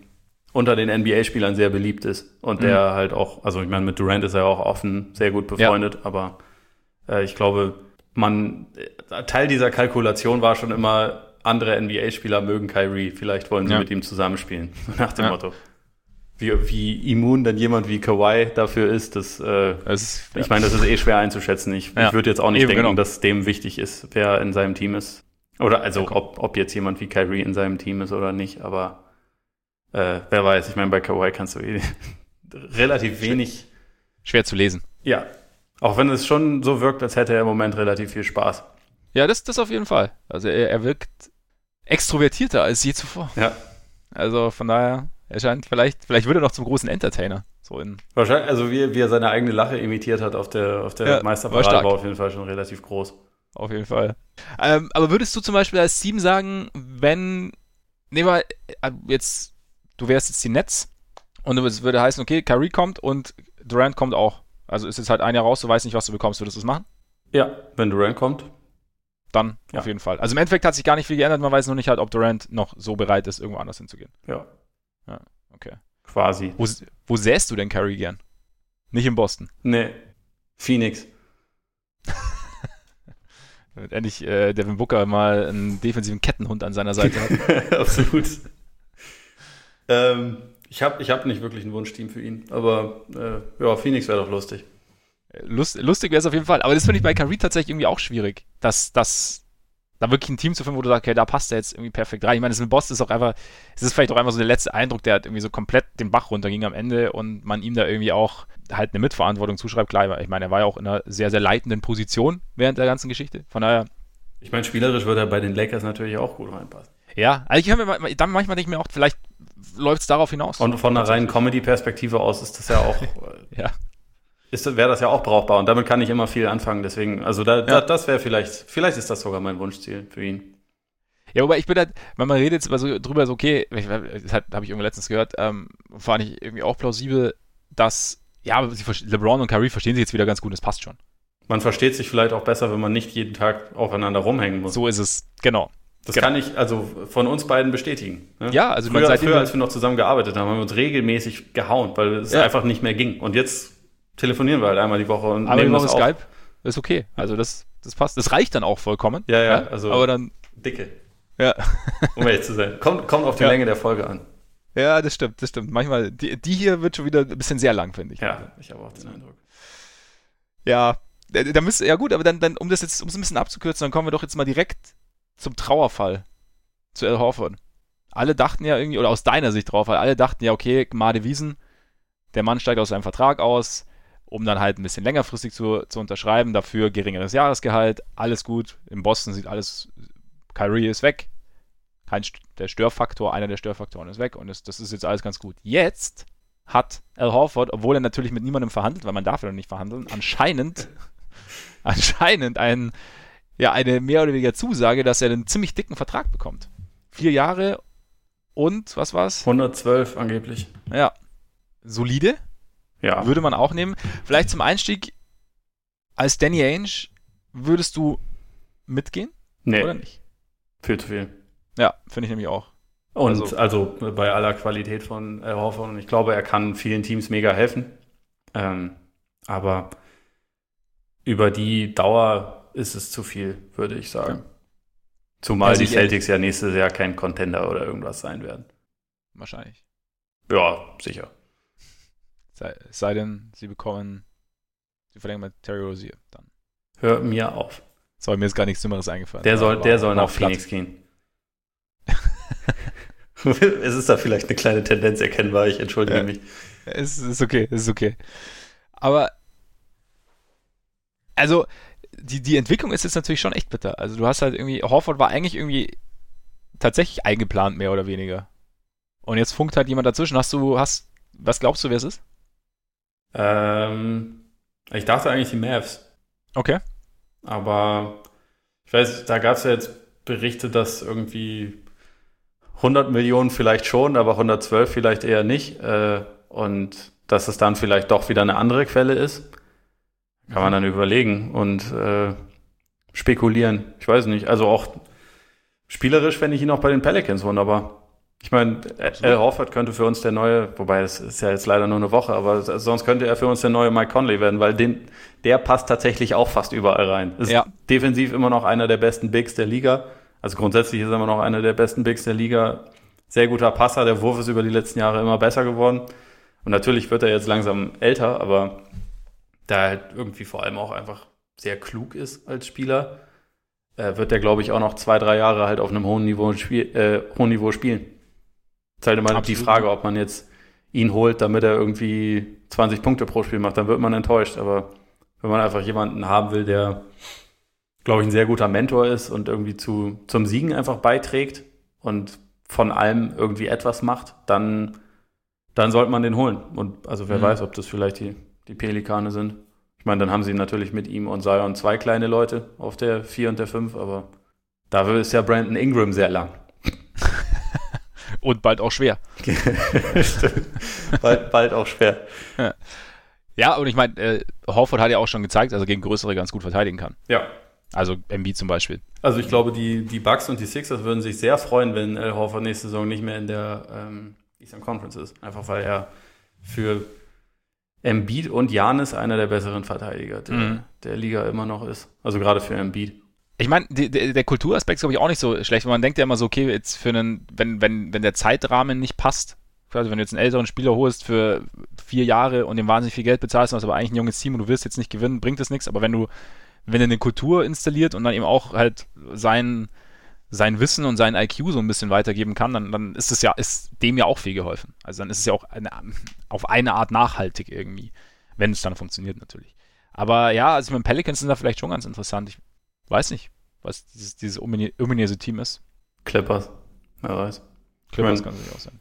[SPEAKER 2] unter den NBA-Spielern sehr beliebt ist und mhm. der halt auch, also ich meine, mit Durant ist er auch offen sehr gut befreundet, ja. aber äh, ich glaube, man, äh, Teil dieser Kalkulation war schon immer, andere NBA-Spieler mögen Kyrie, vielleicht wollen sie ja. mit ihm zusammenspielen, nach dem ja. Motto. Wie, wie immun dann jemand wie Kawhi dafür ist, das, äh, ist, ich meine, das ist eh schwer einzuschätzen. Ich, ich würde jetzt auch nicht Eben, denken, genau. dass dem wichtig ist, wer in seinem Team ist. Oder also ob, ob jetzt jemand wie Kyrie in seinem Team ist oder nicht, aber äh, wer weiß, ich meine, bei Kawhi kannst du eh relativ wenig.
[SPEAKER 1] Schwer zu lesen.
[SPEAKER 2] Ja. Auch wenn es schon so wirkt, als hätte er im Moment relativ viel Spaß.
[SPEAKER 1] Ja, das, das auf jeden Fall. Also er, er wirkt extrovertierter als je zuvor.
[SPEAKER 2] Ja.
[SPEAKER 1] Also von daher, er scheint vielleicht, vielleicht wird er noch zum großen Entertainer. So in
[SPEAKER 2] Wahrscheinlich, also wie, wie er seine eigene Lache imitiert hat auf der, auf der ja, Meisterparade war, war auf jeden Fall schon relativ groß.
[SPEAKER 1] Auf jeden Fall. Ähm, aber würdest du zum Beispiel als Team sagen, wenn, nehmen wir äh, jetzt du wärst jetzt die Nets und es würde heißen, okay, Kyrie kommt und Durant kommt auch. Also ist jetzt halt ein Jahr raus, du weißt nicht, was du bekommst. Würdest du es machen?
[SPEAKER 2] Ja, wenn Durant kommt.
[SPEAKER 1] Dann ja. auf jeden Fall. Also im Endeffekt hat sich gar nicht viel geändert, man weiß nur nicht halt, ob Durant noch so bereit ist, irgendwo anders hinzugehen.
[SPEAKER 2] Ja.
[SPEAKER 1] Ja, okay.
[SPEAKER 2] Quasi.
[SPEAKER 1] Wo, wo säst du denn Kyrie gern? Nicht in Boston.
[SPEAKER 2] Nee. Phoenix.
[SPEAKER 1] Damit endlich äh, Devin Booker mal einen defensiven Kettenhund an seiner Seite
[SPEAKER 2] hat. Absolut. Ähm, ich habe ich hab nicht wirklich ein Wunschteam für ihn, aber äh, ja, Phoenix wäre doch lustig.
[SPEAKER 1] Lust, lustig wäre es auf jeden Fall, aber das finde ich bei Kyrie tatsächlich irgendwie auch schwierig, dass, dass da wirklich ein Team zu finden, wo du sagst, okay, da passt er jetzt irgendwie perfekt rein. Ich meine, das mit Boston ist auch einfach, es ist vielleicht auch einfach so der letzte Eindruck, der hat irgendwie so komplett den Bach runterging am Ende und man ihm da irgendwie auch halt eine Mitverantwortung zuschreibt. Klar, ich meine, er war ja auch in einer sehr, sehr leitenden Position während der ganzen Geschichte. Von daher.
[SPEAKER 2] Ich meine, spielerisch würde er bei den Lakers natürlich auch gut reinpassen.
[SPEAKER 1] Ja, also ich habe mir dann manchmal denke ich mir auch, vielleicht läuft es darauf hinaus.
[SPEAKER 2] Und von einer reinen Comedy-Perspektive aus ist das ja auch. ja. Wäre das ja auch brauchbar und damit kann ich immer viel anfangen. Deswegen, also da, ja. da, das wäre vielleicht, vielleicht ist das sogar mein Wunschziel für ihn.
[SPEAKER 1] Ja, wobei ich bin halt, wenn man redet jetzt so drüber, so okay, das habe ich irgendwie letztens gehört, ähm, fand ich irgendwie auch plausibel, dass, ja, LeBron und Kyrie verstehen sich jetzt wieder ganz gut, das passt schon.
[SPEAKER 2] Man versteht sich vielleicht auch besser, wenn man nicht jeden Tag aufeinander rumhängen muss.
[SPEAKER 1] So ist es, genau.
[SPEAKER 2] Das genau. kann ich also von uns beiden bestätigen.
[SPEAKER 1] Ne? Ja, also
[SPEAKER 2] früher, seitdem früher, als wir noch zusammen gearbeitet haben, haben wir uns regelmäßig gehauen, weil es ja. einfach nicht mehr ging. Und jetzt telefonieren wir halt einmal die Woche und
[SPEAKER 1] einmal nehmen das Skype ist okay. Also das, das passt. Das reicht dann auch vollkommen.
[SPEAKER 2] Ja, ja. ja?
[SPEAKER 1] Also aber dann
[SPEAKER 2] dicke.
[SPEAKER 1] Ja.
[SPEAKER 2] um ehrlich zu sein. Kommt, kommt auf die ja. Länge der Folge an.
[SPEAKER 1] Ja, das stimmt, das stimmt. Manchmal, die, die hier wird schon wieder ein bisschen sehr lang, finde ich.
[SPEAKER 2] Ja, ich habe auch den Eindruck.
[SPEAKER 1] Ja, da müsste, ja gut, aber dann, dann, um das jetzt, um es ein bisschen abzukürzen, dann kommen wir doch jetzt mal direkt zum Trauerfall zu Al Horford. Alle dachten ja irgendwie, oder aus deiner Sicht drauf, weil alle dachten ja, okay, Made Wiesen, der Mann steigt aus seinem Vertrag aus, um dann halt ein bisschen längerfristig zu, zu unterschreiben, dafür geringeres Jahresgehalt, alles gut. In Boston sieht alles, Kyrie ist weg, kein der Störfaktor, einer der Störfaktoren ist weg und das, das ist jetzt alles ganz gut. Jetzt hat Al Horford, obwohl er natürlich mit niemandem verhandelt, weil man darf ja noch nicht verhandeln, anscheinend, anscheinend ein, ja, eine mehr oder weniger Zusage, dass er einen ziemlich dicken Vertrag bekommt vier Jahre und was war's?
[SPEAKER 2] 112 angeblich.
[SPEAKER 1] Ja. Solide.
[SPEAKER 2] Ja.
[SPEAKER 1] Würde man auch nehmen. Vielleicht zum Einstieg als Danny Ainge würdest du mitgehen?
[SPEAKER 2] Nee.
[SPEAKER 1] Oder nicht?
[SPEAKER 2] Viel zu viel.
[SPEAKER 1] Ja, finde ich nämlich auch.
[SPEAKER 2] Und also, also, bei aller Qualität von Horford und ich glaube, er kann vielen Teams mega helfen. Ähm, aber über die Dauer ist es zu viel, würde ich sagen. Ja. Zumal also die Celtics ja nächstes Jahr kein Contender oder irgendwas sein werden.
[SPEAKER 1] Wahrscheinlich.
[SPEAKER 2] Ja, sicher.
[SPEAKER 1] Sei, sei denn, sie bekommen, sie verlängern mit Terry Rozier dann.
[SPEAKER 2] Hör mir auf.
[SPEAKER 1] Sorry, mir ist gar nichts Dümmeres eingefallen.
[SPEAKER 2] Der soll, der soll nach Phoenix gehen. es ist da vielleicht eine kleine Tendenz erkennbar, ich entschuldige
[SPEAKER 1] Ja.
[SPEAKER 2] mich.
[SPEAKER 1] Es ist okay, es ist okay. Aber, also, die, die Entwicklung ist jetzt natürlich schon echt bitter. Also, du hast halt irgendwie, Horford war eigentlich irgendwie tatsächlich eingeplant, mehr oder weniger. Und jetzt funkt halt jemand dazwischen. Hast du, hast, was glaubst du, wer es ist?
[SPEAKER 2] Ähm, ich dachte eigentlich die Mavs,
[SPEAKER 1] Okay.
[SPEAKER 2] aber ich weiß, da gab es ja jetzt Berichte, dass irgendwie 100 Millionen vielleicht schon, aber 112 vielleicht eher nicht. Äh, und dass es dann vielleicht doch wieder eine andere Quelle ist. Kann man dann überlegen und äh, spekulieren. Ich weiß nicht. Also auch spielerisch fände ich ihn auch bei den Pelicans wunderbar. Ich meine, Al Horford könnte für uns der neue, wobei es ist ja jetzt leider nur eine Woche, aber sonst könnte er für uns der neue Mike Conley werden, weil den, der passt tatsächlich auch fast überall rein. Ist
[SPEAKER 1] Ja.
[SPEAKER 2] defensiv immer noch einer der besten Bigs der Liga. Also grundsätzlich ist er immer noch einer der besten Bigs der Liga. Sehr guter Passer, der Wurf ist über die letzten Jahre immer besser geworden. Und natürlich wird er jetzt langsam älter, aber da er halt irgendwie vor allem auch einfach sehr klug ist als Spieler, äh, wird er, glaube ich, auch noch zwei, drei Jahre halt auf einem hohen Niveau, spiel, äh, hohen Niveau spielen. ist halt immer die
[SPEAKER 1] Absolut.
[SPEAKER 2] Frage, ob man jetzt ihn holt, damit er irgendwie 20 Punkte pro Spiel macht, dann wird man enttäuscht. Aber wenn man einfach jemanden haben will, der, glaube ich, ein sehr guter Mentor ist und irgendwie zu, zum Siegen einfach beiträgt und von allem irgendwie etwas macht, dann, dann sollte man den holen. Und also wer
[SPEAKER 1] Mhm.
[SPEAKER 2] weiß, ob das vielleicht die, die Pelikane sind. Ich meine, dann haben sie natürlich mit ihm und Zion zwei kleine Leute auf der 4 und der 5, aber dafür ist ja Brandon Ingram sehr lang.
[SPEAKER 1] Und bald auch schwer.
[SPEAKER 2] Bald, bald auch schwer.
[SPEAKER 1] Ja, und ich meine, äh, Horford hat ja auch schon gezeigt, dass er gegen größere ganz gut verteidigen kann.
[SPEAKER 2] Ja.
[SPEAKER 1] Also MB zum Beispiel.
[SPEAKER 2] Also ich glaube, die, die Bucks und die Sixers würden sich sehr freuen, wenn Al Horford nächste Saison nicht mehr in der ähm, Eastern Conference ist. Einfach weil er für Embiid und Janis einer der besseren Verteidiger der,
[SPEAKER 1] Mhm.
[SPEAKER 2] der Liga immer noch ist. Also gerade für Embiid.
[SPEAKER 1] Ich meine, der, Kulturaspekt ist, glaube ich, auch nicht so schlecht, weil man denkt ja immer so, okay, jetzt für einen, wenn, wenn, wenn der Zeitrahmen nicht passt, also wenn du jetzt einen älteren Spieler holst für vier Jahre und dem wahnsinnig viel Geld bezahlst, du hast aber eigentlich ein junges Team und du willst jetzt nicht gewinnen, bringt das nichts, aber wenn du, wenn er eine Kultur installiert und dann eben auch halt sein, sein Wissen und sein IQ so ein bisschen weitergeben kann, dann, dann ist es ja, ist dem ja auch viel geholfen. Also dann ist es ja auch eine, auf eine Art nachhaltig irgendwie, wenn es dann funktioniert natürlich. Aber ja, also ich meine, Pelicans sind da vielleicht schon ganz interessant. Ich weiß nicht, was dieses, dieses ominöse Team ist.
[SPEAKER 2] Clippers. Wer weiß.
[SPEAKER 1] Clippers
[SPEAKER 2] Ich mein-
[SPEAKER 1] kann es auch sein.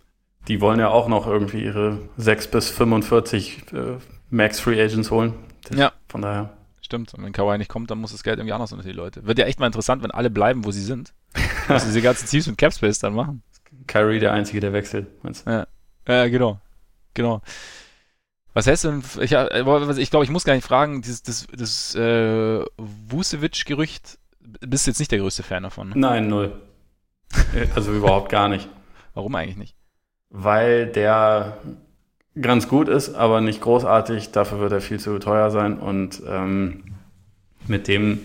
[SPEAKER 2] Die wollen ja auch noch irgendwie ihre 6 bis 45 äh, Max Free Agents holen. Das,
[SPEAKER 1] Ja.
[SPEAKER 2] Von daher.
[SPEAKER 1] Stimmt. Und wenn Kawhi nicht kommt, dann muss das Geld irgendwie anders unter die Leute. Wird ja echt mal interessant, wenn alle bleiben, wo sie sind. Was diese ganzen Teams mit Capspace dann machen.
[SPEAKER 2] Kyrie der Einzige, der wechselt. meinst du?
[SPEAKER 1] Ja, genau. Genau. Was heißt denn, ich, ich glaube, ich muss gar nicht fragen, dieses, das, das äh, Vucevic-Gerücht, bist du jetzt nicht der größte Fan davon. Ne?
[SPEAKER 2] Nein, null. Äh, also überhaupt gar nicht.
[SPEAKER 1] Warum eigentlich nicht?
[SPEAKER 2] weil der ganz gut ist, aber nicht großartig. Dafür wird er viel zu teuer sein und ähm, mit dem,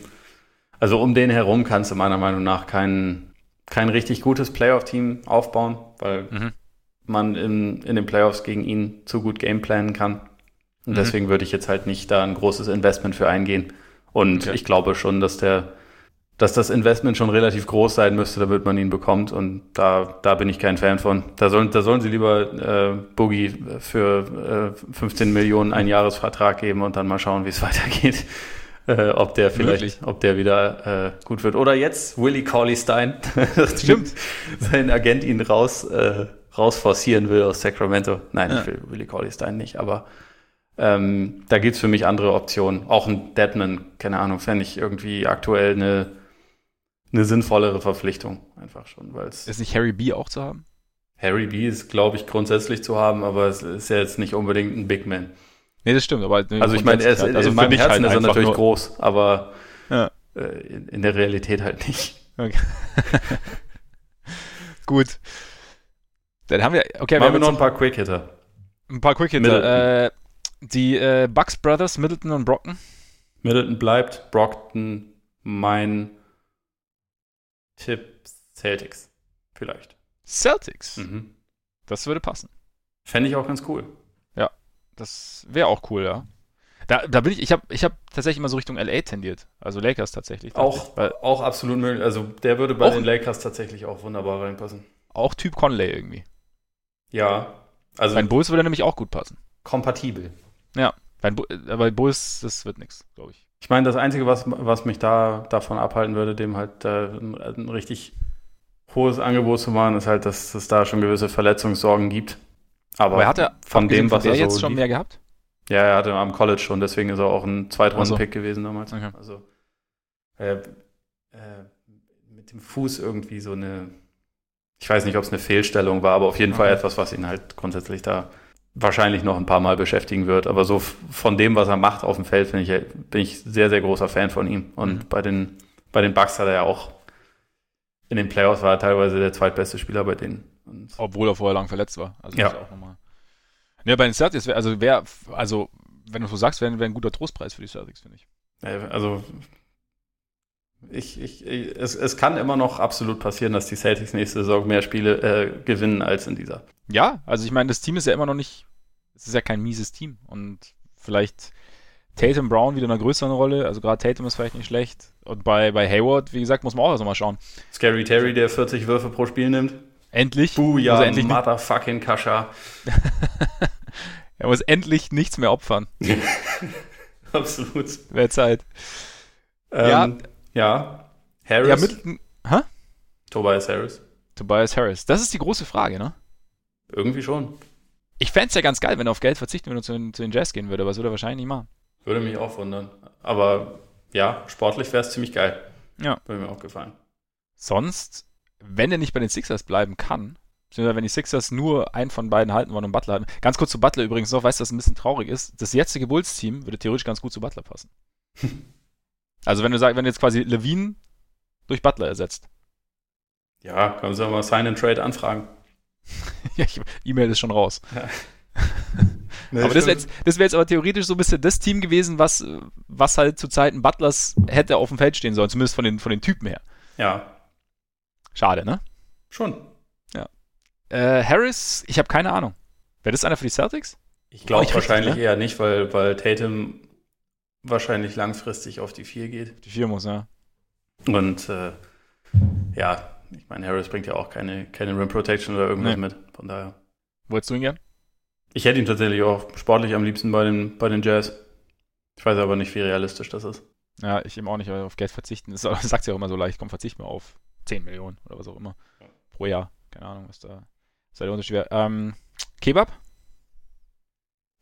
[SPEAKER 2] also um den herum kannst du meiner Meinung nach kein, kein richtig gutes Playoff-Team aufbauen, weil
[SPEAKER 1] Mhm.
[SPEAKER 2] Man in, in den Playoffs gegen ihn zu gut gameplanen kann. Und
[SPEAKER 1] Mhm.
[SPEAKER 2] deswegen würde ich jetzt halt nicht da ein großes Investment für eingehen. Und
[SPEAKER 1] Okay.
[SPEAKER 2] ich glaube schon, dass der dass das Investment schon relativ groß sein müsste, damit man ihn bekommt. Und da, da bin ich kein Fan von. Da sollen, da sollen sie lieber äh, Boogie für äh, 15 Millionen einen Jahresvertrag geben und dann mal schauen, wie es weitergeht. Äh, ob der vielleicht,
[SPEAKER 1] Möglich.
[SPEAKER 2] ob der wieder äh, gut wird. Oder jetzt Willie Cauley Stein.
[SPEAKER 1] Stimmt.
[SPEAKER 2] Sein Agent ihn raus, äh, rausforcieren will aus Sacramento. Nein,
[SPEAKER 1] Ja.
[SPEAKER 2] ich will Willie Cauley Stein nicht, aber ähm, da gibt's für mich andere Optionen. Auch ein Deadman, keine Ahnung, fände ich irgendwie aktuell eine, eine sinnvollere Verpflichtung. Einfach schon, weil es
[SPEAKER 1] Ist nicht Harry B auch zu haben?
[SPEAKER 2] Harry B ist, glaube ich, grundsätzlich zu haben, aber es ist ja jetzt nicht unbedingt ein Big Man.
[SPEAKER 1] Nee, das stimmt, aber
[SPEAKER 2] Also ich meine, er ist,
[SPEAKER 1] also
[SPEAKER 2] in meinem Herzen
[SPEAKER 1] halt
[SPEAKER 2] ist er natürlich groß, aber
[SPEAKER 1] Ja.
[SPEAKER 2] äh, in, in der Realität halt nicht.
[SPEAKER 1] Gut. Dann haben wir, okay, wir
[SPEAKER 2] Machen
[SPEAKER 1] haben
[SPEAKER 2] wir noch ein paar Quick-Hitter.
[SPEAKER 1] ein paar Quick
[SPEAKER 2] Middleton.
[SPEAKER 1] Hitter. Äh, die äh, Bucks Brothers, Middleton und Brockton.
[SPEAKER 2] Middleton bleibt, Brockton mein Tipp Celtics. Vielleicht.
[SPEAKER 1] Celtics.
[SPEAKER 2] Mhm.
[SPEAKER 1] Das würde passen.
[SPEAKER 2] Fände ich auch ganz cool.
[SPEAKER 1] Das wäre auch cool, ja. Da, da bin ich, ich habe ich hab tatsächlich immer so Richtung LA tendiert. Also Lakers tatsächlich.
[SPEAKER 2] Auch,
[SPEAKER 1] ich,
[SPEAKER 2] auch absolut möglich. Also der würde bei
[SPEAKER 1] Auch-
[SPEAKER 2] den Lakers tatsächlich auch wunderbar reinpassen.
[SPEAKER 1] auch Typ Conley irgendwie.
[SPEAKER 2] Ja.
[SPEAKER 1] Also bei den Bulls würde er nämlich auch gut passen.
[SPEAKER 2] Kompatibel.
[SPEAKER 1] Ja. Bei, äh, bei Bulls, das wird nichts, glaube ich.
[SPEAKER 2] Ich meine, das Einzige, was, was mich da davon abhalten würde, dem halt äh, ein, ein, richtig hohes Angebot zu machen, ist halt, dass es da schon gewisse Verletzungssorgen gibt. Aber,
[SPEAKER 1] Aber hat er
[SPEAKER 2] von dem, was
[SPEAKER 1] er
[SPEAKER 2] so
[SPEAKER 1] jetzt schon mehr gehabt?
[SPEAKER 2] Ja, er hatte am College schon, deswegen ist er auch ein Zweitrunden-Pick so. gewesen damals.
[SPEAKER 1] Okay.
[SPEAKER 2] Also äh, äh, mit dem Fuß irgendwie so eine, ich weiß nicht, ob es eine Fehlstellung war, aber auf jeden okay. Fall etwas, was ihn halt grundsätzlich da wahrscheinlich noch ein paar Mal beschäftigen wird. Aber so von dem, was er macht auf dem Feld, ich, bin ich sehr, sehr großer Fan von ihm. Und mhm. bei, den, bei den Bucks hat er ja auch in den Playoffs war er teilweise der zweitbeste Spieler bei denen.
[SPEAKER 1] Und Obwohl er vorher lang verletzt war.
[SPEAKER 2] Also ja.
[SPEAKER 1] auch nochmal. Ja, bei den Celtics, also wer, also wenn du so sagst, wäre wär ein guter Trostpreis für die Celtics, finde ich.
[SPEAKER 2] Also ich, ich, ich, es, es kann immer noch absolut passieren, dass die Celtics nächste Saison mehr Spiele äh, gewinnen als in dieser.
[SPEAKER 1] Ja, also ich meine, das Team ist ja immer noch nicht, es ist ja kein mieses Team und vielleicht Tatum Brown wieder eine größere Rolle, also gerade Tatum ist vielleicht nicht schlecht und bei, bei Hayward, wie gesagt, muss man auch erst mal schauen.
[SPEAKER 2] Scary Terry, der 40 Würfe pro Spiel nimmt.
[SPEAKER 1] Endlich.
[SPEAKER 2] ja, also endlich motherfucking Kascha.
[SPEAKER 1] er muss endlich nichts mehr opfern.
[SPEAKER 2] Absolut.
[SPEAKER 1] Wäre Zeit.
[SPEAKER 2] Ähm, ja. Ja.
[SPEAKER 1] Harris. Ja, Middleton. Hä?
[SPEAKER 2] Tobias Harris.
[SPEAKER 1] Tobias Harris. Das ist die große Frage, ne?
[SPEAKER 2] Irgendwie schon.
[SPEAKER 1] Ich fände es ja ganz geil, wenn er auf Geld verzichten würde und zu, den, zu den Jazz gehen würde, aber das würde er wahrscheinlich nicht machen.
[SPEAKER 2] Würde mich auch wundern. Aber ja, sportlich wäre es ziemlich geil.
[SPEAKER 1] Ja.
[SPEAKER 2] Würde mir auch gefallen.
[SPEAKER 1] Sonst, wenn er nicht bei den Sixers bleiben kann, beziehungsweise wenn die Sixers nur einen von beiden halten wollen und Butler halten. Ganz kurz zu Butler übrigens noch, weißt du, was ein bisschen traurig ist? Das jetzige Bulls-Team würde theoretisch ganz gut zu Butler passen. also wenn du sagst, wenn du jetzt quasi Levine durch Butler ersetzt.
[SPEAKER 2] Ja, können Sie mal Sign and Trade anfragen.
[SPEAKER 1] ja, E-Mail ist schon raus. Ja. nee, aber das wäre jetzt, wär jetzt aber theoretisch so ein bisschen das Team gewesen, was, was halt zu Zeiten Butlers hätte auf dem Feld stehen sollen, zumindest von den, von den Typen her.
[SPEAKER 2] Ja.
[SPEAKER 1] Schade, ne?
[SPEAKER 2] Schon.
[SPEAKER 1] Äh, Harris, ich habe keine Ahnung. Wäre das einer für die Celtics?
[SPEAKER 2] Ich glaube oh, wahrscheinlich richtig, ne? eher nicht, weil, weil Tatum wahrscheinlich langfristig auf die 4 geht.
[SPEAKER 1] Die 4 muss, ja.
[SPEAKER 2] Und äh, ja, ich meine, Harris bringt ja auch keine, keine Rim Protection oder irgendwas nee. mit. Von daher.
[SPEAKER 1] Wo hättest du ihn gern?
[SPEAKER 2] Ich hätte ihn tatsächlich auch sportlich am liebsten bei den, bei den Jazz. Ich weiß aber nicht, wie realistisch das ist.
[SPEAKER 1] Ja, ich eben auch nicht, weil auf Geld verzichten. Das sagt ja auch immer so leicht, komm, verzicht mal auf 10 Millionen oder was auch immer. Pro Jahr. Keine Ahnung, was da ist der Unterschied. Ähm, Kebab?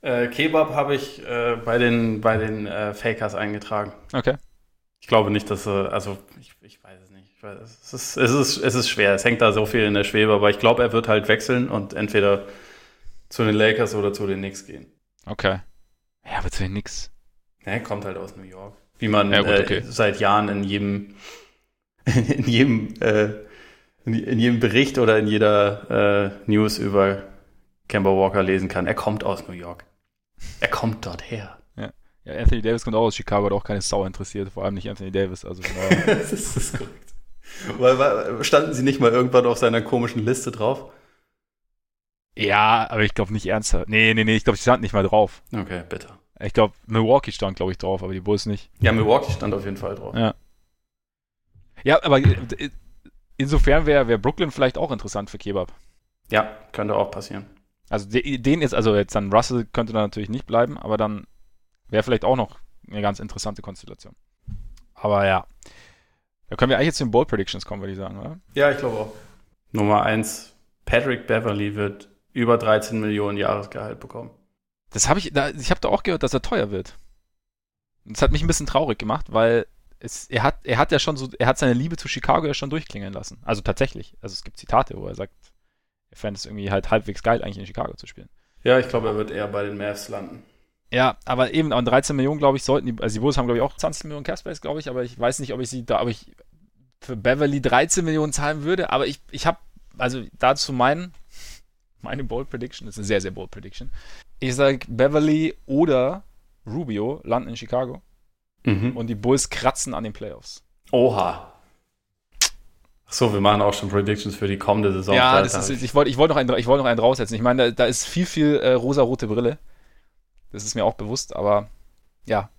[SPEAKER 2] Äh, Kebab habe ich äh, bei den, bei den äh, Fakers eingetragen.
[SPEAKER 1] Okay.
[SPEAKER 2] Ich glaube nicht, dass, also ich, ich weiß es nicht. Weiß, es, ist, es, ist, es ist schwer. Es hängt da so viel in der Schwebe, aber ich glaube, er wird halt wechseln und entweder zu den Lakers oder zu den Knicks gehen.
[SPEAKER 1] Okay. Ja, aber zu den Knicks.
[SPEAKER 2] Ja, kommt halt aus New York. Wie man ja, gut, äh, okay. seit Jahren in jedem, in jedem äh, in, jedem Bericht oder in jeder äh, News über Kemba Walker lesen kann. Er kommt aus New York. Er kommt dort her.
[SPEAKER 1] Ja. ja Anthony Davis kommt auch aus Chicago, hat auch keine Sau interessiert, vor allem nicht Anthony Davis. Also
[SPEAKER 2] das, ist, korrekt. Weil, standen sie nicht mal irgendwann auf seiner komischen Liste drauf?
[SPEAKER 1] Ja, aber ich glaube nicht ernsthaft. Nee, nee, nee, ich glaube, sie standen nicht mal drauf.
[SPEAKER 2] Okay, bitte.
[SPEAKER 1] Ich glaube, Milwaukee stand, glaube ich, drauf, aber die Bulls nicht.
[SPEAKER 2] Ja, Milwaukee stand auf jeden Fall drauf.
[SPEAKER 1] Ja. Ja, aber äh, Insofern wäre wär Brooklyn vielleicht auch interessant für Kebab.
[SPEAKER 2] Ja, könnte auch passieren.
[SPEAKER 1] Also den ist, also jetzt dann Russell könnte da natürlich nicht bleiben, aber dann wäre vielleicht auch noch eine ganz interessante Konstellation. Aber ja. Da können wir eigentlich jetzt zu den Bold Predictions kommen, würde ich sagen, oder?
[SPEAKER 2] Ja, ich glaube auch. Nummer eins, Patrick Beverly wird über 13 Millionen Jahresgehalt bekommen.
[SPEAKER 1] Das habe ich, da, ich habe da auch gehört, dass er teuer wird. Das hat mich ein bisschen traurig gemacht, weil es, er, hat, er hat ja schon so, er hat seine Liebe zu Chicago ja schon durchklingen lassen. Also tatsächlich. Also es gibt Zitate, wo er sagt, fände es irgendwie halt halbwegs geil, eigentlich in Chicago zu spielen.
[SPEAKER 2] Ja, ich glaube, er wird eher bei den Mavs landen.
[SPEAKER 1] Ja, aber eben an 13 Millionen, glaube ich, sollten die, also die Bulls haben, glaube ich, auch 20 Millionen Cashbase, glaube ich, aber ich weiß nicht, ob ich sie da, ob ich für Beverly 13 Millionen zahlen würde, aber ich, ich habe, also dazu meinen, meine Bold Prediction, das ist eine sehr, sehr Bold Prediction. Ich sage, Beverly oder Rubio landen in Chicago. Mhm. Und die Bulls kratzen an den Playoffs.
[SPEAKER 2] Oha. So, wir machen auch schon Predictions für die kommende Saison.
[SPEAKER 1] Ja, ist, ich wollte ich wollt noch, einen, wollt noch einen draufsetzen. Ich meine, da, da ist viel, viel äh, rosa-rote Brille. Das ist mir auch bewusst, aber ja.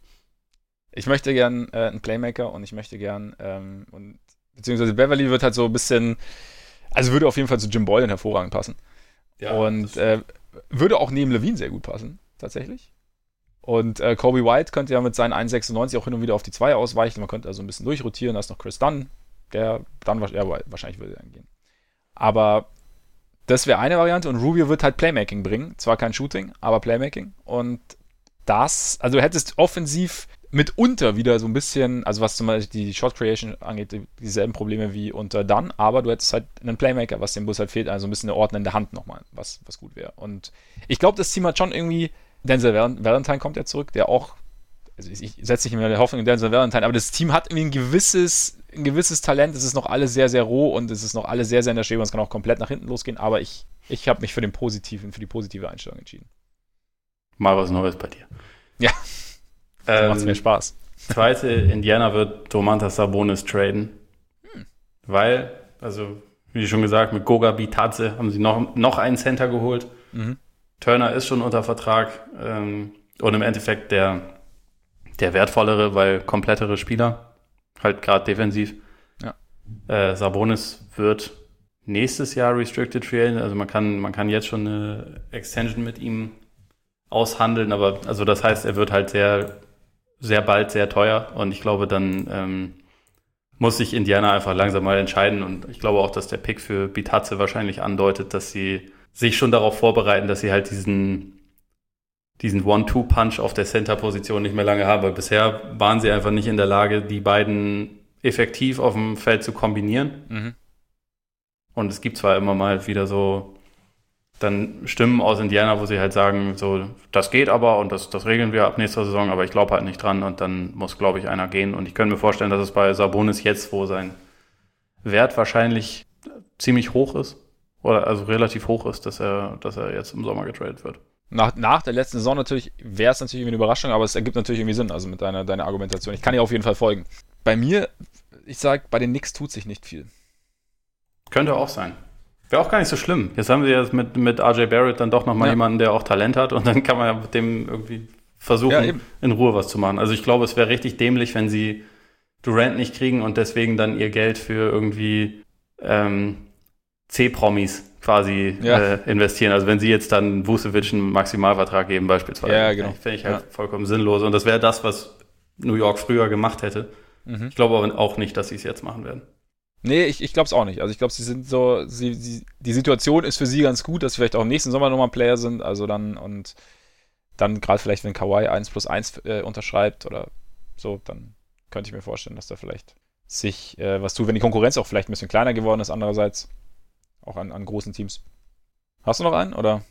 [SPEAKER 1] Ich möchte gern äh, einen Playmaker und ich möchte gern, ähm, und, beziehungsweise Beverly wird halt so ein bisschen, Also würde auf jeden Fall zu Jim Boylan hervorragend passen.
[SPEAKER 2] Ja,
[SPEAKER 1] und äh, würde auch neben Levine sehr gut passen, tatsächlich. Und äh, Kobe White könnte ja mit seinen 1,96 auch hin und wieder auf die 2 ausweichen. Man könnte also ein bisschen durchrotieren. Da ist noch Chris Dunn, der dann ja, wahrscheinlich würde dann gehen. Aber das wäre eine Variante und Rubio wird halt Playmaking bringen. Zwar kein Shooting, aber Playmaking. Und das, also du hättest offensiv mitunter wieder so ein bisschen, also was zum Beispiel die Shot Creation angeht, dieselben Probleme wie unter Dunn, aber du hättest halt einen Playmaker, was dem Bus halt fehlt, also ein bisschen eine ordnende Hand nochmal, was, was gut wäre. Und ich glaube, das Team hat schon irgendwie Denzel Valentine kommt ja zurück, der auch, also ich, ich setze nicht mehr die Hoffnung in Denzel Valentine, aber das Team hat irgendwie ein gewisses, ein gewisses Talent. Es ist noch alles sehr, sehr roh und es ist noch alles sehr, sehr in der Schwebe und es kann auch komplett nach hinten losgehen, aber ich, ich habe mich für den positiven, für die positive Einstellung entschieden.
[SPEAKER 2] Mal was Neues bei dir.
[SPEAKER 1] Ja.
[SPEAKER 2] Ähm, macht mir Spaß. Zweite, Indiana wird Domantas Sabonis traden. Hm. Weil, also, wie schon gesagt, mit Goga Bitadze haben sie noch, noch einen Center geholt. Mhm. Turner ist schon unter Vertrag ähm, und im Endeffekt der, der wertvollere, weil komplettere Spieler, halt gerade defensiv. Ja. Äh, Sabonis wird nächstes Jahr Restricted Free Agent, also man kann, man kann jetzt schon eine Extension mit ihm aushandeln, aber also das heißt, er wird halt sehr, sehr bald sehr teuer und ich glaube, dann ähm, muss sich Indiana einfach langsam mal entscheiden und ich glaube auch, dass der Pick für Bitatze wahrscheinlich andeutet, dass sie sich schon darauf vorbereiten, dass sie halt diesen, diesen One-Two-Punch auf der Center-Position nicht mehr lange haben, weil bisher waren sie einfach nicht in der Lage, die beiden effektiv auf dem Feld zu kombinieren. Mhm. Und es gibt zwar immer mal wieder so dann Stimmen aus Indiana, wo sie halt sagen, so, das geht aber und das, das regeln wir ab nächster Saison, aber ich glaube halt nicht dran und dann muss, glaube ich, einer gehen. Und ich könnte mir vorstellen, dass es bei Sabonis jetzt, wo sein Wert wahrscheinlich ziemlich hoch ist, oder also relativ hoch ist, dass er, dass er jetzt im Sommer getradet wird.
[SPEAKER 1] Nach, nach der letzten Saison natürlich wäre es natürlich eine Überraschung, aber es ergibt natürlich irgendwie Sinn, also mit deiner, deiner Argumentation. Ich kann dir auf jeden Fall folgen. Bei mir, ich sag, bei den Knicks tut sich nicht viel.
[SPEAKER 2] Könnte auch sein. Wäre auch gar nicht so schlimm. Jetzt haben wir jetzt mit, mit RJ Barrett dann doch nochmal ja. jemanden, der auch Talent hat und dann kann man ja mit dem irgendwie versuchen, ja, in Ruhe was zu machen. Also ich glaube, es wäre richtig dämlich, wenn sie Durant nicht kriegen und deswegen dann ihr Geld für irgendwie ähm, C-Promis quasi ja. äh, investieren. Also wenn sie jetzt dann Vucevic einen Maximalvertrag geben beispielsweise,
[SPEAKER 1] ja, genau.
[SPEAKER 2] finde ich halt ja. vollkommen sinnlos. Und das wäre das, was New York früher gemacht hätte. Mhm. Ich glaube aber auch nicht, dass sie es jetzt machen werden.
[SPEAKER 1] Nee, ich, ich glaube es auch nicht. Also ich glaube, sie sind so, sie, sie, die Situation ist für sie ganz gut, dass sie vielleicht auch im nächsten Sommer nochmal Player sind. Also dann und dann gerade vielleicht, wenn Kawhi 1 plus 1 äh, unterschreibt oder so, dann könnte ich mir vorstellen, dass da vielleicht sich äh, was tut, wenn die Konkurrenz auch vielleicht ein bisschen kleiner geworden ist andererseits. Auch an, an großen Teams. Hast du noch einen, oder?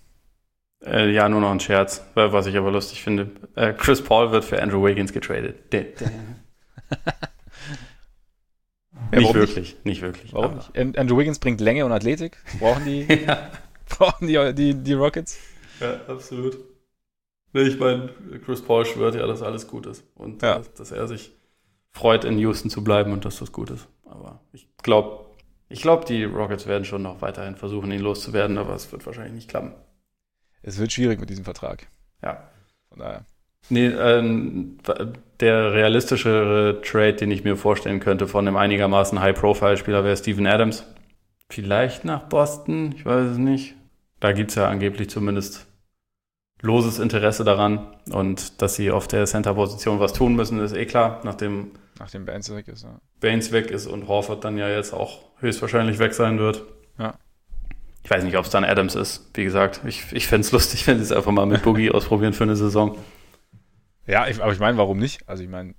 [SPEAKER 2] Äh, ja, nur noch ein Scherz, was ich aber lustig finde. Äh, Chris Paul wird für Andrew Wiggins getradet. Ja, nicht wirklich, nicht? nicht wirklich.
[SPEAKER 1] Warum nicht? Andrew Wiggins bringt Länge und Athletik. Brauchen die, ja. brauchen die, die, die Rockets?
[SPEAKER 2] Ja, absolut. Ich meine, Chris Paul schwört ja, dass alles gut ist. Und ja. dass, dass, er sich freut, in Houston zu bleiben und dass das gut ist. Aber ich glaube, ich glaube, die Rockets werden schon noch weiterhin versuchen, ihn loszuwerden, aber es wird wahrscheinlich nicht klappen.
[SPEAKER 1] Es wird schwierig mit diesem Vertrag.
[SPEAKER 2] Ja. Von daher. Nee, ähm, der realistischere Trade, den ich mir vorstellen könnte von einem einigermaßen High-Profile-Spieler, wäre Steven Adams. Vielleicht nach Boston, ich weiß es nicht. Da gibt es ja angeblich zumindest loses Interesse daran. Und dass sie auf der Center-Position was tun müssen, ist eh klar, nachdem,
[SPEAKER 1] nachdem Baines weg ist. Ja.
[SPEAKER 2] Baines weg ist und Horford dann ja jetzt auch höchstwahrscheinlich weg sein wird.
[SPEAKER 1] Ja.
[SPEAKER 2] Ich weiß nicht, ob es dann Adams ist. Wie gesagt, ich, ich fände es lustig, wenn sie es einfach mal mit Boogie ausprobieren für eine Saison.
[SPEAKER 1] Ja, ich, aber ich meine, warum nicht? Also ich meine.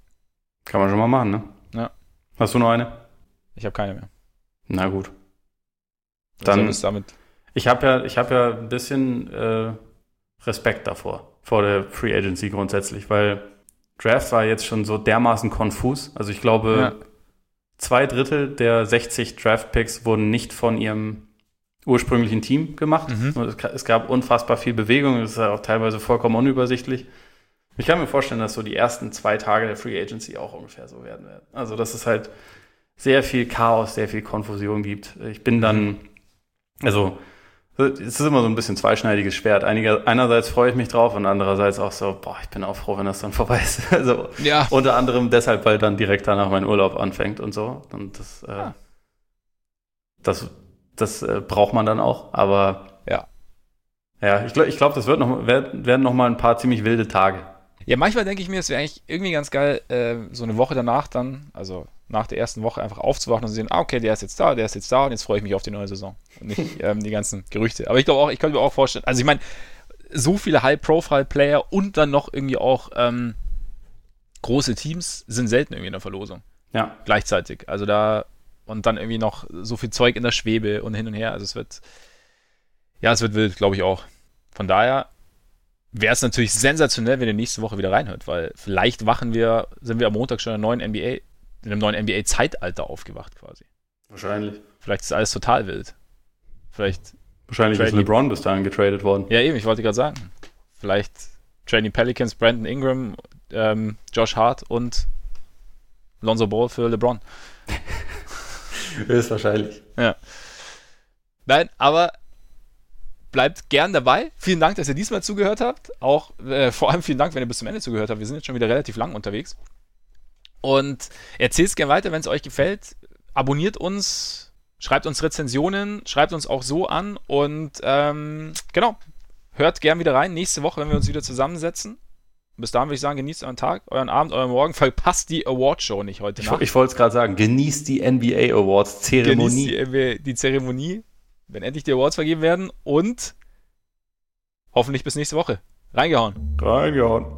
[SPEAKER 2] Kann man schon mal machen, ne?
[SPEAKER 1] Ja.
[SPEAKER 2] Hast du noch eine?
[SPEAKER 1] Ich habe keine mehr.
[SPEAKER 2] Na gut.
[SPEAKER 1] Dann ist damit.
[SPEAKER 2] Ich habe ja, ich habe ja ein bisschen äh, Respekt davor, vor der Free Agency grundsätzlich, weil Draft war jetzt schon so dermaßen konfus. Also ich glaube, ja. zwei Drittel der 60 Draft Picks wurden nicht von ihrem ursprünglichen Team gemacht. Mhm. Es gab unfassbar viel Bewegung, es ist auch teilweise vollkommen unübersichtlich. Ich kann mir vorstellen, dass so die ersten zwei Tage der Free Agency auch ungefähr so werden werden. Also, dass es halt sehr viel Chaos, sehr viel Konfusion gibt. Ich bin dann, also, es ist immer so ein bisschen zweischneidiges Schwert. Einiger, einerseits freue ich mich drauf und andererseits auch so, boah, ich bin auch froh, wenn das dann vorbei ist. Also, ja. unter anderem deshalb, weil dann direkt danach mein Urlaub anfängt und so. Und das, äh, ja. das das äh, braucht man dann auch. Aber
[SPEAKER 1] ja,
[SPEAKER 2] ja, ich glaube, ich glaub, das wird noch, werden, werden noch mal ein paar ziemlich wilde Tage.
[SPEAKER 1] Ja, manchmal denke ich mir, es wäre eigentlich irgendwie ganz geil, äh, so eine Woche danach dann, also nach der ersten Woche einfach aufzuwachen und zu sehen, ah, okay, der ist jetzt da, der ist jetzt da und jetzt freue ich mich auf die neue Saison. Nicht ähm, die ganzen Gerüchte. Aber ich glaube auch, ich könnte mir auch vorstellen, also ich meine, so viele High-Profile-Player und dann noch irgendwie auch ähm, große Teams sind selten irgendwie in der Verlosung.
[SPEAKER 2] Ja.
[SPEAKER 1] Gleichzeitig. Also da und dann irgendwie noch so viel Zeug in der Schwebe und hin und her. Also es wird, ja, es wird wild, glaube ich auch. Von daher wäre es natürlich sensationell, wenn ihr nächste Woche wieder reinhört, weil vielleicht wachen wir, sind wir am Montag schon in einem neuen NBA, in einem neuen NBA-Zeitalter aufgewacht quasi.
[SPEAKER 2] Wahrscheinlich.
[SPEAKER 1] Vielleicht ist alles total wild. Vielleicht.
[SPEAKER 2] Wahrscheinlich ist LeBron bis dahin getradet worden.
[SPEAKER 1] Ja, eben, ich wollte gerade sagen. Vielleicht Trading Pelicans, Brandon Ingram, ähm, Josh Hart und Lonzo Ball für LeBron.
[SPEAKER 2] ist wahrscheinlich.
[SPEAKER 1] Ja. Nein, aber bleibt gern dabei. Vielen Dank, dass ihr diesmal zugehört habt. Auch äh, vor allem vielen Dank, wenn ihr bis zum Ende zugehört habt. Wir sind jetzt schon wieder relativ lang unterwegs. Und erzählt es gerne weiter, wenn es euch gefällt. Abonniert uns, schreibt uns Rezensionen, schreibt uns auch so an und ähm, genau, hört gern wieder rein. Nächste Woche, wenn wir uns wieder zusammensetzen. Bis dahin würde ich sagen, genießt euren Tag, euren Abend, euren Morgen. Verpasst die Award-Show nicht heute
[SPEAKER 2] Nacht. Ich, ich wollte es gerade sagen, genießt die NBA Awards-Zeremonie.
[SPEAKER 1] Genießt die, die Zeremonie, wenn endlich die Awards vergeben werden und hoffentlich bis nächste Woche. Reingehauen.
[SPEAKER 2] Reingehauen.